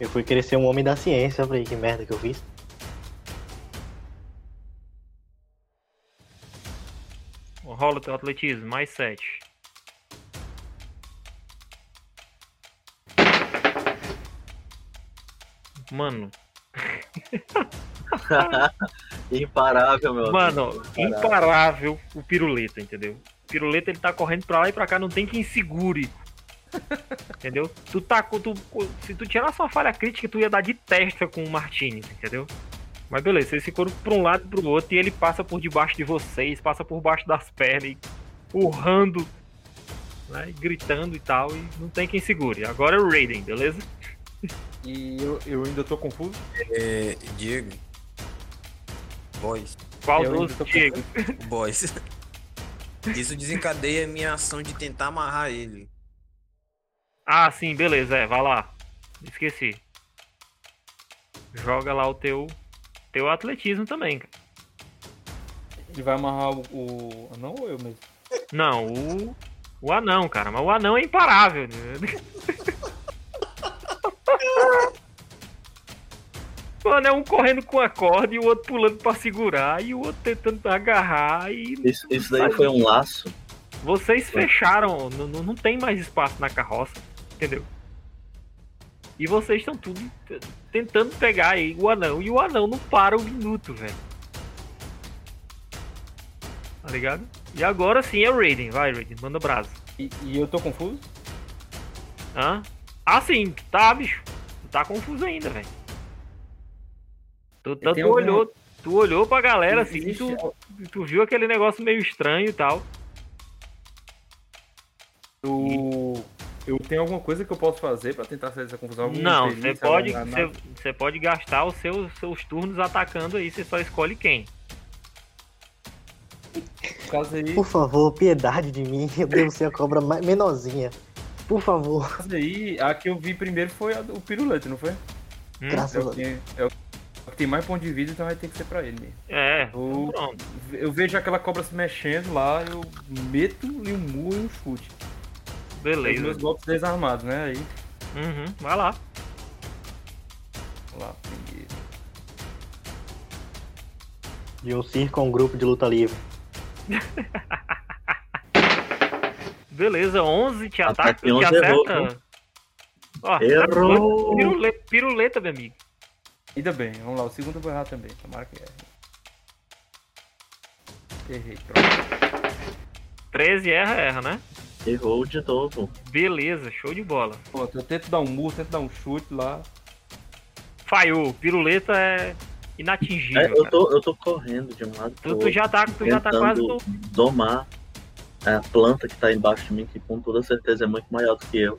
Eu fui querer ser um homem da ciência, eu falei, que merda que eu fiz. Rola o teu atletismo, mais 7. Mano, Imparável, meu amigo. mano, imparável o piruleta, entendeu? Piruleta ele tá correndo pra lá e pra cá, não tem quem segure. Entendeu? Tu tá. Tu, se tu tirar sua falha crítica, tu ia dar de testa com o Martinez, entendeu? Mas beleza, vocês ficam pra um lado e pro outro e ele passa por debaixo de vocês, passa por baixo das pernas, e urrando, né? e gritando e tal, e não tem quem segure. Agora é o Raiden, beleza? E eu, eu ainda tô confuso. É, Diego. Boys. Qual dos, Diego? Boys. Isso desencadeia a minha ação de tentar amarrar ele. Ah, sim, beleza, é, vai lá. Esqueci. joga lá o teu, teu atletismo também, cara. Ele vai amarrar o, o anão ou eu mesmo? Não, o, o anão, cara. Mas o anão é imparável. Mano, é um correndo com a corda e o outro pulando pra segurar e o outro tentando agarrar e Isso, isso daí foi um laço. vocês fecharam, não, não tem mais espaço na carroça, entendeu? E vocês estão tudo tentando pegar aí o anão e o anão não para um minuto, velho. Tá ligado? E agora sim é o Raiden, vai Raiden, manda brasa. E, e eu tô confuso? Hã? Ah sim, tá, bicho. Tu tá confuso ainda, velho. Tu, tu, tem tu alguma- olhou, tu olhou pra galera assim, Existe tu, al- tu viu aquele negócio meio estranho e tal. Eu, eu tenho alguma coisa que eu posso fazer pra tentar sair dessa confusão? Alguma Não, você pode, alguma- você, você pode gastar os seus, seus turnos atacando aí, você só escolhe quem. Aí, Por favor, piedade de mim. Eu devo ser a cobra mais menorzinha. Por favor. aí, a que eu vi primeiro foi a do- o pirulete, não foi? Hum, É Graças a Deus. é o que tem mais ponto de vida, então vai ter que ser pra ele mesmo. É, Eu, pronto. eu vejo aquela cobra se mexendo lá, eu meto-lhe um murro e um chute. Os Beleza. meus golpes desarmados, né? Aí, Uhum, vai lá. vamos lá, primeiro. Um circo a um grupo de luta livre. Beleza, 11 te ataca, Ataque te 11 errou, acerta. Ó, Errou. Piruleta, piruleta, meu amigo. Ainda bem, vamos lá, o segundo eu vou errar também, tomara que erre. Errei, pronto. 13 erra, erra, né? Errou de novo. Beleza, show de bola. Pronto, eu tento dar um murro, tento dar um chute lá. Falhou, piruleta é inatingível. É, eu, cara. tô, eu tô correndo de um lado Tu, tu outro, já tá, tu já tá quase no. domar a planta que tá embaixo de mim, que com toda certeza é muito maior do que eu.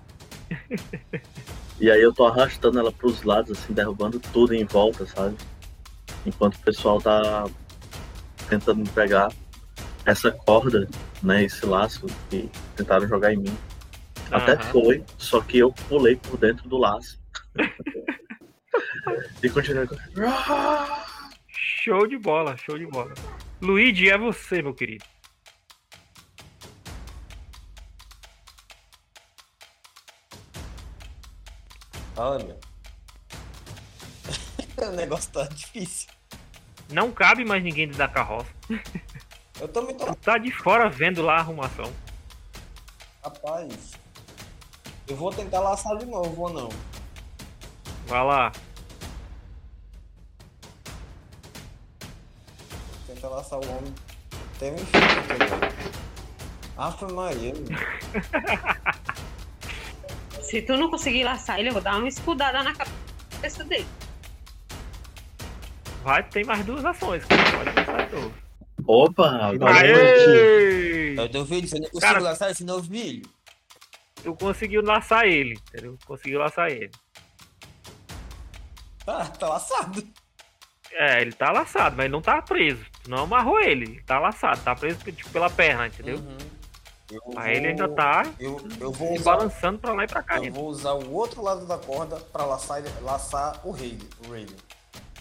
e aí eu tô arrastando ela pros lados, assim, derrubando tudo em volta, sabe? Enquanto o pessoal tá tentando me pegar essa corda, né? Esse laço que tentaram jogar em mim. Até Aham. foi, só que eu pulei por dentro do laço. e continuei. Show de bola, show de bola. Luigi, é você, meu querido. Olha. o negócio tá difícil. Não cabe mais ninguém dentro da carroça. Eu também tô. Tu tá de fora vendo lá a arrumação. Rapaz. Eu vou tentar laçar de novo ou não? Vai lá. Vou tentar laçar o homem. Tem um infinito agora. Aff, Maria. Se tu não conseguir laçar ele, eu vou dar uma escudada na cabeça dele. Vai, tem mais duas ações. cara. Pode pensar de novo. Opa! Aê! Eu tô vendo, você não Cara- consigo laçar esse novo filho. Tu conseguiu laçar ele, entendeu? Conseguiu laçar ele. Tá, tá laçado. É, ele tá laçado, mas ele não tá preso. Tu não amarrou ele. Ele tá laçado, tá preso tipo, pela perna, entendeu? Uhum. Eu Aí ele ainda tá Eu, eu vou usar, balançando pra lá e pra cá. eu vou usar o outro lado da corda pra laçar, laçar o Raiden. O.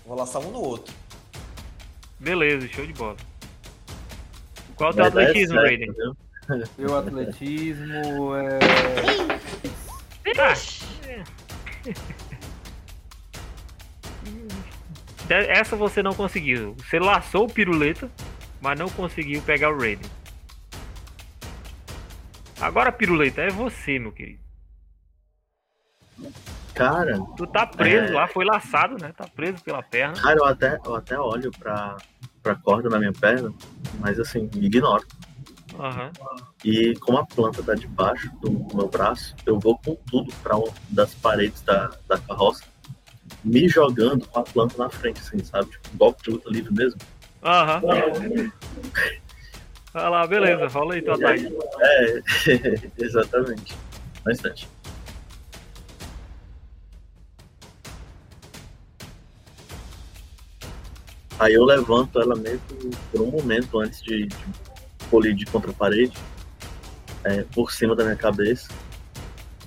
Vou laçar um no outro. Beleza, show de bola. Qual é o teu atletismo, Raiden? Meu atletismo é. Ah, De- Essa você não conseguiu. Você laçou o piruleta, mas não conseguiu pegar o Raiden. Agora, piruleta, é você, meu querido. Cara, Tu tá preso É. lá, foi laçado, né? Tá preso pela perna. cara, eu até, eu até olho pra, pra corda na minha perna, mas assim, ignoro. Aham. E como a planta tá debaixo do meu braço, eu vou com tudo pra uma das paredes da, da carroça, me jogando com a planta na frente, assim, sabe? Tipo, golpe de luta livre mesmo. Aham. Vai lá, beleza, rola aí tua ataque. É, exatamente. Um instante. Aí eu levanto ela mesmo por um momento antes de, de colidir contra a parede, é, por cima da minha cabeça,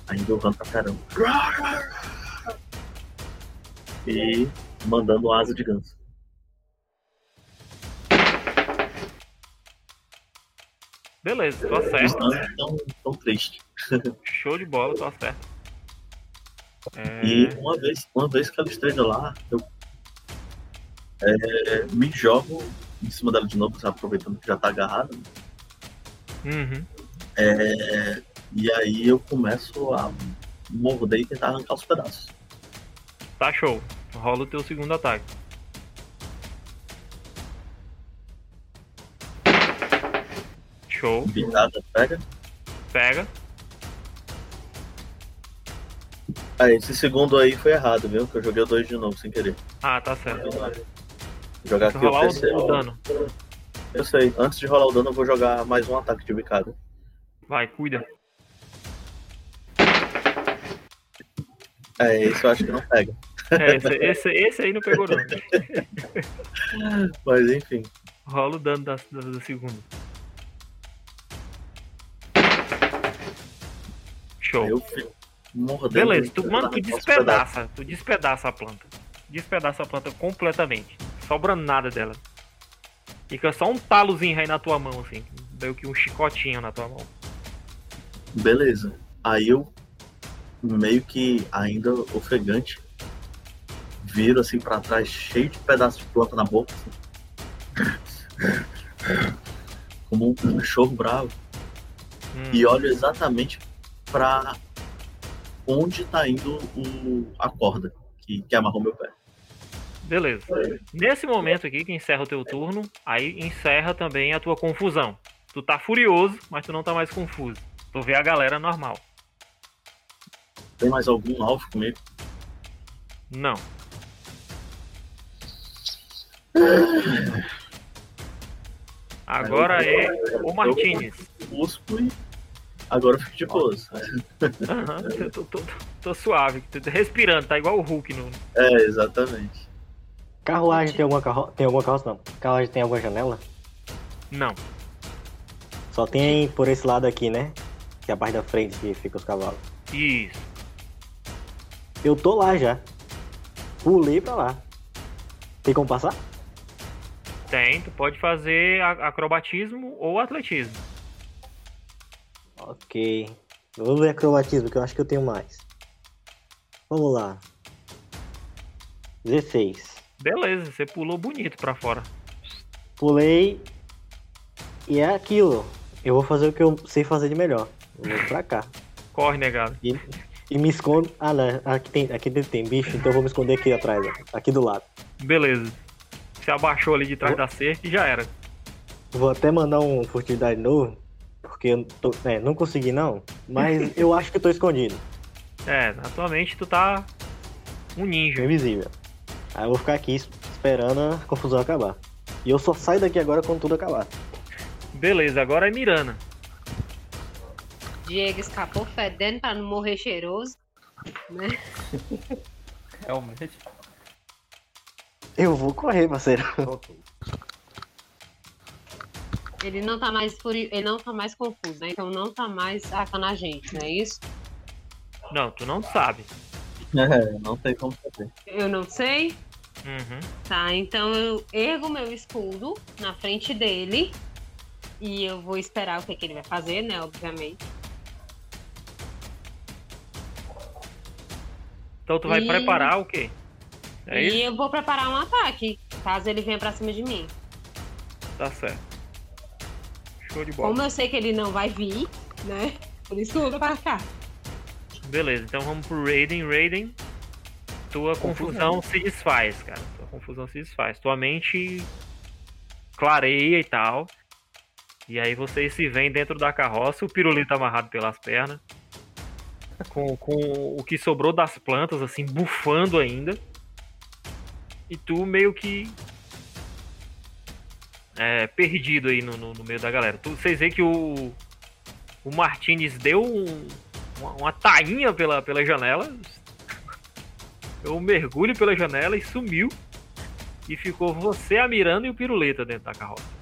ainda urrando pra caramba. E mandando asa de ganso. Beleza, tô Os certo. danos tão, tão tristes. Show de bola, tô certo. É, E uma vez, uma vez que ela esteja lá, eu é, me jogo em cima dela de novo, aproveitando que já tá agarrada. né? uhum. É, e aí eu começo a morder e tentar arrancar os pedaços. Tá show. Rola o teu segundo ataque. Show. Picada, pega. Pega. Ah, esse segundo aí foi errado, viu? Que eu joguei o dois de novo sem querer. Ah, tá certo. Vou jogar aqui rolar o o, terceiro. o dano. Eu sei, antes de rolar o dano, eu vou jogar mais um ataque de bicada. Vai, cuida. É, esse eu acho que não pega. É, esse, esse, esse aí não pegou não. Mas enfim. Rola o dano da, da, da segunda. Show. Eu fico mordendo. Beleza, tu, mano, tu despedaça, tu despedaça a planta. Despedaça a planta completamente. Sobra nada dela. Fica só um talozinho aí na tua mão, assim. Meio que um chicotinho na tua mão. Beleza. Aí eu, meio que ainda ofegante, viro assim pra trás, cheio de pedaços de planta na boca. assim. Como um cachorro bravo. Hum, E olho exatamente pra onde tá indo o, a corda que, que amarrou meu pé. Beleza. Nesse momento aqui, que encerra o teu turno, aí encerra também a tua confusão. Tu tá furioso, mas tu não tá mais confuso. Tu vê a galera normal. Tem mais algum alvo comigo? Não. Agora é o Martinez. Cuspo e agora eu fico de boas. Aham, eu tô, tô- tô suave, tô respirando, tá igual o Hulk no. É, exatamente. Carruagem tem alguma carro... tem alguma carroça não? Carruagem tem alguma janela? Não. Só tem por esse lado aqui, né? Que é a parte da frente que fica os cavalos. Isso. Eu tô lá já. Pulei pra lá. Tem como passar? Tem, tu pode fazer acrobatismo ou atletismo. Ok. Vou ver acrobatismo, que eu acho que eu tenho mais. Vamos lá. 16. Beleza, você pulou bonito pra fora. Pulei. E é aquilo. Eu vou fazer o que eu sei fazer de melhor. Eu vou pra cá. Corre, negado. E, e me escondo. Ah, não. Aqui, tem, aqui dentro tem bicho, então eu vou me esconder aqui atrás, ó. Aqui do lado. Beleza. Você abaixou ali de trás da cerca e já era. Vou até mandar um furtividade novo. Porque eu tô, é, não consegui não. Mas eu acho que eu tô escondido. É, na tua mente tu tá um ninja. Invisível. Aí eu vou ficar aqui es- esperando a confusão acabar. E eu só saio daqui agora quando tudo acabar. Beleza, agora é Mirana. Diego escapou fedendo pra não morrer cheiroso. Né? Realmente. Eu vou correr, parceiro. Ele não tá mais furi... ele não tá mais confuso, né? Então não tá mais atacando a gente, não é isso? Não, tu não sabe. É, não tem como saber. Eu não sei. Uhum. Tá, então eu ergo meu escudo na frente dele. E eu vou esperar o que, que ele vai fazer, né? Obviamente. Então tu vai E- preparar o quê? É e isso? eu vou preparar um ataque, caso ele venha pra cima de mim. Tá certo. Show de bola. Como eu sei que ele não vai vir, né? Por isso que eu vou pra cá. Beleza, então vamos pro Raiden. Raiden, tua confusão se desfaz, cara. Tua confusão se desfaz. Tua mente clareia e tal. E aí vocês se veem dentro da carroça, o pirulito amarrado pelas pernas. Com, com o que sobrou das plantas, assim, bufando ainda. E tu meio que. É, perdido aí no, no, no meio da galera. Tu, vocês veem que o. O Martinez deu um, uma, uma tainha pela, pela janela. Deu um mergulho pela janela e sumiu. E ficou você, a Miranda e o Piruleta dentro da carroça.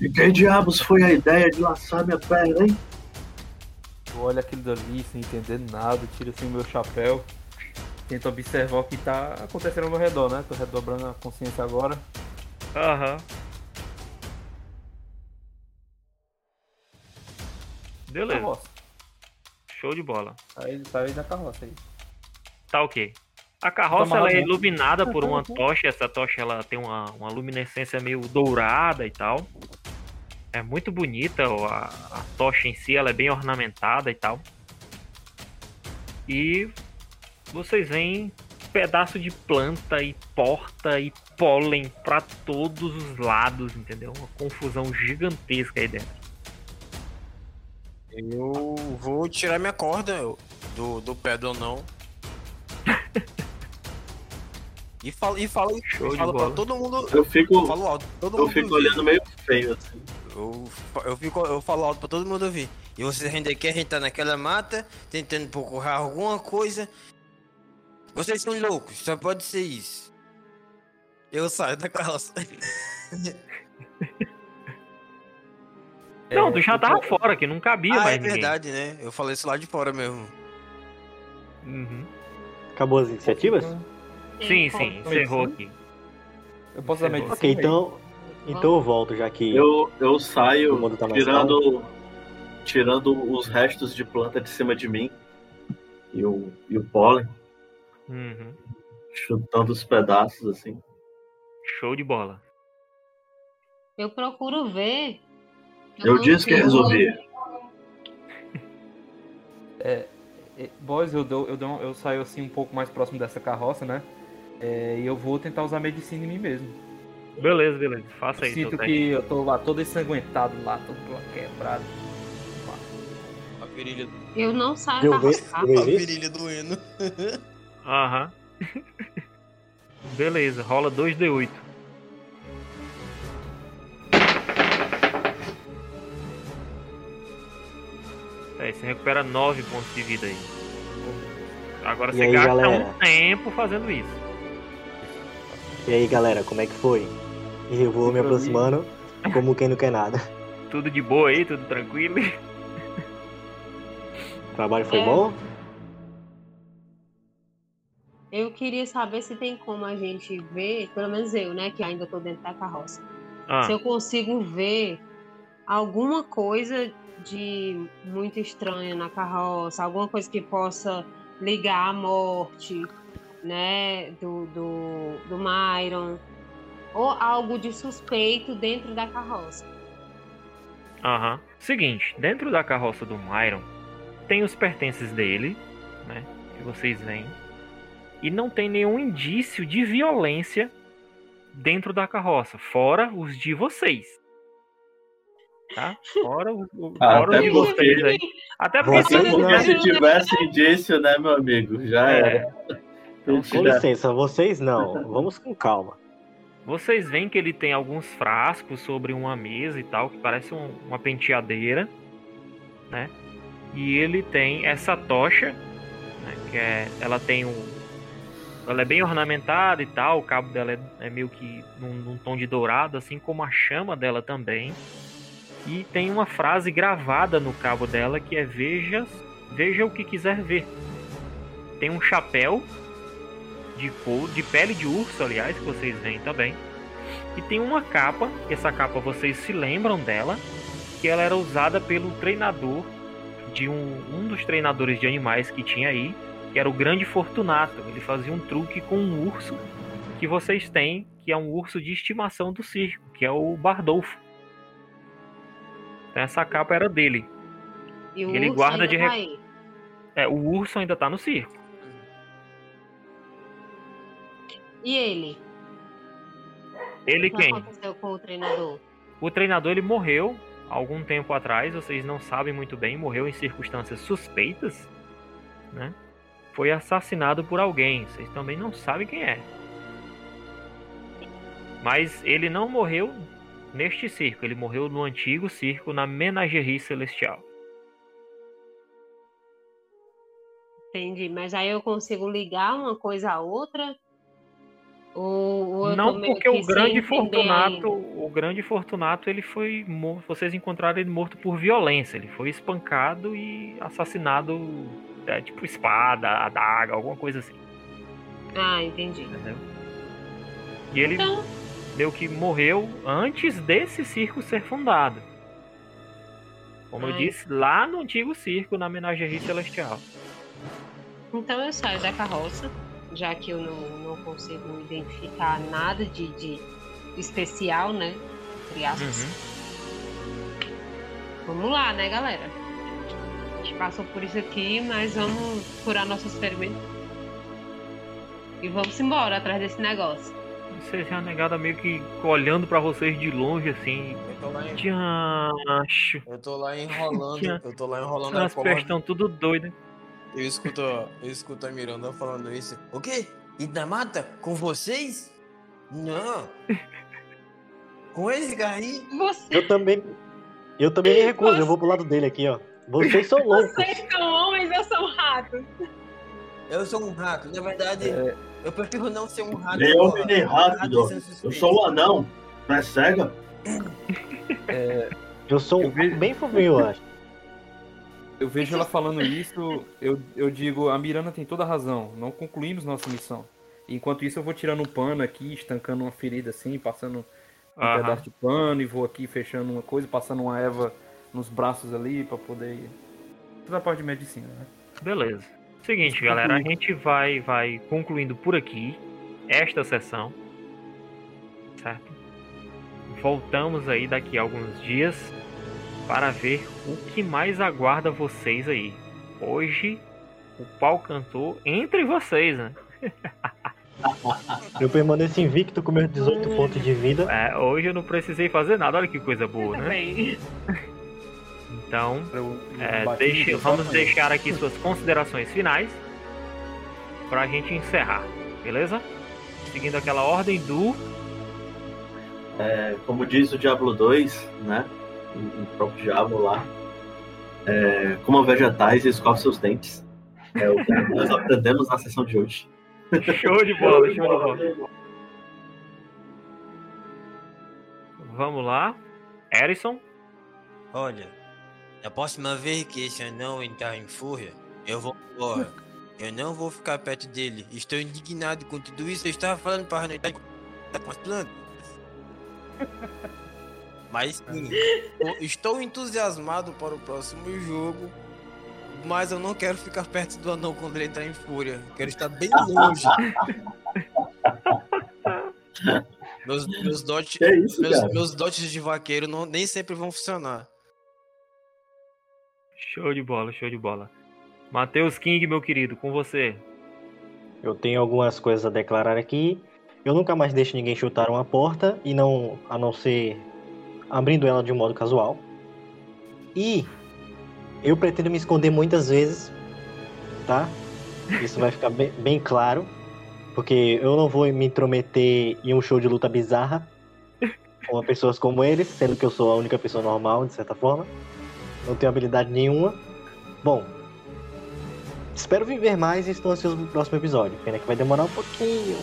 E quem diabos foi a ideia de laçar minha perna, hein? Eu olho aquilo dali sem entender nada, tiro assim o meu chapéu. tento observar o que tá acontecendo ao meu redor, né? Tô redobrando a consciência agora. Aham. Beleza, Carroça. show de bola. Tá aí da carroça aí. Tá ok. A carroça Tá ela é iluminada por uma tocha. Essa tocha ela tem uma, uma luminescência meio dourada e tal. É muito bonita a, a tocha em si, ela é bem ornamentada e tal. E vocês veem pedaço de planta e porta e pólen pra todos os lados, entendeu? Uma confusão gigantesca aí dentro. Eu vou tirar minha corda do, do pé do anão. E falo, e falo, e Show de falo pra todo mundo. Eu fico, falo alto, todo eu mundo fico ouvir. olhando meio feio assim. Eu, eu, fico, eu falo alto pra todo mundo ouvir. E vocês ainda querem estar naquela mata, tentando procurar alguma coisa. Vocês são loucos, só pode ser isso. Eu saio da carroça. Não, É, tu já tava tô- fora, que não cabia ah, mais é ninguém. verdade, né? Eu falei isso lá de fora mesmo. Uhum. Acabou as iniciativas? Sim, sim, encerrou aqui. Eu posso dar medicina? Ok, então. Então eu volto, já que. Eu, eu saio tá tirando, tirando os restos de planta de cima de mim e o, e o pólen, Uhum. chutando os pedaços assim. Show de bola. Eu procuro ver. Eu disse que consigo- resolvi. É, boys, eu, dou, eu, dou, eu saio assim um pouco mais próximo dessa carroça, né? É, e eu vou tentar usar medicina em mim mesmo. Beleza, beleza. Faça aí. Sinto que eu tô lá todo ensanguentado lá, todo quebrado. A virilha, Eu não saio Eu da eu vejo a isso? virilha doendo. Aham. Beleza, rola 2d8. É, você recupera 9 pontos de vida aí. Agora E você aí, gasta galera? um tempo fazendo isso. E aí, galera, como é que foi? E eu vou me aproximando como quem não quer nada. Tudo de boa aí, tudo tranquilo. O trabalho foi É. bom? Eu queria saber se tem como a gente ver, pelo menos eu, né, que ainda tô dentro da carroça. Ah, Se eu consigo ver alguma coisa de muito estranha na carroça, alguma coisa que possa ligar à morte, né, do, do, do Myron, ou algo de suspeito dentro da carroça. Aham. Seguinte, dentro da carroça do Myron tem os pertences dele, né? Que vocês veem. E não tem nenhum indício de violência dentro da carroça, fora os de vocês. Tá? Fora, o, Ah, fora os até de porque- vocês aí. Até porque Vocês se- não- Porque se tivesse indício, né, meu amigo? Já É. era. Então, Com licença, vocês não. Vamos com calma. Vocês veem que ele tem alguns frascos sobre uma mesa e tal, que parece um- uma penteadeira, né? E ele tem essa tocha, né? Que é, ela tem um, ela é bem ornamentada e tal, o cabo dela é, é meio que num, num tom de dourado, assim como a chama dela também. E tem uma frase gravada no cabo dela que é veja, veja o que quiser ver. Tem um chapéu de de pele de urso, aliás, que vocês veem também. E tem uma capa, essa capa vocês se lembram dela, que ela era usada pelo treinador de um, um dos treinadores de animais que tinha aí, que era o Grande Fortunato. Ele fazia um truque com um urso que vocês têm, que é um urso de estimação do circo, que é o Bardolfo. Então essa capa era dele. E o Ele urso guarda ainda de tá aí. É, o urso ainda tá no circo. E ele? Ele O que quem? aconteceu com o treinador? O treinador ele morreu algum tempo atrás, vocês não sabem muito bem, morreu em circunstâncias suspeitas, né? Foi assassinado por alguém, vocês também não sabem quem é. Mas ele não morreu neste circo, ele morreu no antigo circo na Menagerie Celestial. Entendi. Mas aí eu consigo ligar uma coisa à outra? Ou, ou Não porque o grande Fortunato, ainda? o grande Fortunato, ele foi morto, vocês encontraram ele morto por violência, ele foi espancado e assassinado, é, tipo espada, adaga, alguma coisa assim. Ah, entendi. entendeu? E ele Então, meio que morreu antes desse circo ser fundado. Como eu Ai. disse, lá no antigo circo, na Menagerie Celestial. então eu saio da carroça, já que eu não, não consigo identificar nada de, de especial, né? Entre aspas. Uhum. Vamos lá, né, galera? A gente passou por isso aqui, mas vamos curar nossos ferimentos. E vamos embora atrás desse negócio. Vocês já negada meio que olhando pra vocês de longe, assim. Eu tô lá, Diacho. eu tô lá enrolando, eu tô lá enrolando a As pernas corda. estão tudo doidas. Eu escuto, eu escuto a Miranda falando isso. O quê? E na mata? Com vocês? Não. Com esse aí? Você, Eu também. Eu também me recuso, eu vou pro lado dele aqui, ó. Vocês são loucos. vocês são homens, eu sou um rato. Eu sou um rato. Na verdade, É. eu prefiro não ser um rato. Porra. homem nem rato, Eu sou o anão. Não é cega? Eu sou Eu vejo- bem fofinho, eu acho. Eu vejo ela falando isso, eu, eu digo, a Miranda tem toda a razão, não concluímos nossa missão. Enquanto isso, eu vou tirando um pano aqui, estancando uma ferida assim, passando um Aham. pedaço de pano e vou aqui fechando uma coisa, passando uma erva nos braços ali pra poder. Toda a parte de medicina, né? Beleza. Seguinte, galera, a gente vai, vai concluindo por aqui esta sessão. Certo? Voltamos aí daqui a alguns dias para ver o que mais aguarda vocês aí. Hoje o pau cantou entre vocês, né? Eu permaneço invicto com meus 18 pontos de vida. É, hoje eu não precisei fazer nada, olha que coisa boa, né? Então, É, deixe- vamos deixar aqui suas considerações finais pra gente encerrar, beleza? Seguindo aquela ordem do. É, como diz o Diablo 2, né? O, próprio Diablo lá. É, coma vegetais e escove seus dentes. É o que nós aprendemos na sessão de hoje. Show de bola, show de bola. Vamos lá. Erison, Olha, a próxima vez que esse anão entrar em fúria, eu vou embora. Eu não vou ficar perto dele. Estou indignado com tudo isso. Eu estava falando para não estar com as plantas. Mas sim, estou entusiasmado para o próximo jogo. Mas eu não quero ficar perto do anão quando ele entrar em fúria. Quero estar bem longe. meus, meus dotes, é isso, meus, meus dotes de vaqueiro não, nem sempre vão funcionar. Show de bola, show de bola. Matheus King, meu querido, com você. Eu tenho algumas coisas a declarar aqui. Eu nunca mais deixo ninguém chutar uma porta e não a não ser abrindo ela de um modo casual. E eu pretendo me esconder muitas vezes, tá? Isso vai ficar bem, bem claro, porque eu não vou me intrometer em um show de luta bizarra com pessoas como eles, sendo que eu sou a única pessoa normal, de certa forma. Não tenho habilidade nenhuma. Bom, espero viver mais e estou ansioso pro próximo episódio. Pena que vai demorar um pouquinho.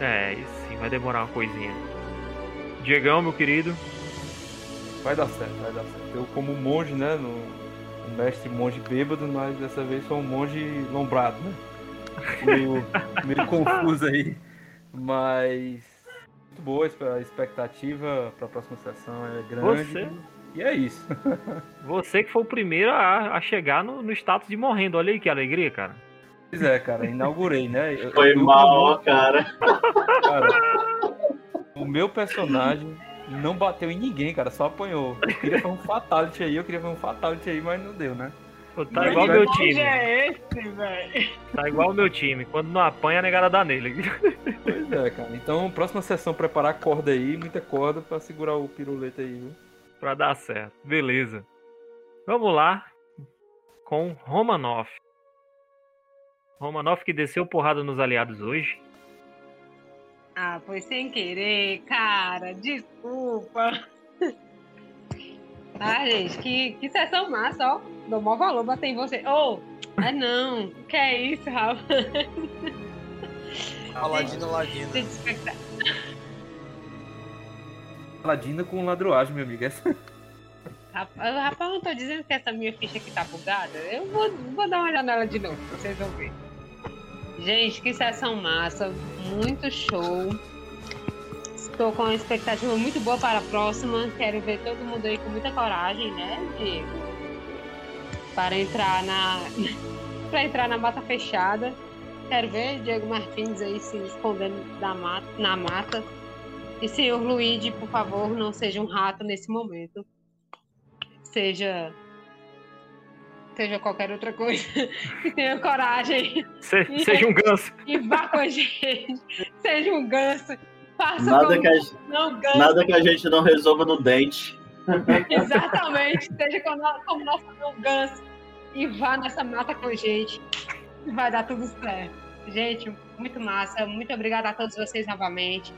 É, isso sim, vai demorar uma coisinha. Diegão, meu querido. Vai dar certo, vai dar certo. Eu como monge, né? No, um mestre monge bêbado, mas dessa vez sou um monge lombrado, né? Meio, meio confuso aí. Mas muito boa a expectativa para a próxima sessão é grande. Você? E é isso. Você que foi o primeiro a, a chegar no, no status de morrendo. Olha aí que alegria, cara. Pois é, cara, inaugurei, né? Eu- Foi eu- mal, ó, cara. Cara, o meu personagem não bateu em ninguém, cara, só apanhou. Eu queria fazer um fatality aí, eu queria fazer um fatality aí, mas não deu, né? Pô, Tá igual o vai- meu time. é esse, velho? Tá igual o meu time. Quando não apanha, a negada dá nele. Pois é, cara. Então, próxima sessão, preparar a corda aí, muita corda pra segurar o piruleta aí, viu? Pra dar certo. Beleza. Vamos lá com Romanoff. Romanoff que desceu porrada nos aliados hoje. Ah, foi sem querer, cara. Desculpa. Ah, gente, que, que sessão massa, ó. Dou maior valor, bater em você. Ô, ah não. Que é isso, Rafa? Aladino, Aladino. Sem despertar. Ladina com ladroagem, meu amigo. Essa... Rapaz, rapaz, não tô dizendo que essa minha ficha aqui tá bugada. Eu vou, vou dar uma olhada nela de novo, vocês vão ver. Gente, que sessão massa, muito show. Estou com uma expectativa muito boa para a próxima. Quero ver todo mundo aí com muita coragem, né, Diego? Para entrar na para entrar na mata fechada. Quero ver Diego Martins aí se escondendo da mata, na mata. E senhor Luigi, por favor, não seja um rato nesse momento. Seja seja qualquer outra coisa, que tenha coragem. Se, e, seja um ganso. E vá com a gente. Seja um ganso. Faça nada, que a, não, ganso. nada que a gente não resolva no dente. Exatamente. seja como, como nosso ganso. E vá nessa mata com a gente. Vai dar tudo certo. Gente, muito massa. Muito obrigada a todos vocês novamente.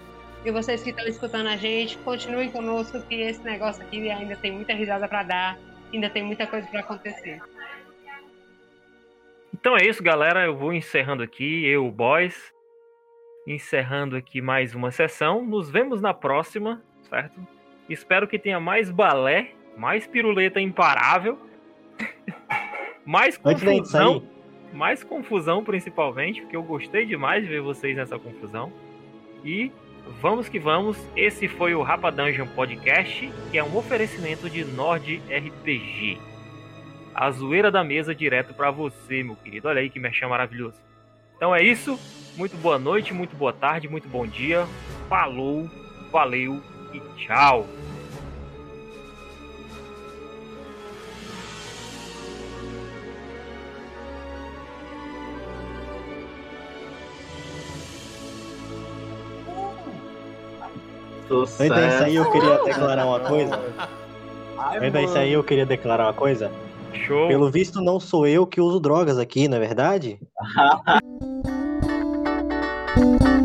E vocês que estão escutando a gente, continuem conosco, que esse negócio aqui ainda tem muita risada para dar. Ainda tem muita coisa para acontecer. Então é isso, galera. Eu vou encerrando aqui, eu, Boys, encerrando aqui mais uma sessão. Nos vemos na próxima, certo? Espero que tenha mais balé, mais piruleta imparável, mais confusão, mais confusão principalmente, porque eu gostei demais de ver vocês nessa confusão. E vamos que vamos. Esse foi o Rapa Dungeon Podcast, que é um oferecimento de Nord RPG a zoeira da mesa direto para você, meu querido. Olha aí que mexão maravilhoso. Então é isso. Muito boa noite, muito boa tarde, muito bom dia. Falou, valeu e tchau. Antes disso aí eu queria declarar uma coisa. Antes disso aí eu queria declarar uma coisa. Show. Pelo visto, não sou eu que uso drogas aqui, não é verdade?